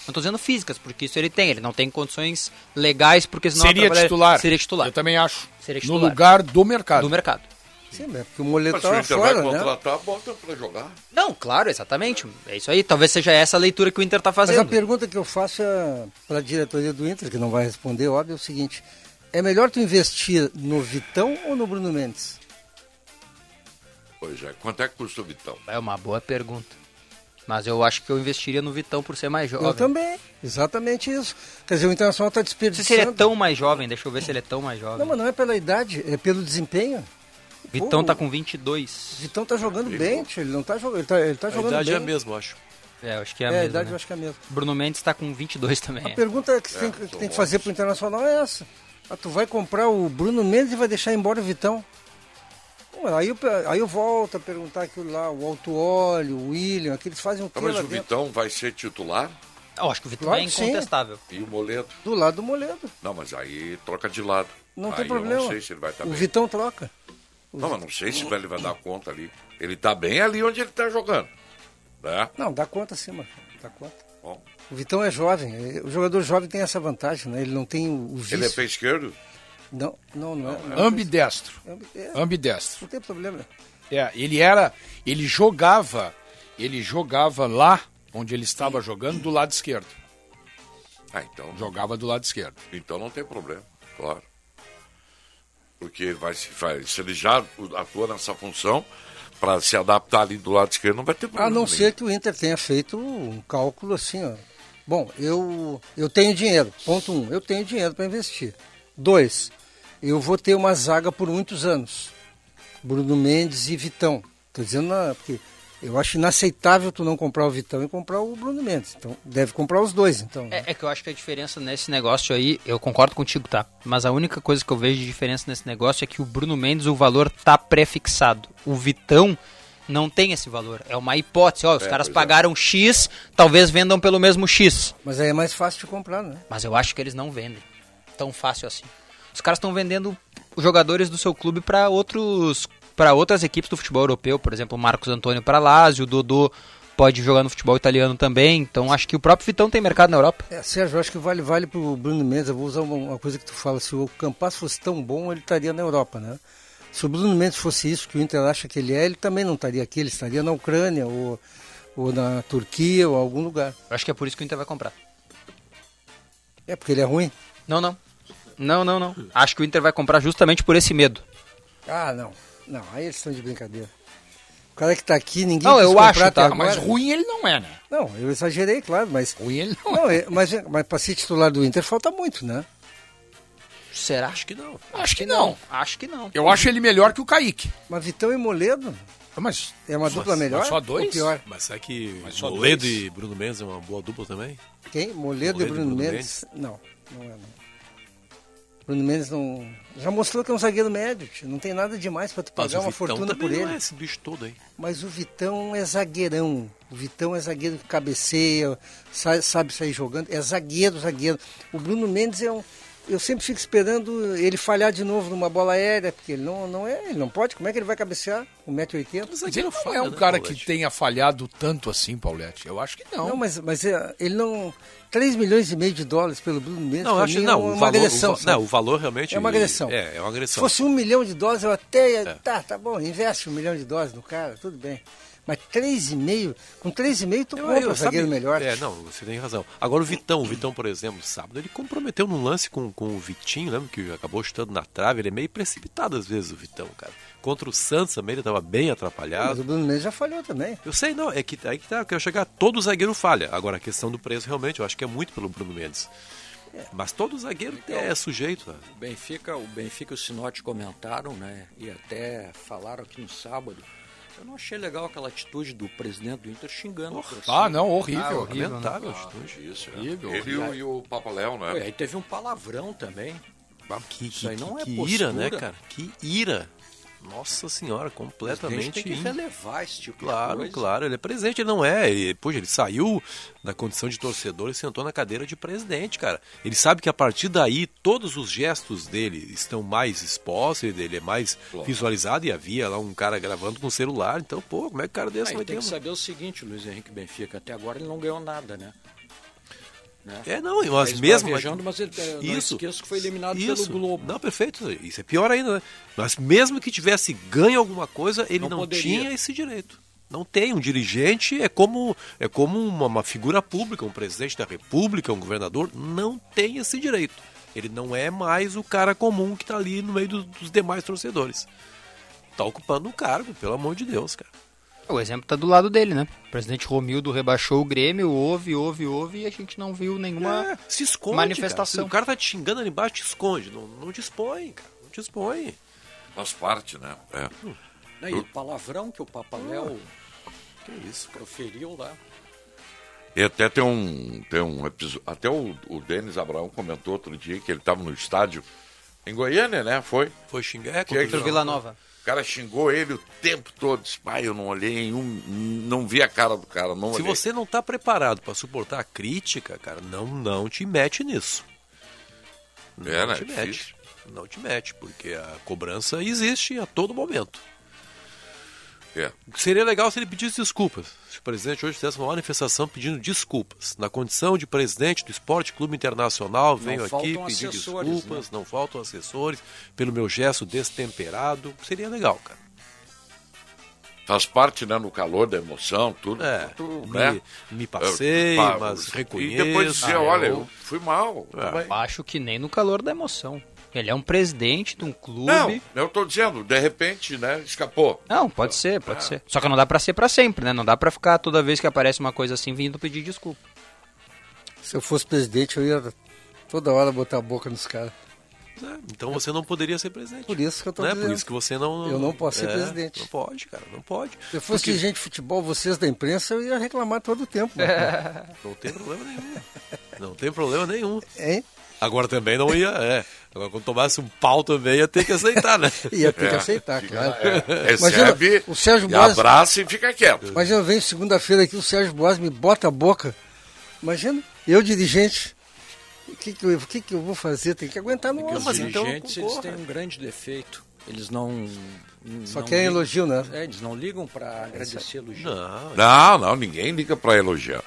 não tô dizendo físicas, porque isso ele tem. Ele não tem condições legais, porque senão Seria titular. Seria titular. Eu também acho. Seria No titular. lugar do mercado. Do mercado. Sim, mas porque o tava Inter fora, vai né? contratar, bota pra jogar. Não, claro, exatamente. É isso aí. Talvez seja essa a leitura que o Inter tá Mas a fazendo. pergunta que eu faço para a diretoria do Inter, que não vai responder, óbvio, é o seguinte: é melhor tu investir no Vitão ou no Bruno Mendes? Pois é. Quanto é que custa o Vitão? É uma boa pergunta. Mas eu acho que eu investiria no Vitão por ser mais jovem. Eu também, exatamente isso. Quer dizer, o Internacional está Não sei desperdiçando. se ele é tão mais jovem, deixa eu ver se ele é tão mais jovem. Não, mas não é pela idade, é pelo desempenho. Vitão Pô, tá com 22. Vitão tá jogando bem, tio, ele não tá jogando, ele tá, ele tá A jogando idade bem. é a mesma, eu acho. É, acho que é a É, a mesma. idade né? eu acho que é a mesma. Bruno Mendes tá com 22 também. A é. pergunta que, você tem, que tem que fazer pro Internacional é essa. Ah, tu vai comprar o Bruno Mendes e vai deixar embora o Vitão? Aí aí eu volto a perguntar aquilo lá, o Alto Óleo, o William, aqueles fazem o Tá, que mas lá o dentro? Vitão vai ser titular? Eu acho que o Vitão Claro é que sim. incontestável. E o Moledo? Do lado do Moledo. Não, mas aí troca de lado. Não aí tem Eu problema. não sei se ele vai estar o bem. Vitão troca. Não, mas não sei se ele vai dar conta ali. Ele tá bem ali onde ele tá jogando. Né? Não, dá conta sim, Marcão. Dá conta. Bom. O Vitão é jovem. O jogador jovem tem essa vantagem, né? Ele não tem o, o vício. Ele é pé esquerdo? Não, não, não é. não Ambidestro. É, Ambidestro. Não tem problema. É, ele era. Ele jogava. Ele jogava lá onde ele estava jogando do lado esquerdo. Ah, então. Jogava do lado esquerdo. Então não tem problema, claro. Porque ele vai se faz, se ele já atua nessa função, para se adaptar ali do lado esquerdo, não vai ter A problema. não nenhum. ser que o Inter tenha feito um cálculo assim, ó. Bom, eu, eu tenho dinheiro. Ponto um, eu tenho dinheiro para investir. Dois, eu vou ter uma zaga por muitos anos. Bruno Mendes e Vitão. Tô dizendo na, porque eu acho inaceitável tu não comprar o Vitão e comprar o Bruno Mendes. Então, deve comprar os dois, então. É, é que eu acho que a diferença nesse negócio aí, eu concordo contigo, tá? Mas a única coisa que eu vejo de diferença nesse negócio é que o Bruno Mendes, o valor tá prefixado. O Vitão não tem esse valor. É uma hipótese. Ó, os É, caras é. pagaram X, talvez vendam pelo mesmo X. Mas aí é mais fácil de comprar, né? Mas eu acho que eles não vendem tão fácil assim. Os caras estão vendendo os jogadores do seu clube para outros para outras equipes do futebol europeu, por exemplo, o Marcos Antônio para Lazio, o Dodô pode jogar no futebol italiano também. Então acho que o próprio Vitão tem mercado na Europa. É, Sérgio, acho que vale, vale pro Bruno Mendes. Eu vou usar uma, uma coisa que tu fala. Se o Campas fosse tão bom, ele estaria na Europa, né? Se o Bruno Mendes fosse isso que o Inter acha que ele é, ele também não estaria aqui. Ele estaria na Ucrânia ou, ou na Turquia ou algum lugar. Eu acho que é por isso que o Inter vai comprar. É porque ele é ruim? Não, não. Não, não, não. Acho que o Inter vai comprar justamente por esse medo. Ah, não. Não, aí eles estão de brincadeira. O cara que tá aqui, ninguém Não, eu acho, tá? Mas ruim ele não é, né? Não, eu exagerei, claro, mas... Ruim ele não, não é. Mas, mas para ser titular do Inter falta muito, né? Será? Acho que não. Acho que não. Acho que não. Eu acho ele melhor que o Kaique. Mas Vitão e Moledo? Mas é uma dupla melhor? só dois? Ou pior? Mas será que Mas Moledo dois. e Bruno Mendes é uma boa dupla também? Quem? Moledo, e Bruno, Mendes? Não, não é não. Bruno Mendes não. Já mostrou que é um zagueiro médio, tio. não tem nada demais para tu pagar uma fortuna por não ele. é esse bicho todo aí. Mas o Vitão é zagueirão. O Vitão é zagueiro que cabeceia, sa- sabe sair jogando. É zagueiro, zagueiro. O Bruno Mendes é um. Eu sempre fico esperando ele falhar de novo numa bola aérea, porque ele não, não é, ele não pode. Como é que ele vai cabecear? 1,80m? Mas ele não é um cara que tenha falhado tanto assim, Paulette. Eu acho que não. Não, mas, mas é, ele não. 3 milhões e meio de dólares pelo Bruno Mendes. Não, acho não. É o uma valor, agressão. o, não, o valor realmente. É uma agressão. É, é uma Se agressão. fosse um milhão de dólares, eu até. Tá, tá bom, investe um milhão de dólares no cara, tudo bem. Mas 3,5, com 3,5 tu Eu- compra eu, um zagueiro sabe- melhor. É, não, você tem razão. Agora o Vitão, o Vitão, por exemplo, sábado, ele comprometeu num lance com, com o Vitinho, lembra que acabou chutando na trave, ele é meio precipitado às vezes, o Vitão, cara. Contra o Santos também, ele estava bem Mas atrapalhado. o Bruno Mendes já falhou também. Eu sei, não, é que aí que tá, eu quero chegar, todo zagueiro falha. Agora, a questão do preço, realmente, eu acho que é muito pelo Bruno Mendes. Mas todo zagueiro é sujeito. O Benfica, o Benfica e o Sinote comentaram, né? E até falaram aqui no sábado. Eu não achei legal aquela atitude do presidente do Inter xingando. torcida. Ah, não, horrível. Ah, horrível, lamentável né? a atitude. Isso, é. Horrível. Ele e o, e o Papaléu, né? Pô, aí teve um palavrão também. Que, Isso aí que- não é que postura. ira, né, cara? Que ira. Nossa senhora, completamente. tem que relevar esse tipo de Claro, coisa. claro, ele é presidente, ele não é. Ele, poxa, ele saiu da condição de torcedor e sentou na cadeira de presidente, cara. Ele sabe que a partir daí todos os gestos dele estão mais expostos, ele é mais visualizado e havia lá um cara gravando com celular. Então, pô, como é que o cara desse Aí vai tem ter que um- saber o seguinte, Luiz Henrique Benfica, até agora ele não ganhou nada, né? Né? É, não, mas mas ele, eh, não esqueça que foi eliminado isso. pelo Globo. Não, perfeito. Isso é pior ainda, né? Mas mesmo que tivesse ganho alguma coisa, ele Não não, tinha esse direito. Não tem. Um dirigente é como, é como uma, uma figura pública, um presidente da república, um governador, não tem esse direito. Ele não é mais o cara comum que está ali no meio do- dos demais torcedores. Tá ocupando um cargo, pelo amor de Deus, cara. O exemplo tá do lado dele, né? O presidente Romildo rebaixou o Grêmio, houve, houve, houve, e a gente não viu nenhuma É, se esconde, manifestação. Cara. Se o cara tá te xingando ali embaixo, te esconde. Não, não te expõe, cara. Não te expõe. Faz parte, né? É. Né, E o palavrão que o Papaléu que isso, proferiu lá. E até tem um, tem um episódio. Até o, o Denis Abraão comentou outro dia que ele estava no estádio em Goiânia, né? Foi? Foi xingar que, contra o Vila Nova. O cara xingou ele o tempo todo. Disse, pai, eu não olhei em um. Não vi a cara do cara. Não Se olhei. você não tá preparado pra suportar a crítica, cara, não, não te mete nisso. Não É, né? te Difícil. mete. Não te mete, porque a cobrança existe a todo momento. É. Seria legal se ele pedisse desculpas. O presidente hoje fizesse uma manifestação pedindo desculpas. Na condição de presidente do Esporte Clube Internacional, venho aqui pedir desculpas, não faltam assessores, pelo meu gesto destemperado. Seria legal, cara. Faz parte, né? No calor da emoção, tudo. É, tudo, me- né? me passei, pá, mas E reconheço. depois dizer, Ah, olha, eu- eu fui mal. Eu acho que nem no calor da emoção. Ele é um presidente de um clube. Não, eu tô dizendo, de repente, né? Escapou. Não, pode ser, pode ser. Só que não dá pra ser pra sempre, né? Não dá pra ficar toda vez que aparece uma coisa assim vindo pedir desculpa. Se eu fosse presidente, eu ia toda hora botar a boca nos caras. É, então você não poderia ser presidente. Por isso que eu tô né? dizendo. Por isso que você não. Eu não posso ser é, presidente. Não pode, cara, não pode. Se eu fosse Porque dirigente de futebol, vocês da imprensa, eu ia reclamar todo o tempo. mano. Não tem problema nenhum. Não tem problema nenhum. Hein? Agora também não ia, é. Agora quando tomasse um pau também ia ter que aceitar, né? Ia ter que É, aceitar, claro. é, Imagina, recebe, o Sérgio Boas... abraça e fica quieto. Imagina, eu venho segunda-feira aqui, o Sérgio Boas me bota a boca. Imagina, eu dirigente, o que, que, eu, o que, que eu vou fazer? Tem que aguentar no ombro. os mas então, dirigentes eles porra. têm um grande defeito. Eles não. Só querem elogio, né? É, eles não ligam para agradecer elogio. Não, Não, não, ninguém liga pra elogiar.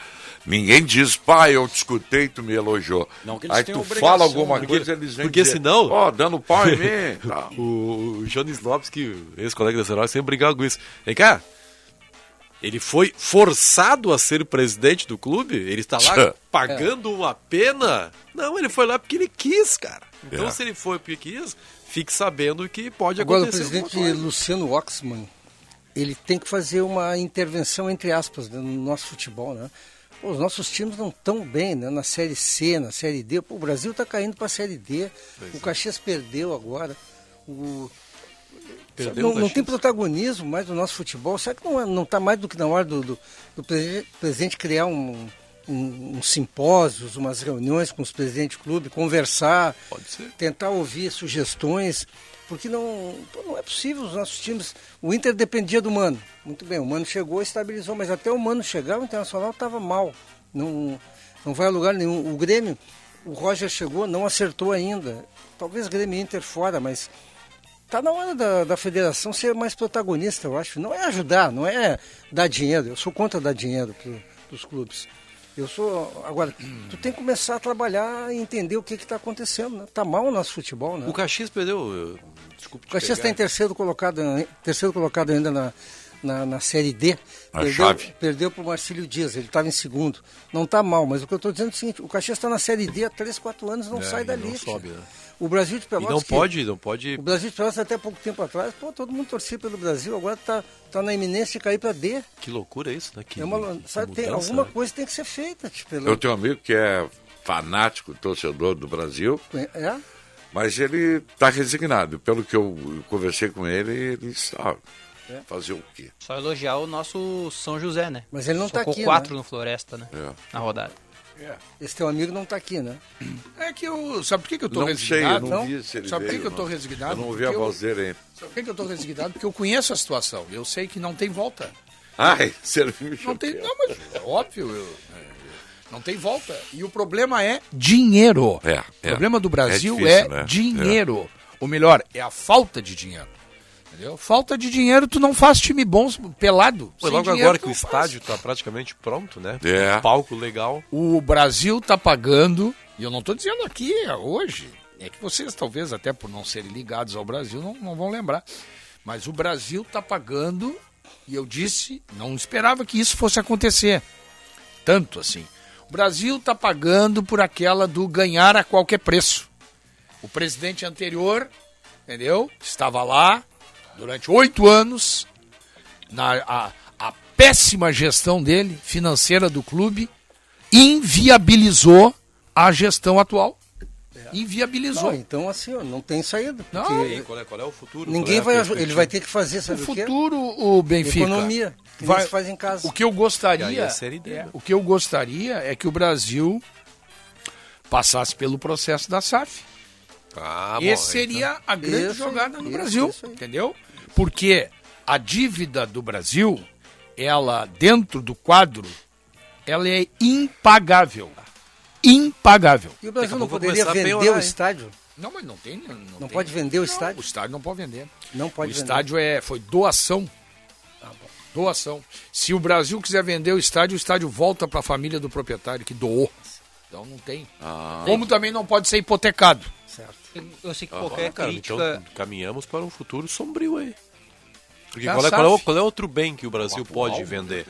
Ninguém diz, pai, eu te escutei, tu me elogiou. Não que eles Aí tu obrigação, fala alguma porque- coisa, eles vêm porque dizer, senão- Ó, dando pau em mim. Tá. O, o Jones Lopes, que ex-colega da Senhora, sempre brigava com isso. Vem cá. Ele foi forçado a ser presidente do clube? Ele está lá Tchã. pagando uma pena? Não, ele foi lá porque ele quis, cara. Então, É. se ele foi porque quis, fique sabendo que pode Agora, o acontecer presidente alguma coisa. Luciano Oxman, ele tem que fazer uma intervenção, entre aspas, né, no nosso futebol, né? Os nossos times não estão bem, né? Na Série C, na Série D. Pô, o Brasil está caindo para a Série D. Pois o é. Caxias perdeu agora. O... Perdeu não, o não tem protagonismo mais do nosso futebol. Será que não, está mais do que na hora do, do, do presi- presidente criar um, um, um simpósios, umas reuniões com os presidentes de clube, conversar, tentar ouvir sugestões, porque não, não é possível os nossos times. O Inter dependia do Mano. Muito bem, o Mano chegou, estabilizou, mas até o Mano chegar, o Internacional estava mal. Não, não vai a lugar nenhum. O Grêmio, o Roger chegou, não acertou ainda. Talvez Grêmio e Inter fora, mas Tá na hora da, da federação ser mais protagonista, eu acho. Não é ajudar, não é dar dinheiro. Eu sou contra dar dinheiro para os clubes. Eu sou. Agora, tu tem que começar a trabalhar e entender o que está acontecendo. Né? Tá mal o nosso futebol, né? O Caxias perdeu. Desculpe. O Caxias está em terceiro colocado, terceiro colocado ainda na, na, na Série D. Perdeu, chave. Perdeu para o Marcílio Dias, ele estava em segundo. Não está mal, mas o que eu estou dizendo é o seguinte: o Caxias está na Série D há 3, 4 anos não É, sai e dali. não tia. sobe, né? O Brasil de E Pelotas. não que- pode, não pode. o Brasil de Pelotas até pouco tempo atrás, pô, todo mundo torcia pelo Brasil, agora tá, tá na iminência de cair para D. Que loucura isso, né? Que, é uma, que sabe, tem, alguma né? coisa tem que ser feita. Tipo, Eu tenho um amigo que é fanático, torcedor do Brasil, é? Mas ele está resignado. Pelo que eu conversei com ele, ele disse, ah, É. fazer o quê? Só elogiar o nosso São José, né? Mas ele não tá Socou aqui, quatro né? no Floresta, né? É. Na rodada. Esse teu amigo não está aqui, né? É que eu. Sabe por que, que eu tô Não sei, eu resignado? não vi se ele Sabe por que, que eu tô não. resignado? Eu não ouvi a voz dele ainda. Sabe por que, que eu tô resignado? Porque eu conheço a situação. Eu sei que não tem volta. Ai, serviu Não tem. Não, mas é óbvio. eu- é, não tem volta. E o problema é dinheiro. É, O é. problema do Brasil É é, difícil, né? dinheiro. Ou melhor, é a falta de dinheiro. Entendeu? Falta de dinheiro, tu não faz time bom pelado. Foi Sem logo dinheiro, agora que o faz. estádio está praticamente pronto, né? É. Um palco legal. O Brasil tá pagando, e eu não tô dizendo aqui é hoje, é que vocês talvez até por não serem ligados ao Brasil não, não vão lembrar, mas o Brasil tá pagando, e eu disse, não esperava que isso fosse acontecer, tanto assim. O Brasil tá pagando por aquela do ganhar a qualquer preço. O presidente anterior, entendeu? Estava lá durante oito anos, na, a, a péssima gestão dele, financeira do clube, inviabilizou a gestão atual. Inviabilizou. Não, então assim, ó, não tem saída. Não. aí, qual é, qual é o futuro? Ninguém é vai ajudar. Ele vai ter que fazer, O sabe o, quê? futuro, o Benfica. Economia, que vai- faz em casa. O que eu gostaria, é é, né? o que eu gostaria é que o Brasil passasse pelo processo da SAF. Ah, bom, Esse seria a grande Isso, jogada no isso, Brario, isso entendeu? Porque a dívida do Brasil, ela dentro do quadro, ela é impagável. Impagável. E o Brasil não poderia vender piorar, o hein? estádio? Não, mas não tem. Não, Não tem. pode vender o Não, estádio? O estádio não pode vender. Não pode o vender. estádio é, foi doação. Doação. Se o Brasil quiser vender o estádio, o estádio volta para a família do proprietário que doou. Então não tem. Ah. Como também não pode ser hipotecado. Eu sei que Ah, qualquer cara, crítica. Então caminhamos para um futuro sombrio aí. Porque qual é, qual, é qual é outro bem que o Brasil pode vender?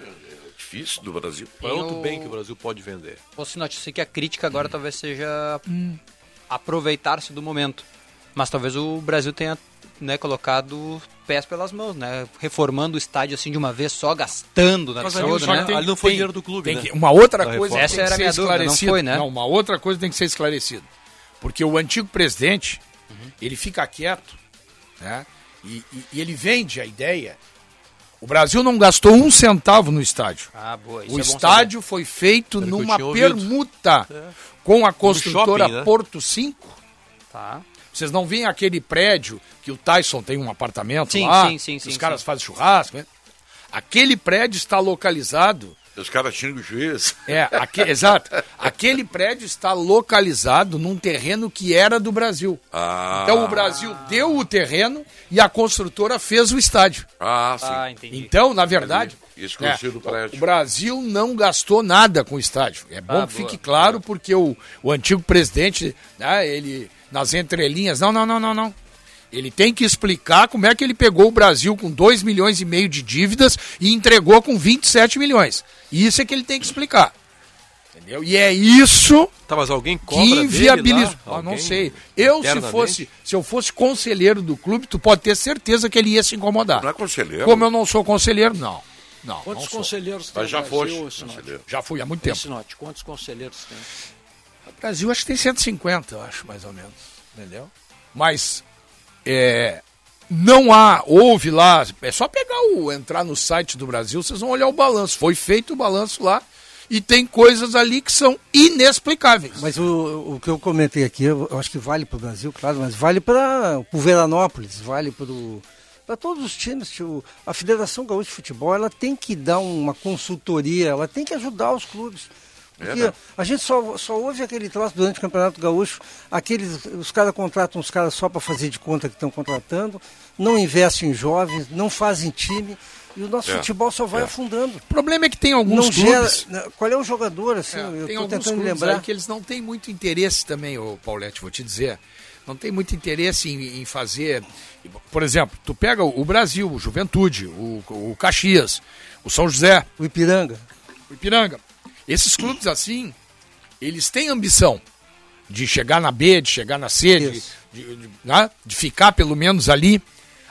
Difícil do Brasil. Qual é outro bem que o Brasil pode vender? Eu sei que a crítica agora talvez seja aproveitar-se do momento. Mas talvez o Brasil tenha né, colocado pés pelas mãos, né? Reformando o estádio assim de uma vez só, gastando na Mas toda, né? tem- ali não foi dinheiro do clube, tem né? que- uma outra Da coisa. Essa tem era que a ser minha dúvida, não esclarecida. foi, né? Não, uma outra coisa tem que ser esclarecida. Porque o antigo presidente, ele fica quieto, né? E, e- e ele vende a ideia. O Brasil não gastou um centavo no estádio. Ah, boa. O é estádio foi feito numa permuta com a construtora shopping, né? Porto 5. saber. Tá. Vocês não veem aquele prédio que o Tyson tem um apartamento Sim, lá? sim, sim, sim, Os caras sim. fazem churrasco, né? Aquele prédio está localizado Os caras xingam o juiz. é, aque- exato. Aquele prédio está localizado num terreno que era do Brasil. Ah. Então o Brasil deu o terreno e a construtora fez o estádio. Ah, sim. Ah, entendi. Então, na verdade, Exclusivo do prédio. o Brasil não gastou nada com o estádio. É bom Ah, que boa, fique claro, porque o, o antigo presidente, né, ele, nas entrelinhas, não, não, não, não, não. Ele tem que explicar como é que ele pegou o Brasil com 2 milhões e meio de dívidas e entregou com 27 milhões. Isso é que ele tem que explicar. Entendeu? E é isso Tá, mas alguém que cobra dele inviabiliza. Ah, não sei. Eu, se fosse, se eu fosse conselheiro do clube, tu pode ter certeza que ele ia se incomodar. Não é conselheiro. Como eu não sou conselheiro, não. Não, Quantos não sou. conselheiros tem Mas já Brasil, foste Sinote? conselheiro. Já fui há muito Tem, tempo. Sinote, quantos conselheiros tem? O Brasil acho que tem 150, eu acho, mais ou menos. Entendeu? Mas é, não há, houve lá, é só pegar o, entrar no site do Brasil, vocês vão olhar o balanço. Foi feito o balanço lá e tem coisas ali que são inexplicáveis. Mas o, o que eu comentei aqui, eu eu acho que vale para o Brasil, claro, mas vale para o Veranópolis, vale para todos os times. Tio. A Federação Gaúcha de Futebol ela tem que dar uma consultoria, ela tem que ajudar os clubes. Porque a gente só, só ouve aquele troço durante o Campeonato Gaúcho, aqueles, os caras contratam os caras só para fazer de conta que estão contratando, não investem em jovens, não fazem time, e o nosso É, futebol só vai é. afundando. O problema é que tem alguns Não gera, clubes. né, qual é o jogador, assim, É, eu estou tentando lembrar. que eles não têm muito interesse também, ô Paulette, vou te dizer. Não tem muito interesse em, em fazer. Por exemplo, tu pega o, o Brasil, o Juventude, o, o Caxias, o São José, O Ipiranga. o Ipiranga. Esses clubes assim, eles têm ambição de chegar na B, de chegar na C, de, de, de- né? de ficar pelo menos ali.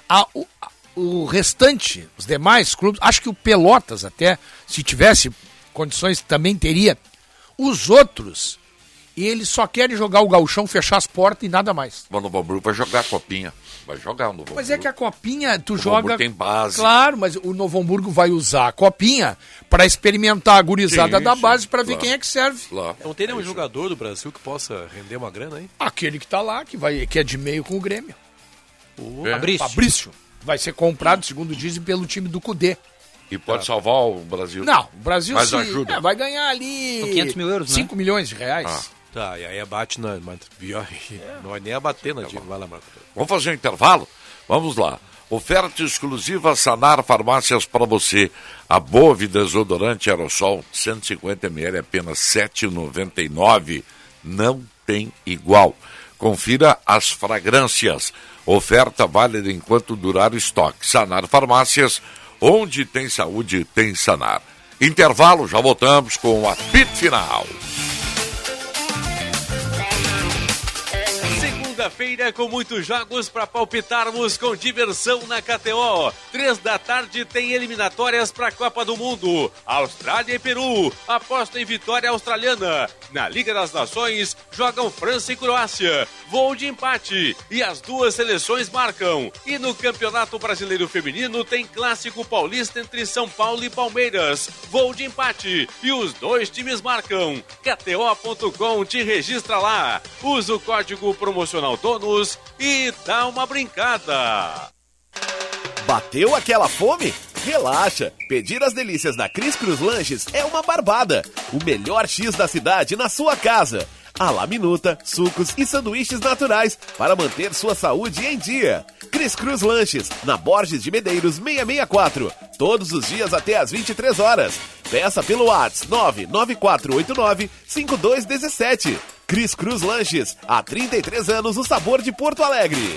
A- o, a- o restante, os demais clubes, acho que o Pelotas até, se tivesse condições, também teria. Os outros, eles só querem jogar o gauchão, fechar as portas e nada mais. O Novo Hamburgo vai jogar a copinha. Vai jogar o Novo Mas é que a copinha, tu Novo joga. Hamburgo tem base. Claro, mas o Novo Hamburgo vai usar a copinha para experimentar a gurizada Sim, da sim, base para ver quem é que serve. Lá. Não tem nenhum jogador do Brasil que possa render uma grana aí? Aquele que tá lá, que, vai, que é de meio com o Grêmio. O É. Fabrício. Fabrício. Vai ser comprado, segundo dizem, pelo time do Cudê. E pode salvar o Brasil. Não, o Brasil Mas se, ajuda. é, vai ganhar ali. São 500 mil euros, né? 5 milhões de reais. Ah. Tá, e aí abate na. Mas, pior, não vai nem abater na dívida. Vai lá, Marco. Vamos fazer um intervalo? Vamos lá. Oferta exclusiva Sanar Farmácias para você. A Bove desodorante aerossol 150 ml apenas 7,99. Não tem igual. Confira as fragrâncias. Oferta válida enquanto durar o estoque. Sanar Farmácias, onde tem saúde, tem Sanar. Intervalo, já voltamos com o apito final. Segunda-feira com muitos jogos para palpitarmos com diversão na KTO. Três da tarde tem eliminatórias para a Copa do Mundo. Austrália e Peru. Aposta em vitória australiana. Na Liga das Nações jogam França e Croácia. Voo de empate e as duas seleções marcam. E no Campeonato Brasileiro Feminino tem clássico paulista entre São Paulo e Palmeiras. Voo de empate e os dois times marcam. KTO.com te registra lá. Usa o código promocional DONOS e dá uma brincada. Bateu aquela fome? Relaxa! Pedir as delícias da Cris Cruz Lanches é uma barbada. O melhor X da cidade na sua casa. A la minuta, sucos e sanduíches naturais para manter sua saúde em dia. Cris Cruz Lanches, na Borges de Medeiros 664. Todos os dias até às 23 horas. Peça pelo WhatsApp 99489-5217. Cris Cruz Lanches, há 33 anos o sabor de Porto Alegre.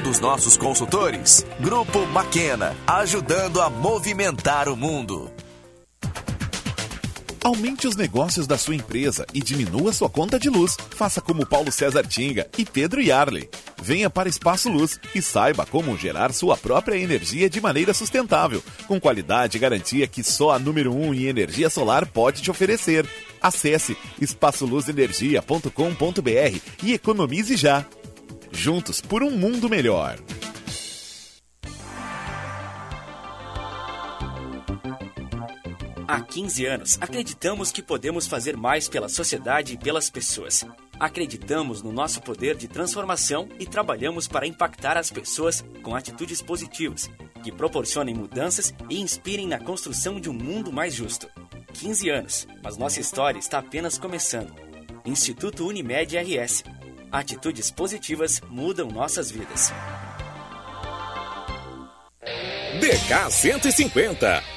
dos nossos consultores. Grupo Maquena, ajudando a movimentar o mundo. Aumente os negócios da sua empresa e diminua sua conta de luz. Faça como Paulo César Tinga e Pedro Yarley. Venha para Espaço Luz e saiba como gerar sua própria energia de maneira sustentável, com qualidade e garantia que só a número 1 um em energia solar pode te oferecer. Acesse espaçoluzenergia.com.br e economize já. Juntos por um mundo melhor. Há 15 anos, acreditamos que podemos fazer mais pela sociedade e pelas pessoas. Acreditamos no nosso poder de transformação e trabalhamos para impactar as pessoas com atitudes positivas, que proporcionem mudanças e inspirem na construção de um mundo mais justo. 15 anos, mas nossa história está apenas começando. Instituto Unimed RS. Atitudes positivas mudam nossas vidas. DK 150,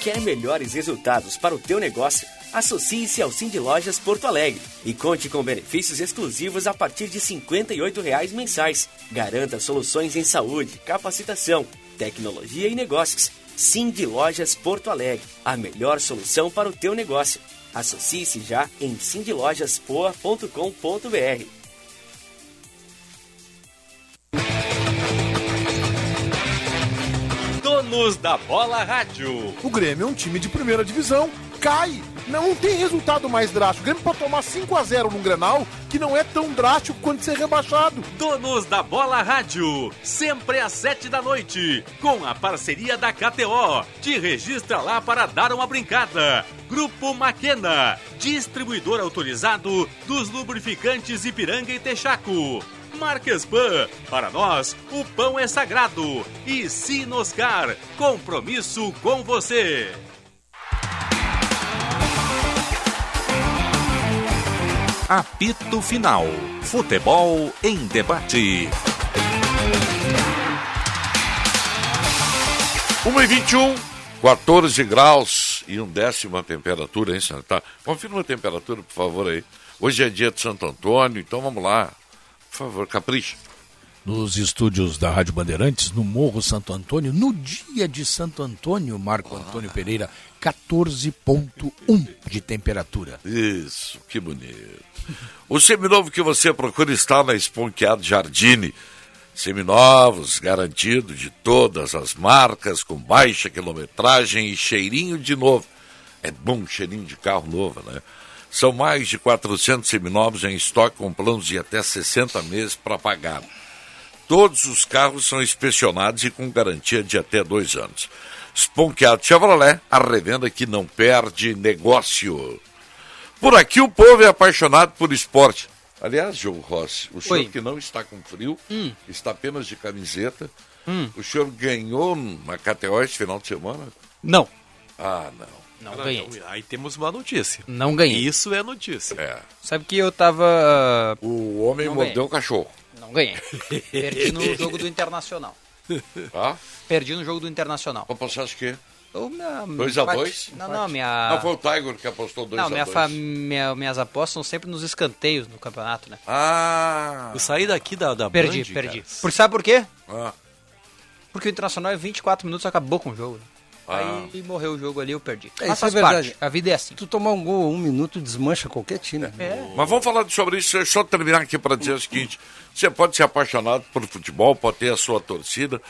Quer melhores resultados para o teu negócio? Associe-se ao Cindy Lojas Porto Alegre e conte com benefícios exclusivos a partir de 58 reais mensais. Garanta soluções em saúde, capacitação, tecnologia e negócios. Cindy Lojas Porto Alegre, a melhor solução para o teu negócio. Associe-se já em cindylojaspoa.com.br. Donos da Bola Rádio. O Grêmio é um time de primeira divisão. Cai. Não tem resultado mais drástico. O Grêmio pode tomar 5 a 0 num Grenal, que não é tão drástico quanto ser rebaixado. Donos da Bola Rádio, sempre às 7 da noite, com a parceria da KTO. Te registra lá para dar uma brincada. Grupo Maquena, distribuidor autorizado dos lubrificantes Ipiranga e Texaco. Marques Pan, para nós o pão é sagrado. E Sinoscar, compromisso com você. Apito Final. Futebol em debate. 1 e 21, 14 graus e um décimo a temperatura, hein, senhor? Tá. Confirma a temperatura, por favor, aí. Hoje é dia de Santo Antônio, então vamos lá. Por favor, capricha. Nos estúdios da Rádio Bandeirantes, no Morro Santo Antônio, no dia de Santo Antônio, Marco Antônio Pereira, 14,1 de temperatura. Isso, que bonito. O seminovo que você procura está na Esponqueado Jardine. Seminovos, garantido de todas as marcas, com baixa quilometragem e cheirinho de novo. É bom cheirinho de carro novo, né? São mais de 400 seminovos em estoque com planos de até 60 meses para pagar. Todos os carros são inspecionados e com garantia de até dois anos. Sponkeado Chevrolet, a revenda que não perde negócio. Por aqui o povo é apaixonado por esporte. Aliás, João Rossi, o senhor Oi. que não está com frio, Hum. está apenas de camiseta. Hum. O senhor ganhou na KTO esse final de semana? Não. Ah, não. Não Ah, ganhei. então, aí temos uma notícia. Não ganhei. Isso é notícia. É. Sabe que eu tava. O homem Não mordeu ganhei. o cachorro. Não ganhei. Perdi no jogo do Internacional. Ah? Perdi no jogo do Internacional. Apostaste o quê? Ou minha- 2 a empate. 2 Não, não, minha. Não, foi o Tiger que apostou 2 Não, a minha 2 fa- minha- minhas apostas são sempre nos escanteios no campeonato, né? Ah! Eu saí daqui da, da Perdi, Band, perdi. cara. Por, sabe por quê? Ah. Porque o Internacional é 24 minutos acabou com o jogo. né? Ah. Aí morreu o jogo ali, eu perdi. É, Mas isso é verdade. parte. A vida é assim. Tu tomar um gol um minuto desmancha qualquer time. É. Mas vamos falar sobre isso. Deixa eu só terminar aqui para dizer o seguinte: você pode ser apaixonado por futebol, pode ter a sua torcida.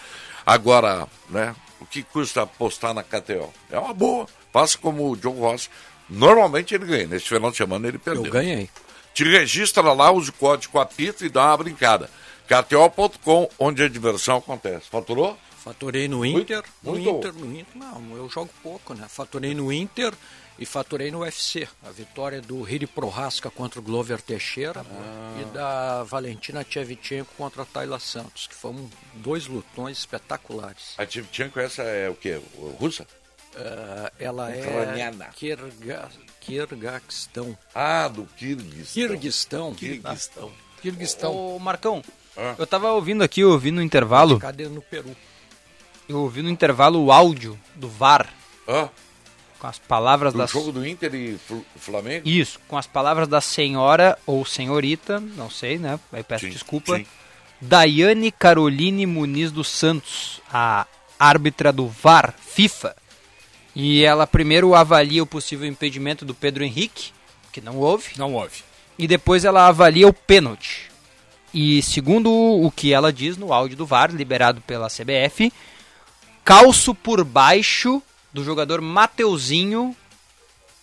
Agora, né? O que custa apostar na KTO? É uma boa. Faça como o Diogo Rossi. Normalmente ele ganha. Nesse final de semana ele perdeu. Eu ganhei. Te registra lá, usa o código apito e dá uma brincada. KTO.com, onde a diversão acontece. Faturou? Faturei no Muito- Inter. No muito. Inter, no Inter. Não, eu jogo pouco, né? Faturei no Inter e faturei no UFC. A vitória do Riri Prohaska contra o Glover Teixeira Ah. e da Valentina Tchevchenko contra a Tayla Santos, que foram dois lutões espetaculares. A Tivchenko, essa é o quê? Russa? Eh, ela é Ucraniana. Kirga, Kirguistão. Ah, do Kirguistão. Kirguistão. Kirguistão. Kirguistão. Ô, Marcão, Ah. eu tava ouvindo aqui, eu ouvi no intervalo. Cadê no Peru? Eu ouvi no intervalo o áudio do VAR. Ah, Com as palavras do da. jogo do Inter e Fl- Flamengo? Isso, com as palavras da senhora ou senhorita, não sei, né? Aí peço Sim, desculpa. sim. Daiane Caroline Muniz dos Santos, a árbitra do VAR FIFA. E ela primeiro avalia o possível impedimento do Pedro Henrique, que não houve. Não houve. E depois ela avalia o pênalti. E segundo o que ela diz no áudio do VAR, liberado pela CBF, calço por baixo do jogador Mateuzinho,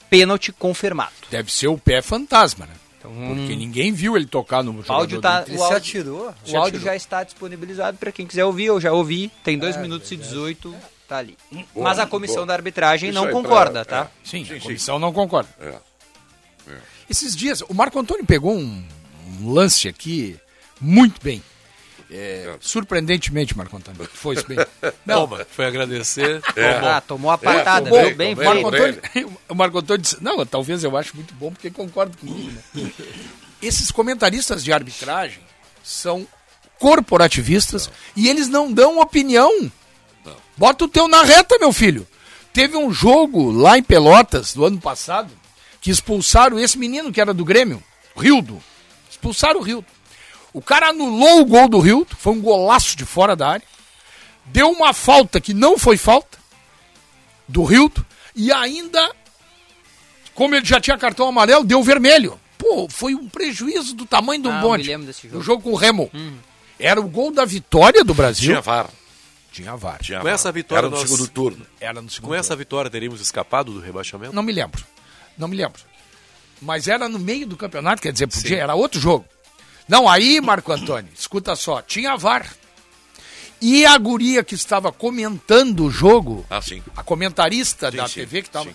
pênalti confirmado. Deve ser o pé fantasma, né? Então, Porque ninguém viu ele tocar no o áudio, tá, do o áudio, atirou? O Se áudio atirou. já está disponibilizado para quem quiser ouvir. Eu já ouvi, tem 2 minutos e 18, tá ali. Mas a comissão boa. da arbitragem Isso não concorda, pra- tá? é. Sim, a comissão não concorda. É. Esses dias, o Marco Antônio pegou um, um lance aqui muito bem. É, surpreendentemente, Marco Antônio. Foi isso bem. Não, Toma, foi agradecer. É. tomou. Ah, tomou a patada, Bom, viu? Bem o Marco. Antônio, o Marco Antônio disse, não, talvez eu acho muito bom porque concordo comigo. Né? Esses comentaristas de arbitragem são corporativistas e eles não dão opinião. Bota o teu na reta, meu filho. Teve um jogo lá em Pelotas do ano passado que expulsaram esse menino que era do Grêmio, Rildo. Expulsaram o Rildo. O cara anulou o gol do Rildo, foi um golaço de fora da área. Deu uma falta que não foi falta do Rildo e ainda, como ele já tinha cartão amarelo, deu vermelho. Pô, foi um prejuízo do tamanho do Ah, eu bonde. me lembro desse jogo. O jogo com o Remo. Era o gol da vitória do Brasil. Tinha VAR. Tinha VAR. Tinha Com VAR. essa vitória Era no nós- segundo turno. Era no segundo Com essa turno. vitória teríamos escapado do rebaixamento? Não me lembro. Não me lembro. Mas era no meio do campeonato, quer dizer, podia, Sim. era outro jogo. Não, aí, Marco Antônio, escuta só, tinha VAR. E a guria que estava comentando o jogo, Ah, a comentarista Sim, da sim, TV que estava.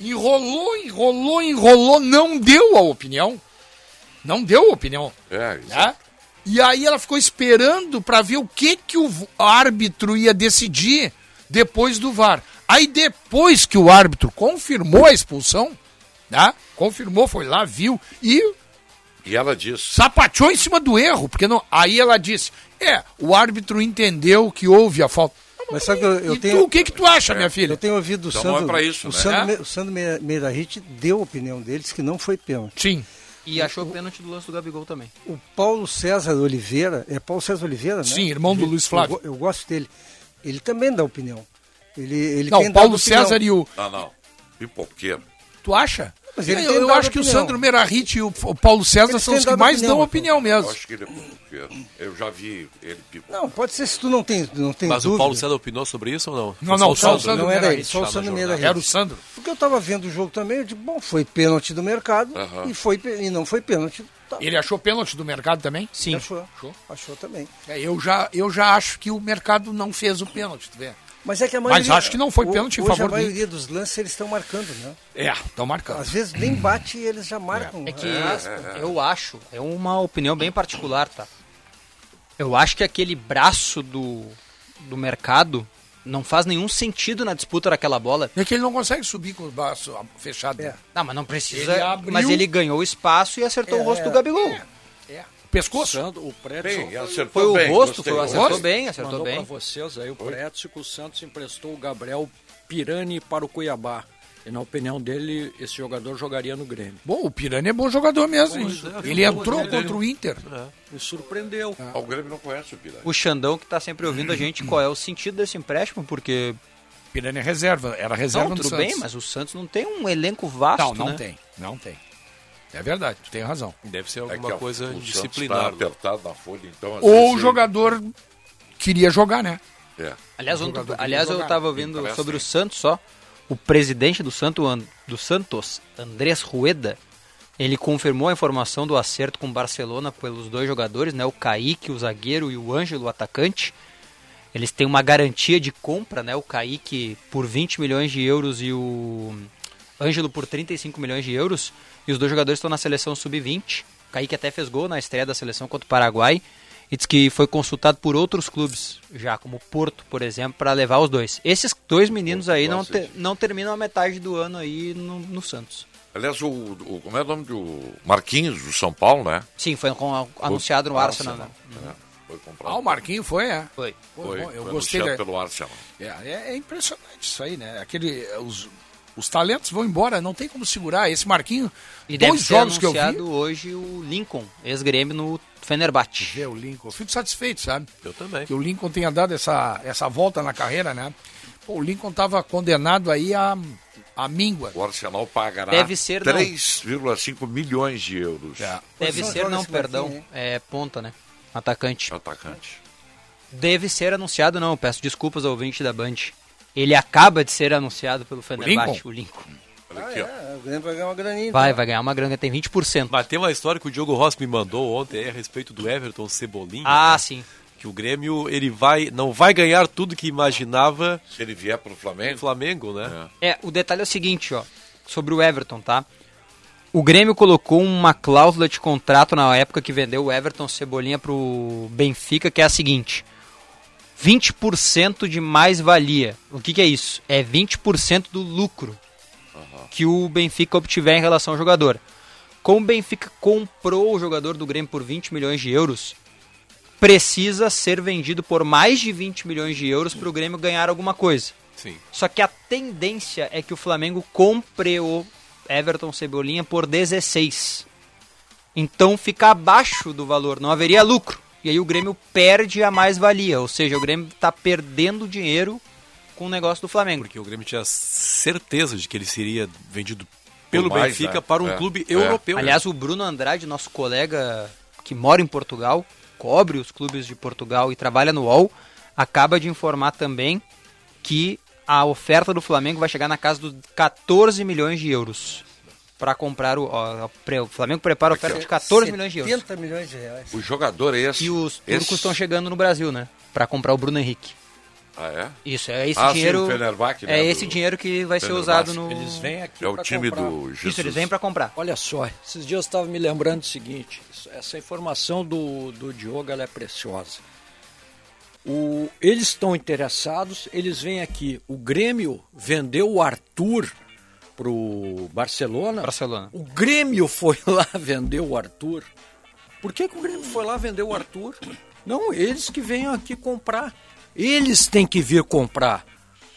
Enrolou, enrolou, enrolou, não deu a opinião. Não deu a opinião. É, isso. né? E aí ela ficou esperando para ver o que, que o árbitro ia decidir depois do VAR. Aí depois que o árbitro confirmou a expulsão, né? confirmou, foi lá, viu e E ela disse. sapateou em cima do erro, porque não. Aí ela disse: "É, o árbitro entendeu que houve a falta". Mas sabe que eu, eu e tenho. tu, o que que tu acha, minha filha? Eu tenho ouvido o Então Sandro. é pra isso, o né? Sandro, É? O Sandro Me- Meirahit deu a opinião deles que não foi pênalti. Sim. E achou o pênalti do lance do Gabigol também. O Paulo César Oliveira, é Paulo César Oliveira, né? Sim, irmão do Eu- Luiz Flávio. Eu, eu gosto dele. Ele também dá opinião. Ele, ele Não, tem o Paulo opinião. César e o. Não, não. Pipoqueiro. Tu acha? Mas ele eu eu acho que o opinião. Sandro Merahit e o, o Paulo César Eles são os que mais opinião, dão opinião Eu mesmo. acho que ele é. Eu já vi ele. Não, pode ser se tu não tem, não tem Mas dúvida. o Paulo César opinou sobre isso ou não? Não, não, só o Sandro, Sandro Não era Merahit. ele, só o Sandro. Meira Era o Sandro. Porque eu tava vendo o jogo também, eu digo, bom, foi pênalti do mercado e, foi, e não foi pênalti. Tá. Ele achou pênalti do mercado também? Sim. Achou, achou, também. É, eu, já, eu já acho que o mercado não fez o pênalti, tu vê? Mas é que a maioria... Mas acho que não foi pênalti em hoje favor a do maioria dos lances eles estão marcando, né? É, estão marcando. Às vezes nem bate e eles já marcam. É que Ah, eu acho, é uma opinião bem particular, tá? Eu acho que aquele braço do, do mercado não faz nenhum sentido na disputa daquela bola. É que ele não consegue subir com o braço fechado. É. Não, mas não precisa. Ele abriu- Mas ele ganhou espaço e acertou É, o rosto é. do Gabigol. É. Pescoço? Sandro, o Prédio Bem, acertou Foi o bem, rosto, foi, O acertou rosto? bem, acertou mandou bem. para vocês aí o Prédio que o Santos emprestou o Gabriel Pirani para o Cuiabá. E na opinião dele, esse jogador jogaria no Grêmio. Bom, o Pirani é bom jogador mesmo. hein? é, ele entrou dele. contra o Inter. Me surpreendeu. Ah, O Grêmio não conhece o Pilar. O Xandão que tá sempre ouvindo a gente, qual é o sentido desse empréstimo? Porque. Pirani é reserva, era reserva Não, do tudo Santos. bem, mas o Santos não tem um elenco vasto. Não, não né? tem, não tem. É verdade, tu tem razão. Deve ser É que alguma a- coisa o Santos disciplinar. Tá apertado na folha, então. às Ou o jogador queria jogar, né? É. Aliás, O jogador aliás eu jogar. tava ouvindo sobre o hein? Santos só. O presidente do, Santo, An- do Santos, Andrés Rueda, ele confirmou a informação do acerto com o Barcelona pelos dois jogadores, né? O Kaique, o zagueiro, e o Ângelo, o atacante. Eles têm uma garantia de compra, né? O Kaique por 20 milhões de euros e o Ângelo por 35 milhões de euros. E os dois jogadores estão na seleção sub-20. O Kaique até fez gol na estreia da seleção contra o Paraguai. E diz que foi consultado por outros clubes, já como Porto, por exemplo, para levar os dois. Esses dois meninos aí não, te- não terminam a metade do ano aí no, no Santos. Aliás, o, o- Como é o nome do. Marquinhos, do São Paulo, né? Sim, foi com- anunciado no Arsenal. né? É, foi comprado. Ah, o Marquinho foi, é. Foi. Pô, Foi, bom, eu foi gostei. anunciado da- pelo Arsenal. É, é, é impressionante isso aí, né? Aquele, os, os talentos vão embora, não tem como segurar. Esse Marquinho, E deve dois ser jogos que eu vi. anunciado hoje o Lincoln, ex-grêmio no Fenerbahçe. Vê o Lincoln. Eu fico satisfeito, sabe? Eu também. Que o Lincoln tenha dado essa, essa volta na carreira, né? Pô, o Lincoln estava condenado aí a, a míngua. O Arsenal pagará Deve ser, não. 3,5 milhões de euros. É. Deve ser, joga não, perdão, Marquinhos, hein? é ponta, né? Atacante. Atacante. Deve ser anunciado, não, peço desculpas ao ouvinte da Band. Ele acaba de ser anunciado pelo Fenerbahçe, Lincoln? o Lincoln. Olha Ah, aqui, ó. é, o Grêmio vai ganhar uma graninha. Vai, então. vai ganhar uma grana, tem 20%. Mas tem uma história que o Diogo Rossi me mandou ontem aí a respeito do Everton Cebolinha. Ah, né? sim. Que o Grêmio ele vai, não vai ganhar tudo que imaginava Se ele vier para o o Flamengo. Flamengo, né? É, o detalhe é o seguinte, ó, sobre o Everton, tá? O Grêmio colocou uma cláusula de contrato na época que vendeu o Everton Cebolinha pro Benfica, que é a seguinte: 20% de mais-valia. O que, que é isso? É 20% do lucro que o Benfica obtiver em relação ao jogador. Como o Benfica comprou o jogador do Grêmio por 20 milhões de euros, precisa ser vendido por mais de 20 milhões de euros para o Grêmio ganhar alguma coisa. Sim. Só que a tendência é que o Flamengo compre o Everton Cebolinha por 16. Então fica abaixo do valor, não haveria lucro. E aí o Grêmio perde a mais-valia, ou seja, o Grêmio está perdendo dinheiro com o negócio do Flamengo. Porque o Grêmio tinha certeza de que ele seria vendido pelo mais, Benfica né? para um É, clube é. europeu. Aliás, o Bruno Andrade, nosso colega que mora em Portugal, cobre os clubes de Portugal e trabalha no UOL, acaba de informar também que a oferta do Flamengo vai chegar na casa dos 14 milhões de euros para comprar o, ó, o Flamengo prepara a oferta de 14 milhões de euros. 70 milhões de reais. O jogador é esse. E os esse- turcos estão chegando no Brasil, né? Para comprar o Bruno Henrique. Ah, é? Isso, é esse Ah, sim, dinheiro. o Fenerbahçe, né, é esse dinheiro que vai ser usado no. Eles vêm aqui É o time comprar. do Jesus. Isso, eles vêm para comprar. Olha só, esses dias eu estava me lembrando do seguinte: essa informação do, do Diogo ela é preciosa. O, eles estão interessados, eles vêm aqui. O Grêmio vendeu o Arthur pro Barcelona. Barcelona. O Grêmio foi lá vender o Arthur. Por que, que o Grêmio foi lá vender o Arthur? Não, eles que venham aqui comprar. Eles têm que vir comprar.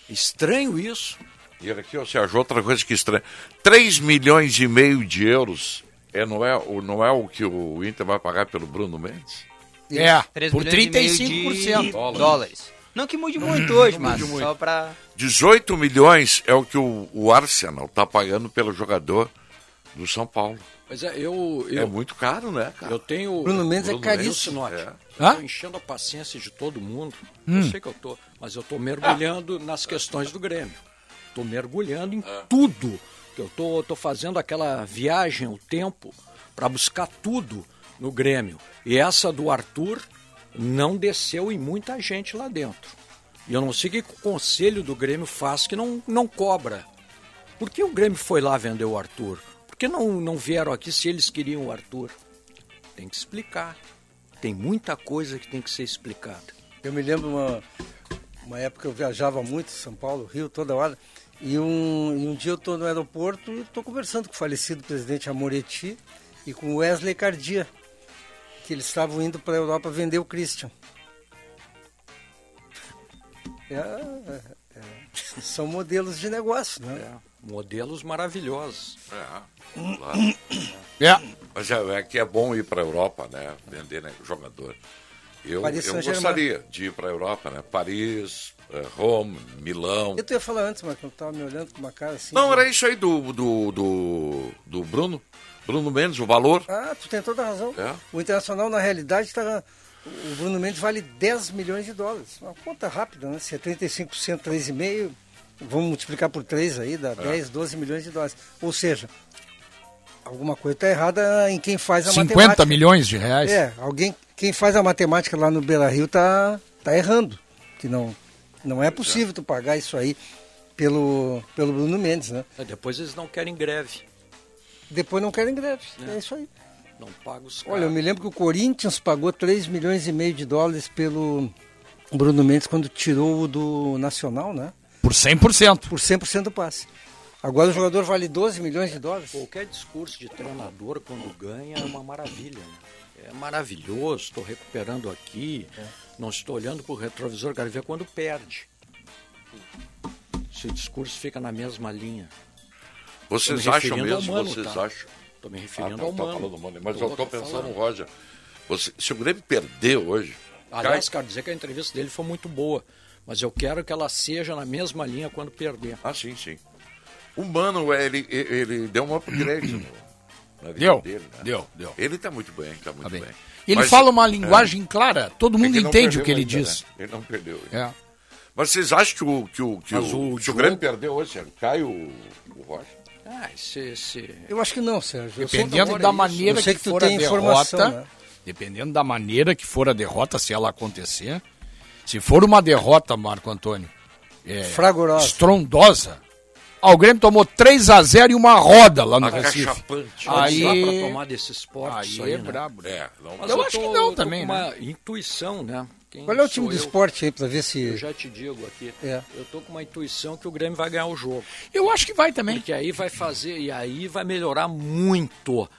Estranho isso. E aqui, ó, Sérgio, outra coisa que estranha. 3 milhões e meio de euros É, não, é, o- não é o que o Inter vai pagar pelo Bruno Mendes? É, 3 por milhões e meio 35%. de dólares. Não que mude muito hoje, mas só pra... 18 milhões é o que o, o Arsenal está pagando pelo jogador do São Paulo. Pois é, eu, eu- É muito caro, né, cara? Eu tenho. Bruno Mendes é Bruno caríssimo. Sinote, É. Eu Hã? tô enchendo a paciência de todo mundo. Hum. Eu sei que eu tô, mas eu tô mergulhando nas questões do Grêmio. Tô mergulhando em tudo. Que eu tô, tô fazendo aquela viagem ao tempo para buscar tudo no Grêmio. E essa do Arthur não desceu em muita gente lá dentro. E eu não sei que o conselho do Grêmio faz que não, não cobra. Por que o Grêmio foi lá vender o Arthur? Por que não, não vieram aqui se eles queriam o Arthur? Tem que explicar. Tem muita coisa que tem que ser explicada. Eu me lembro uma, uma época eu viajava muito, São Paulo, Rio, toda hora. E um, e um dia eu estou no aeroporto e estou conversando com o falecido presidente Amoretti e com Wesley Cardia, que eles estavam indo para a Europa vender o Christian. É, é, é, são modelos de negócio, né? Modelos maravilhosos. É, claro. É. Mas é, é que é bom ir para a Europa, né? Vender né, jogador. Eu, Paris eu gostaria de ir para a Europa, né? Paris, eh, Roma, Milão. Eu tu ia falar antes, mas eu estava me olhando com uma cara assim. Não, de- era isso aí do, do, do, do Bruno. Bruno Mendes, o valor. Ah, tu tem toda a razão. É. O Internacional, na realidade, está. O Bruno Mendes vale 10 milhões de dólares. Uma conta rápida, né? Se é 35%, 3,5%, vamos multiplicar por 3 aí, dá 10, 12 milhões de dólares. Ou seja, alguma coisa está errada em quem faz a 50 matemática. milhões de reais. É, alguém, quem faz a matemática lá no Beira Rio tá, tá errando. Que não, não é possível tu pagar isso aí pelo, pelo Bruno Mendes, né? É, Depois eles não querem greve. Depois não querem greve. É, isso aí. Não pagam os Olha, eu caras. me lembro que o Corinthians pagou 3 milhões e meio de dólares pelo Bruno Mendes quando tirou o do Nacional, né? Por 100%. Por 100% do passe. Agora o jogador vale 12 milhões de dólares. Qualquer discurso de treinador quando ganha é uma maravilha. né? É maravilhoso, estou recuperando aqui, não estou olhando para o retrovisor, quero ver quando perde. Se o discurso fica na mesma linha. Vocês me acham mesmo? Mano, vocês tá? achando? Tô me referindo Ah, tá, ao tá Mano. falando do Mano, Mas Tô- eu tô pensando, falando. Roger. Você, se o Grêmio perder hoje. Aliás, quero dizer que a entrevista dele foi muito boa, mas eu quero que ela seja na mesma linha quando perder. Ah, sim, sim. O Mano, ele, ele ele deu um upgrade no, na vida Deu, dele. Né? deu, deu. Ele tá muito bem, tá muito bem. bem. Ele Mas, fala uma é, linguagem clara, todo é mundo não entende o que ele ainda, diz. né? Ele não perdeu. É. Mas vocês acham que o, que o, que Mas o, o se o Grêmio perdeu hoje, Sérgio, cai o, o Rocha? Ah, esse, esse... Eu acho que não, Sérgio. Eu Dependendo da a maneira eu que, que, for a derrota, né? dependendo da maneira que for a derrota, se ela acontecer, se for uma derrota, Marco Antônio, é, Fragorosa. estrondosa, ah, o Grêmio tomou 3 a 0 e uma roda lá no Recife. Acachapante. Aí, Não dá pra tomar desse esporte aí isso aí, é né? brabo. né? É, não, Mas Eu acho tô- que não também, né? uma intuição, né? Quem Qual é o time do eu? esporte aí, pra ver se... Eu já te digo aqui. É. Eu tô com uma intuição que o Grêmio vai ganhar o jogo. Eu acho que vai também. Porque aí vai fazer, e aí vai melhorar muito.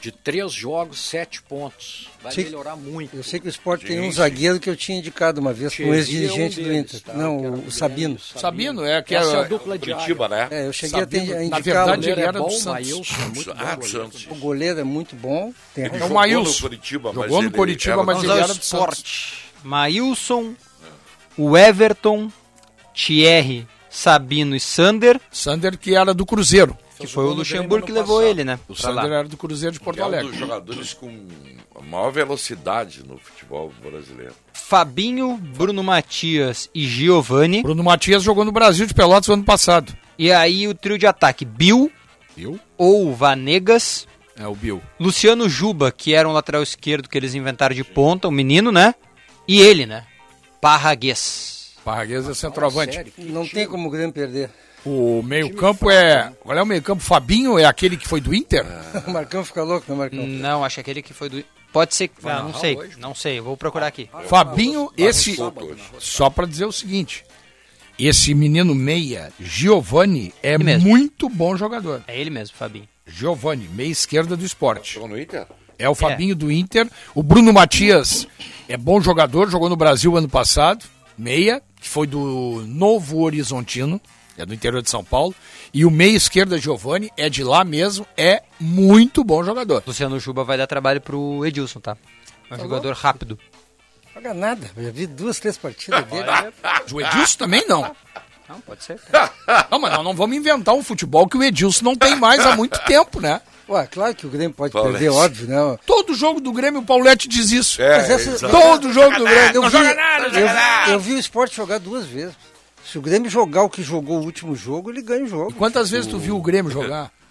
De três jogos, sete pontos. Vai Sei- melhorar muito. Eu sei que o esporte tem um zagueiro que eu tinha indicado uma vez, com um ex-dirigente é um do Inter. tá? Não, o, do o Sabino. Grêmio, Sabino, é que Essa é é, a dupla de Curitiba, área. né? É, eu cheguei a, ter, Sabino, a na indicá-lo. verdade, goleiro ele é era do bom, Santos. Maílson é muito Ah, bom do. Santos. O goleiro é muito bom. Tem Ele É o jogou Maílson. no Curitiba, mas Jogou no ele Curitiba, era mas do ele era do Santos. esporte. Maílson, o Everton, Thierry, Sabino e Sander, Sander, que era do Cruzeiro. que foi o Luxemburgo que levou ele, né? O pra lá. Sander era do Cruzeiro de Porto Que é um Alegre. dos jogadores com a maior velocidade no futebol brasileiro. Fabinho, Bruno Matias e Giovani. Bruno Matias jogou no Brasil de Pelotas no ano passado. E aí o trio de ataque, Bill Viu? ou Vanegas, É o Bill. Luciano Juba, que era um lateral esquerdo que eles inventaram de ponta, o menino, né? E ele, né? Parraguês. Parraguês é centroavante. Sério, Não tem como o Grêmio perder. O meio-campo é. Qual é o meio-campo? Fabinho é aquele que foi do Inter? O Marcão fica louco, né, Marcão? Não, acho que aquele que foi do. Pode ser. Ah, não narrar sei. hoje? Não sei, eu vou procurar aqui. Fabinho, esse. Só pra dizer o seguinte: esse menino meia, Giovani, é muito bom jogador. É ele mesmo, Fabinho. Giovani, meia esquerda do esporte. Jogou no Inter? É o Fabinho do Inter. O Bruno Matias é bom jogador, jogou no Brasil ano passado. Meia, que foi do Novo Horizontino. é do interior de São Paulo. E o meio esquerdo, Giovanni, é de lá mesmo, é muito bom jogador. Luciano Juba vai dar trabalho pro Edilson, tá? É um Tá jogador bom. rápido. Joga nada. Eu já vi duas, três partidas dele. O Edilson também não. Não, pode ser. Não, mas nós não vamos inventar um futebol que o Edilson não tem mais há muito tempo, né? Ué, claro que o Grêmio pode Paulete. perder, óbvio, né? Todo jogo do Grêmio, o Paulete diz isso. É, Mas essa-. Todo jogo do Grêmio. Eu não vi, joga nada, não eu, joga nada. eu vi o esporte jogar duas vezes. Se o Grêmio jogar o que jogou o último jogo, ele ganha o jogo. Quantas vezes tu viu o Grêmio jogar?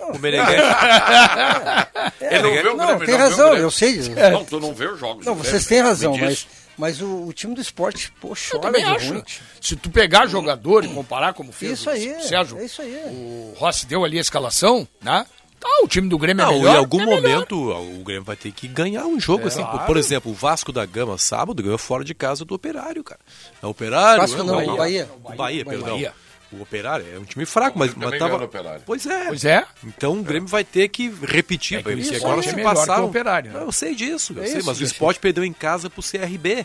O Meneghete. Ele não vê o Não, Grêmio, tem não vê o razão, Grêmio. eu sei disso. Não, tu não vê os jogos. Não, vocês têm razão, mas, mas o, o time do esporte, pô, chora também de acho. ruim. Se tu pegar jogador e comparar como fez Isso o aí, Sérgio, é isso aí. o Rossi deu ali a escalação, né? Tá, o time do Grêmio Não, é melhor. em algum é melhor. momento o Grêmio vai ter que ganhar um jogo, É, assim. claro. Por exemplo, o Vasco da Gama, sábado, ganhou fora de casa do Operário, cara. É o Operário, Vasco é o não, Bahia. o Bahia. O Bahia, perdão. Bahia. O Operário é um time fraco, mas, Também mas ganhou tava... no Operário. Pois é. Pois é. Então o Grêmio vai ter que repetir, que o porque Sport agora é se melhor que o passaram... Operário, né? Eu sei disso, eu É sei, isso, mas o. Sport perdeu em casa pro CRB.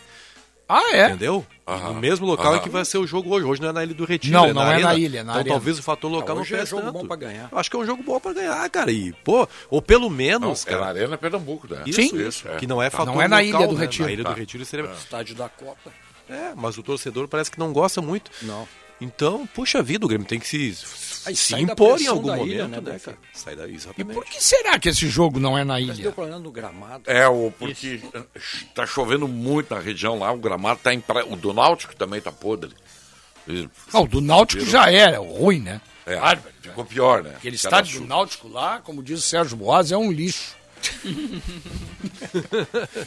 Ah, é? Entendeu? Aham. No mesmo local Aham. em que vai ser o jogo hoje. Hoje não é na Ilha do Retiro, Não, é não na é na arena. ilha, é na Então arena. talvez o fator local Ah, não hoje é pese jogo tanto. bom pra ganhar. Eu acho que é um jogo bom pra ganhar, cara. E, pô, ou pelo Não, menos, é na cara. Arena Pernambuco, né? Isso, Sim. isso. Que não é Tá. fator Não é na local, Ilha do né? Retiro. Na Ilha Tá. do Retiro seria... Estádio da Copa. É, mas o torcedor parece que não gosta muito. Não. Então, puxa vida, o Grêmio tem que se, Aí se impor em algum momento, ilha, né, né, cara? Sai daí, E exatamente. por que será que esse jogo não é na Mas deu ilha? problema no gramado. É, o, porque tá chovendo muito na região lá, o gramado tá em pra... O do Náutico também tá podre. E- Não, o do Náutico já era ruim, né? É, Bárbaro, né? ficou pior, né? Aquele estádio do Náutico lá, como diz o Sérgio Boas, é um lixo.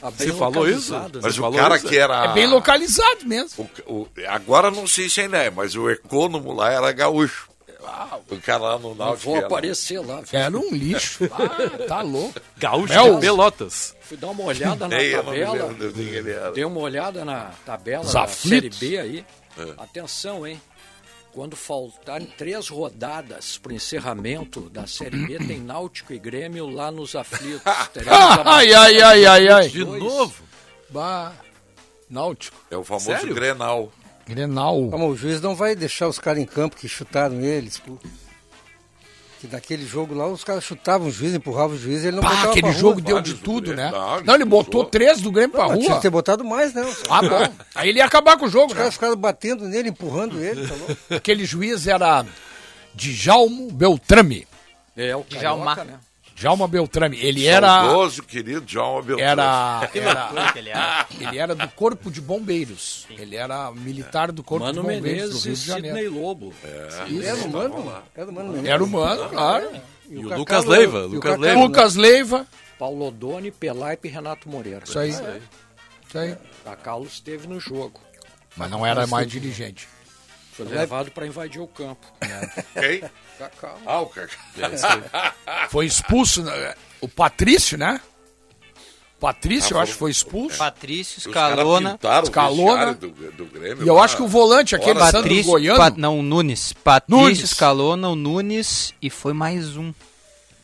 Tá Você falou isso? né? Mas o falou cara isso? que era... É bem localizado mesmo. O- o- agora não sei se ainda é, mas o econômico lá era gaúcho. O cara lá no Náutico vou era- aparecer lá. Era um lixo. Ah, tá louco. Gaúcho É o- de Pelotas. Fui dar uma olhada na tabela. Dei uma olhada na tabela da. Série B aí. É. Atenção, hein? Quando faltarem três rodadas para o encerramento da Série B, tem Náutico e Grêmio lá nos aflitos. Ai, ai, ai, ai, ai. De novo? Bah, Náutico. É o famoso Sério? Grenal. Grenal. Calma, o juiz não vai deixar os caras em campo que chutaram eles. pô. Que naquele jogo lá os caras chutavam o juiz, empurravam o juiz e ele não Pá, botava aquele jogo rua. deu de do tudo, né? Não, ele botou três do Grêmio pra Não, tinha rua. que ter botado mais, né? Os Ah, bom. Aí ele ia acabar com o jogo, né? caras ficaram batendo nele, empurrando ele, tá? Aquele juiz era Djalmo Beltrame. É, o Djalma. Né? Djalma Beltrame. Ele era. Saudoso, querido João Abel. Era. Era ele era. ele era do Corpo de Bombeiros. Ele era militar do Corpo Mano de Bombeiros do Menezes Rio e de Janeiro. Sidney Lobo. Era o mano, era o mano mesmo. Era humano, claro. E o Lucas Leiva. e o Lucas Leiva. Lucas Leiva. Paulo Odoni, Pelaipe e Renato Moreira. Isso aí. Isso aí. A Carlos esteve no jogo. Mas não era mais dirigente. Foi levado para invadir o campo. Quem? Cacau. Ah, o Cacau. Foi expulso. né? O Patrício, né? Patrício, eu acho que foi expulso. Patrício, Scalona. Escalona. vestiário do, do Grêmio. E eu lá. acho que o volante, aquele Sandro Patrício, Goiano. Pa- não, o Nunes. Patrício, Nunes. Scalona, o Nunes e foi mais um.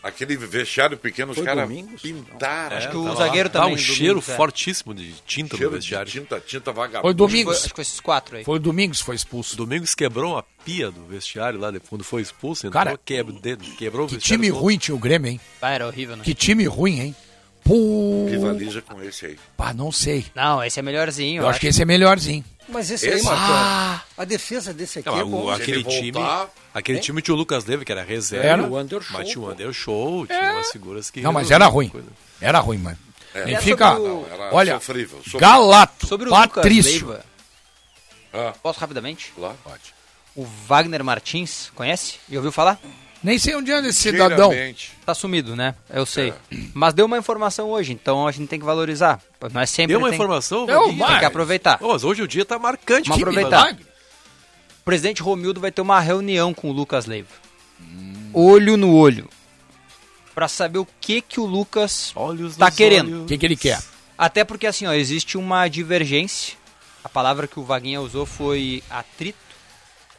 Aquele vestiário pequeno, os Foi caras Domingos? pintaram. Acho que o Tá lá. zagueiro Tá também. um cheiro é. fortíssimo de tinta Cheiro no de vestiário. tinta, tinta vagabunda. Foi Domingos. acho que foi esses quatro aí. Foi o Domingos que foi expulso. Domingos quebrou a pia do vestiário lá, quando foi expulso. Cara, entrou, quebrou, dentro, quebrou o Que time todo. ruim tinha o Grêmio, hein? Ah, era horrível, né? Que time ruim, hein? Pô. Rivaliza com esse aí. Pá, não sei. Não, esse é melhorzinho. Eu acho que esse é melhorzinho. Mas esse, Esse? aí, Marcão, Ah. a defesa desse aqui Não, é o- bom. aquele Se ele time, voltar, aquele time tinha o Lucas Leiva, que era reserva. Era. O Under Show, Mas tinha o. Under Show, tinha umas figuras que. Não, mas era ruim. coisa. Era ruim, mano. É. Sobre o- Não, olha, sofrível, sofrível. Galato, Sobre o Patrício. Lucas Leiva, Ah, posso rapidamente? lá, pode. O Wagner Martins, conhece? E ouviu falar? Nem sei onde anda esse cidadão. Tá sumido, né? Eu sei. Mas deu uma informação hoje, então a gente tem que valorizar. Não é sempre Deu uma tem, informação? Não, tem que aproveitar. Mas hoje o dia tá marcante. Vamos aproveitar. O presidente Romildo vai ter uma reunião com o Lucas Leiva. Olho no olho. Pra saber o que que o Lucas Olhos tá querendo. O olhos. que, que ele quer? Até porque assim, ó, existe uma divergência. A palavra que o Vaguinha usou foi atrito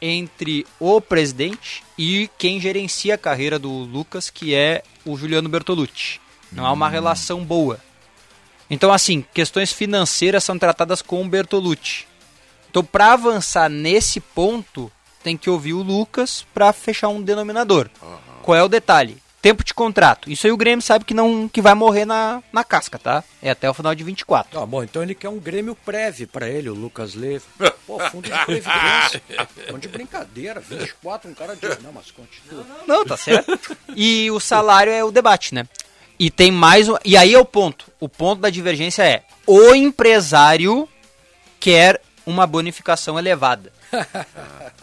entre o presidente e quem gerencia a carreira do Lucas, que é o Juliano Bertolucci. Não há uma relação boa. Então, assim, questões financeiras são tratadas com o Bertolucci. Então, para avançar nesse ponto, tem que ouvir o Lucas para fechar um denominador. Qual é o detalhe? Tempo de contrato. Isso aí o Grêmio sabe que não que vai morrer na, na casca, tá? É até o final de 24. Tá bom, então ele quer um Grêmio prévio pra ele, o Lucas Leve. Pô, fundo de previdência. Fundo de brincadeira, 24, um cara de... Não, mas continua. Não, tá certo. E o salário é o debate, né? E tem mais um, e aí é o ponto. O ponto da divergência é: o empresário quer uma bonificação elevada.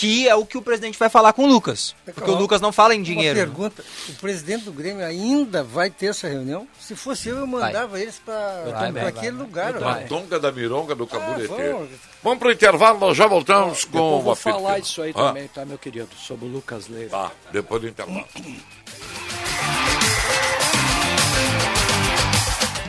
que é o que o presidente vai falar com o Lucas. Porque o Lucas não fala em dinheiro. Uma pergunta: o presidente do Grêmio ainda vai ter essa reunião? Se fosse eu, eu mandava eles para aquele lugar. Da Tonga da Mironga do Caburete. Ah, vamos. vamos pro intervalo, nós já voltamos com Depois eu vou falar pequena. isso aí Ah, também, tá, meu querido? Sobre o Lucas Leve. Tá, depois do intervalo.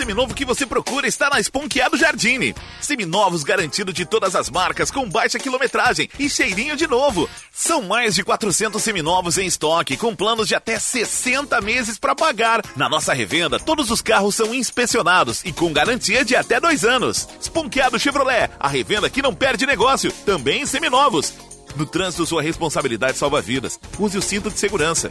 Seminovo que você procura está na Esponqueado Jardine. Seminovos garantido de todas as marcas com baixa quilometragem e cheirinho de novo. São mais de 400 seminovos em estoque com planos de até 60 meses para pagar. Na nossa revenda, todos os carros são inspecionados e com garantia de até dois anos. Esponqueado Chevrolet, a revenda que não perde negócio, também em seminovos. No trânsito, sua responsabilidade salva vidas. Use o cinto de segurança.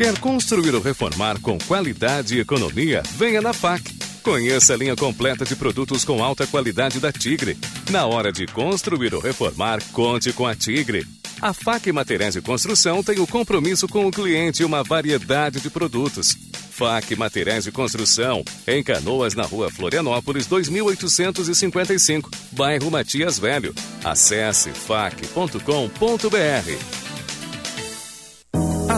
Quer construir ou reformar com qualidade e economia? Venha na FAC. Conheça a linha completa de produtos com alta qualidade da Tigre. Na hora de construir ou reformar, conte com a Tigre. A FAC Materiais de Construção tem o compromisso com o cliente e uma variedade de produtos. FAC Materiais de Construção, em Canoas, na rua Florianópolis, 2855, bairro Matias Velho. Acesse fac.com.br.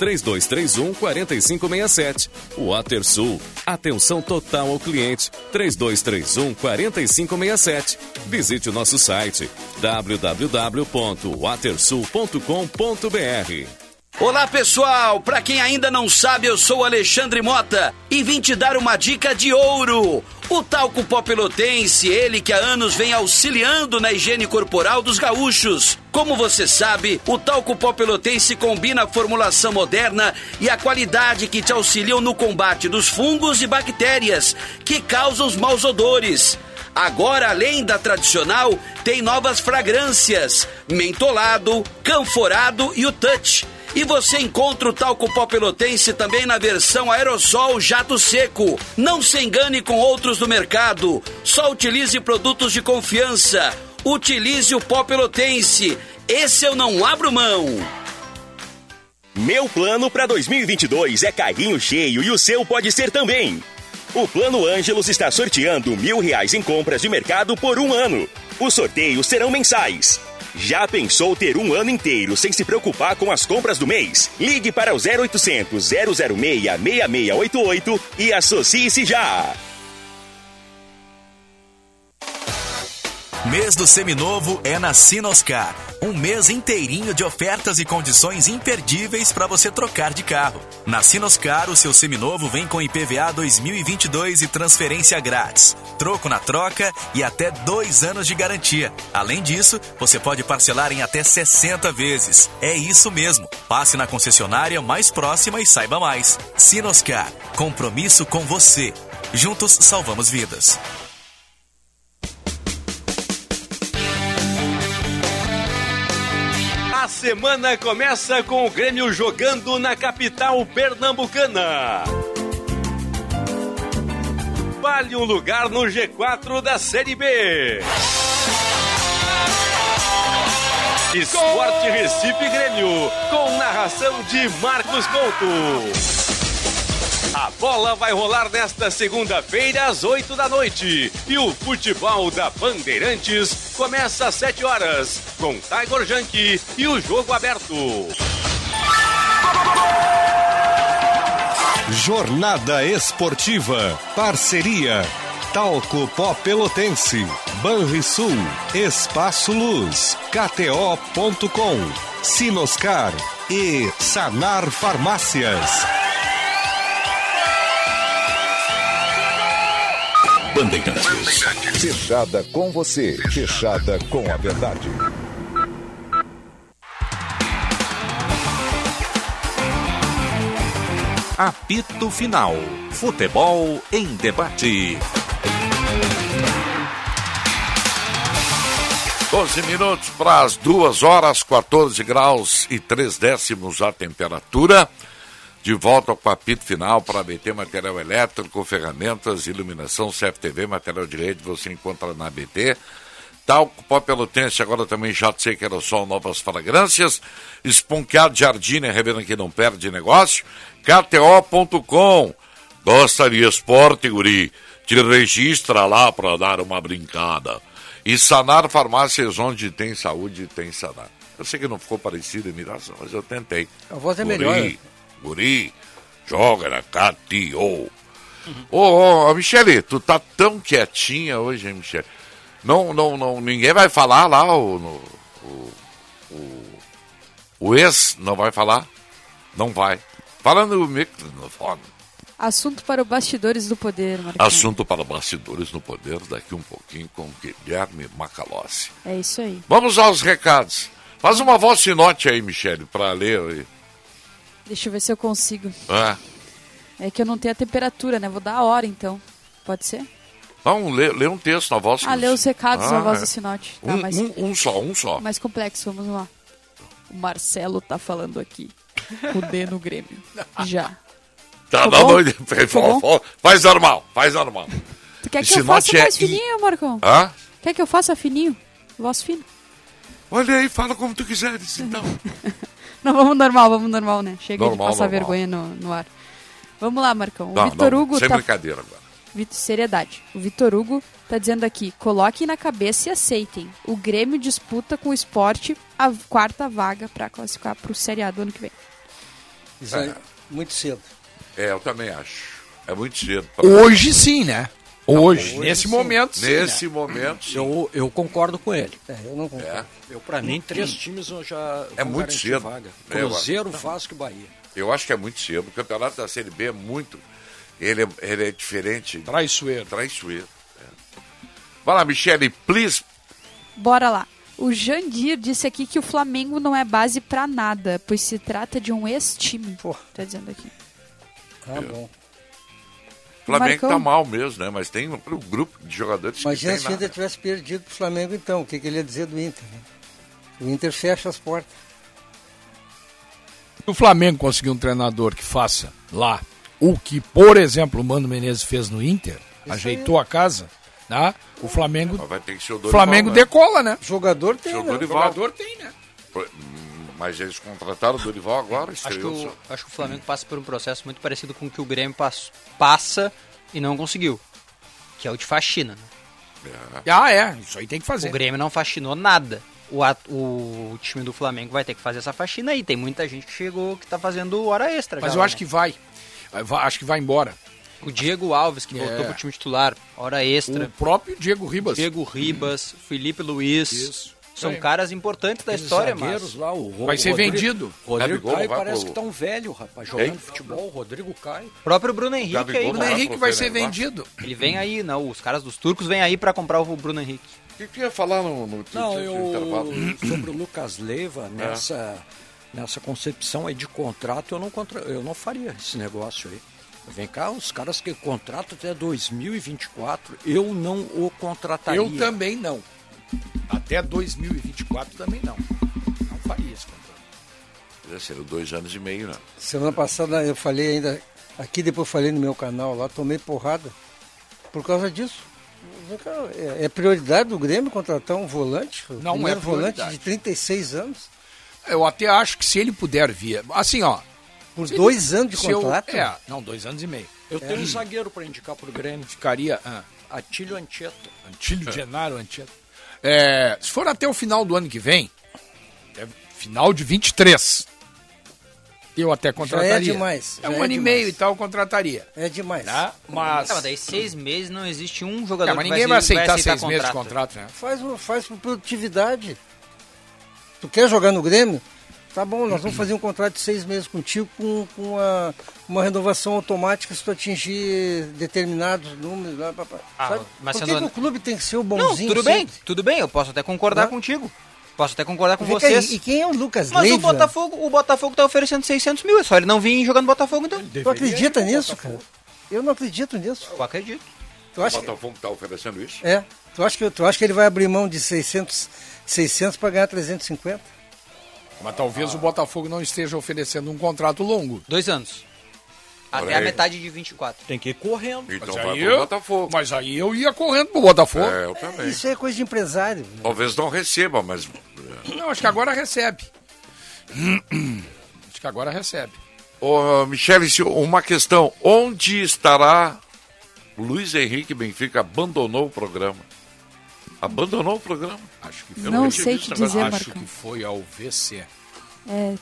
3231 4567. WaterSul, atenção total ao cliente 3231 4567. Visite o nosso site www.watersul.com.br. Olá pessoal, pra quem ainda não sabe, eu sou Alexandre Mota e vim te dar uma dica de ouro. O talco pó pelotense, ele que há anos vem auxiliando na higiene corporal dos gaúchos. Como você sabe, o talco pó pelotense combina a formulação moderna e a qualidade que te auxiliam no combate dos fungos e bactérias que causam os maus odores. Agora, além da tradicional, tem novas fragrâncias: mentolado, canforado e o touch. E você encontra o talco pó pelotense também na versão aerossol jato seco. Não se engane com outros do mercado. Só utilize produtos de confiança. Utilize o pó pelotense. Esse eu não abro mão. Meu plano para 2022 é carrinho cheio e o seu pode ser também. O Plano Ângelos está sorteando mil reais em compras de mercado por um ano. Os sorteios serão mensais. Já pensou ter um ano inteiro sem se preocupar com as compras do mês? Ligue para o 0800 006 6688 e associe-se já. Mês do Seminovo é na Sinoscar. Um mês inteirinho de ofertas e condições imperdíveis para você trocar de carro. Na Sinoscar, o seu seminovo vem com IPVA 2022 e transferência grátis. Troco na troca e até dois anos de garantia. Além disso, você pode parcelar em até 60 vezes. É isso mesmo. Passe na concessionária mais próxima e saiba mais. Sinoscar. Compromisso com você. Juntos salvamos vidas. Semana começa com o Grêmio jogando na capital pernambucana. Vale um lugar no G4 da Série B. Esporte Recife Grêmio, com narração de Marcos Couto. A bola vai rolar nesta segunda-feira às 8 da noite. E o futebol da Bandeirantes começa às 7 horas, com Tiger Junk e o jogo aberto. Jornada Esportiva. Parceria. Talco Pó Pelotense. Banrisul. Espaço Luz. KTO.com. Sinoscar. E Sanar Farmácias. Bandeirantes. Fechada com você. Fechada com a verdade. Apito Final. Futebol em debate. 12 minutos para as 2 horas, 14 graus e 3 décimos a temperatura. De volta ao apito final para ABT Material Elétrico, ferramentas, iluminação, CFTV, material de rede, você encontra na ABT. Talco Pó Pelotense, agora também jato seco aerossol, novas fragrâncias. Esponqueado Jardine, revendo que não perde negócio. KTO.com. Gosta de esporte, guri? Te registra lá para dar uma brincada. E Sanar Farmácias, onde tem saúde, tem Sanar. Eu sei que não ficou parecido imitação, mas eu tentei. A voz é melhor. Guri, joga na KTO. Ô, ô, Michele, tu tá tão quietinha hoje, hein, Michele? Não, não, não, ninguém vai falar lá, o, no- o, o, o ex não vai falar? Não vai. Fala no microfone. Assunto para o Bastidores do Poder, Marcão. Assunto para bastidores no poder daqui um pouquinho com Guilherme Macalossi. É isso aí. Vamos aos recados. Faz uma voz sinote aí, Michele, para ler. Deixa eu ver se eu consigo. Ah, É que eu não tenho a temperatura, né? Vou dar a hora, então. Pode ser? não, lê, lê um texto na voz Ah, lê os recados Ah, na voz é. do Sinote. Tá, Um, mas um, um só, um só. mais complexo, vamos lá. O Marcelo tá falando aqui. O D no Grêmio. Já. Tá, Ficou não, não, Ficou bom? faz normal, faz normal. Tu quer que Esse eu faça é mais I- fininho, Marcão? Hã? Quer que eu faça fininho? Voz fina. Olha aí, fala como tu quiseres, então. Não, vamos normal, vamos normal, né? Chega Normal, de passar normal. vergonha no, no ar. Vamos lá, Marcão. O Não, Vitor não, Hugo sem tá... brincadeira agora. Vit- Seriedade. O Vitor Hugo tá dizendo aqui: coloquem na cabeça e aceitem. O Grêmio disputa com o esporte a quarta vaga para classificar pro Série A do ano que vem. Isso aí, muito cedo. É, eu também acho. É muito cedo. pra- Hoje sim, né? Hoje, hoje nesse sim. momento sim. Nesse né? momento, sim. Eu, eu concordo com ele. eu não concordo. É. Eu, pra mim, três times eu já É muito cedo. vaga. É, Cruzeiro. Vasco e Bahia. Eu acho que é muito cedo. O campeonato da Série B é muito. Ele é, ele é diferente. Traiçoeiro. Traiçoeiro. É. Vai lá, Michele, please. Bora lá. O Jandir disse aqui que o Flamengo não é base pra nada, pois se trata de um ex-time. Tá dizendo aqui. Ah, bom. O Flamengo Marcão. tá mal mesmo, né? Mas tem um, um grupo de jogadores Imagina que se tem o Inter nada. tivesse perdido pro Flamengo, então. O que, que ele ia dizer do Inter? né? O Inter fecha as portas. Se o Flamengo conseguir um treinador que faça lá o que, por exemplo, o Mano Menezes fez no Inter, ajeitou a casa, né? o Flamengo, Mas vai ter que ser o Dorival, Flamengo né? decola, né? Jogador tem, né? Dorival. Jogador tem, né? Mas eles contrataram o Dorival agora, Acho que, o, acho que o Flamengo passa por um processo muito parecido com o que o Grêmio pass- passa e não conseguiu. Que é o de faxina. Né? Ah, é. Isso aí tem que fazer. O Grêmio não faxinou nada. O, o time do Flamengo vai ter que fazer essa faxina aí. Tem muita gente que chegou que tá fazendo hora extra. Mas já eu lá, acho né? que vai. Acho que vai embora. O Diego Alves, que É. voltou pro time titular, hora extra. O próprio Diego Ribas. Diego Ribas, Felipe Luiz. Isso. São caras importantes da Aqueles história, mas... lá, o Ro- Vai ser Rodrigo- vendido. Rodrigo Gabigol Caio vai parece pro- que tá um velho, rapaz, jogando Hein? futebol. Rodrigo Caio. O próprio Bruno Henrique Gabigol aí, não Bruno vai Henrique vai ser vendido. Ele vem aí, não. Os caras dos turcos vêm aí pra comprar o Bruno Henrique. O que tu ia falar no, no, Não, no eu intervalo? sobre o Lucas Leiva nessa nessa concepção aí de contrato eu não contra, eu não faria esse negócio aí. Vem cá, os caras que contratam até 2024, eu não o contrataria. Eu também não. Até 2024 também não. Não faria esse contrato. É, Seriam dois anos e meio, né? Semana passada eu falei ainda, aqui depois eu falei no meu canal lá, tomei porrada por causa disso. É, é prioridade do Grêmio contratar um volante? O Não é volante de 36 anos? Eu até acho que se ele puder vir. Assim, ó. Por dois anos de se eu- contrato? é, não, dois anos e meio. Eu tenho É. um zagueiro para indicar pro Grêmio. Ficaria. Ah, Atílio Anchieta. Antílio Genaro Anchieta. É, se for até o final do ano que vem, até final de 23, eu até contrataria. demais, É já um é ano e demais. meio e tal, eu contrataria. É demais. Tá? Mas. Tá, mas daí seis meses não existe um jogador É, mas que ninguém vai vai, aceitar, aceitar seis meses de contrato, né? Faz, faz por produtividade. Tu quer jogar no Grêmio? Tá bom, nós vamos fazer um contrato de seis meses contigo com, com uma, uma renovação automática se tu atingir determinados números. Lá, pá, pá. Ah, Sabe? mas Por que, sendo- que o clube tem que ser o Não, bonzinho? tudo bem, sempre? tudo bem, eu posso até concordar Né? contigo. Posso até concordar com cá, vocês. E, e quem é o Lucas Mas Leiva? o Botafogo, o Botafogo tá oferecendo 600 mil, é só ele não vir jogando Botafogo, então. Tu acredita nisso, cara? Eu não acredito nisso. Eu acredito. Tu acha O Botafogo está oferecendo isso? É. Tu acha, que, tu acha que ele vai abrir mão de 600, 600 para ganhar 350? Mas talvez o Botafogo não esteja oferecendo um contrato longo. Dois anos. Até Olha a aí. metade de 24. Tem que ir correndo. Então Mas vai aí pro eu- Botafogo. Mas aí eu ia correndo pro Botafogo. É, eu também. Isso é coisa de empresário. Talvez não receba, mas. Não, acho que agora recebe. acho que agora recebe. Ô, Michele, uma questão. Onde estará Luiz Henrique Benfica? Abandonou o programa. Abandonou o programa? Acho que Não tinha sei te negócio. dizer, Acho Marcão. que foi ao VC. É,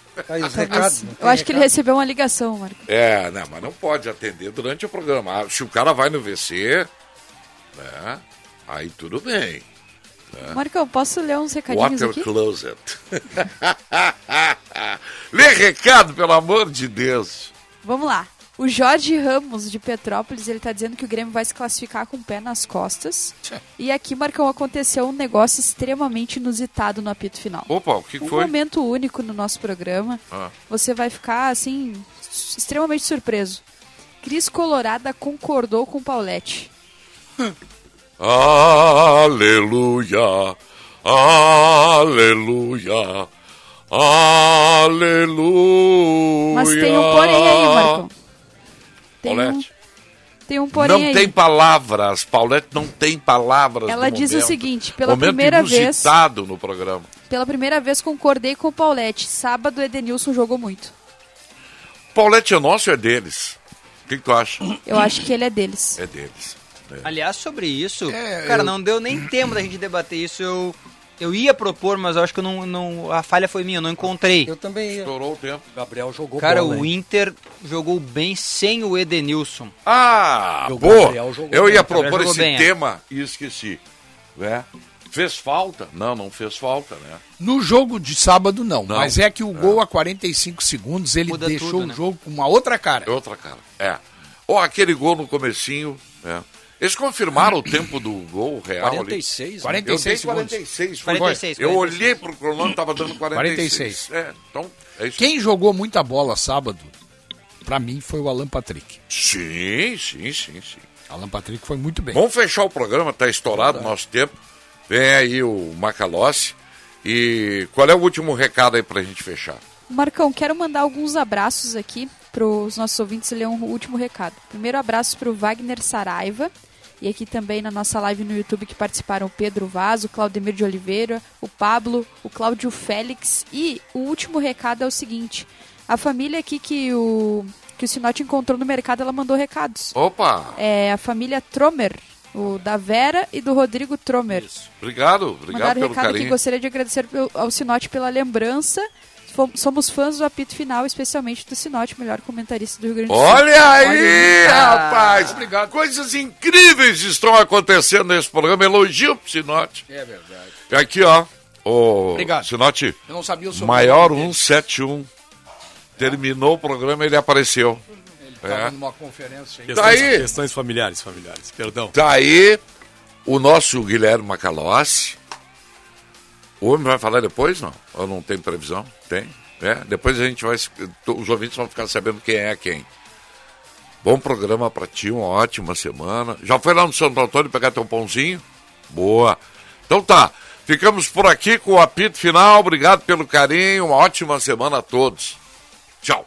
recados. não eu acho que ele recado? recebeu uma ligação, Marco. É, não, mas não pode atender durante o programa. Ah, Se o cara vai no VC, né? Aí tudo bem. né? Marcão, posso ler uns recadinhos Water aqui? Closet. Lê recado, pelo amor de Deus. Vamos lá. O Jorge Ramos, de Petrópolis, ele tá dizendo que o Grêmio vai se classificar com o pé nas costas. E aqui, Marcão, aconteceu um negócio extremamente inusitado no apito final. Opa, o que um foi? momento único no nosso programa. Ah. Você vai ficar, assim, extremamente surpreso. Cris Colorada concordou com Paulette. Aleluia, aleluia, aleluia. Mas tem um porém aí, Marcão. Tem um, Paulette, tem um porém não aí. tem palavras. Paulette não tem palavras. Ela diz o momento. seguinte, pela momento primeira vez- no programa. Pela primeira vez concordei com o Paulette. Sábado, Edenilson jogou muito. Paulette é nosso ou é deles? O que, que tu acha? Eu acho que ele é deles. É deles. É. Aliás, sobre isso, É, cara, eu- não deu nem tempo da gente debater isso. Eu, eu ia propor, mas eu acho que eu não, não. A falha foi minha, eu não encontrei. Eu também ia. Estourou o tempo. Gabriel jogou Cara, bola, o hein? Inter jogou bem sem o Edenilson. Ah, o boa. Gabriel jogou Eu bem, ia propor jogou esse bem, é. tema e esqueci. Né? Fez falta? Não, não fez falta, né? No jogo de sábado, não. Não. Mas é que o gol a 45 segundos, ele Muda deixou tudo, o né? jogo com uma outra cara. É outra cara. É. Ou aquele gol no comecinho, né? Eles confirmaram o tempo do gol real 46, ali. né? 46 Eu dei segundos. 46. Foi. 46, Eu 46. olhei pro cronômetro, tava dando 46. 46. É, então, é isso. Quem jogou muita bola sábado, pra mim, foi o Alan Patrick. Sim, sim, sim, sim. Alan Patrick foi muito bem. Vamos fechar o programa, tá estourado o nosso tempo. Vem aí o Macalossi. E qual é o último recado aí pra gente fechar? Marcão, quero mandar alguns abraços aqui para os nossos ouvintes e ler um último recado. Primeiro abraço para o Wagner Saraiva. E aqui também na nossa live no YouTube que participaram o Pedro Vaz, o Claudemir de Oliveira, o Pablo, o Cláudio Félix. E o último recado é o seguinte: a família aqui que o, que o Sinote encontrou no mercado, ela mandou recados. Opa! É a família Tromer, o da Vera e do Rodrigo Tromer. Obrigado, obrigado Mandaram pelo recado aqui, carinho. gostaria de agradecer ao Sinote pela lembrança. Somos fãs do apito final, especialmente do Sinote, melhor comentarista do Rio Grande do Sul. Olha aí, rapaz! Coisas incríveis estão acontecendo nesse programa. Elogio pro Sinote. É verdade. E aqui, ó. O Obrigado. Sinote, Eu não sabia o sobrenome maior dele. 171. Terminou o programa ele apareceu. Tava É. numa conferência aí. Questões- Tá aí. Questões familiares, familiares. Perdão. Tá aí o nosso Guilherme Macalossi. O homem vai falar depois, não? Ou não tem previsão? Tem. É, depois a gente vai. Os ouvintes vão ficar sabendo quem é quem. Bom programa pra ti, uma ótima semana. Já foi lá no Santo Antônio pegar teu pãozinho? Boa. Então tá. Ficamos por aqui com o apito final. Obrigado pelo carinho. Uma ótima semana a todos. Tchau.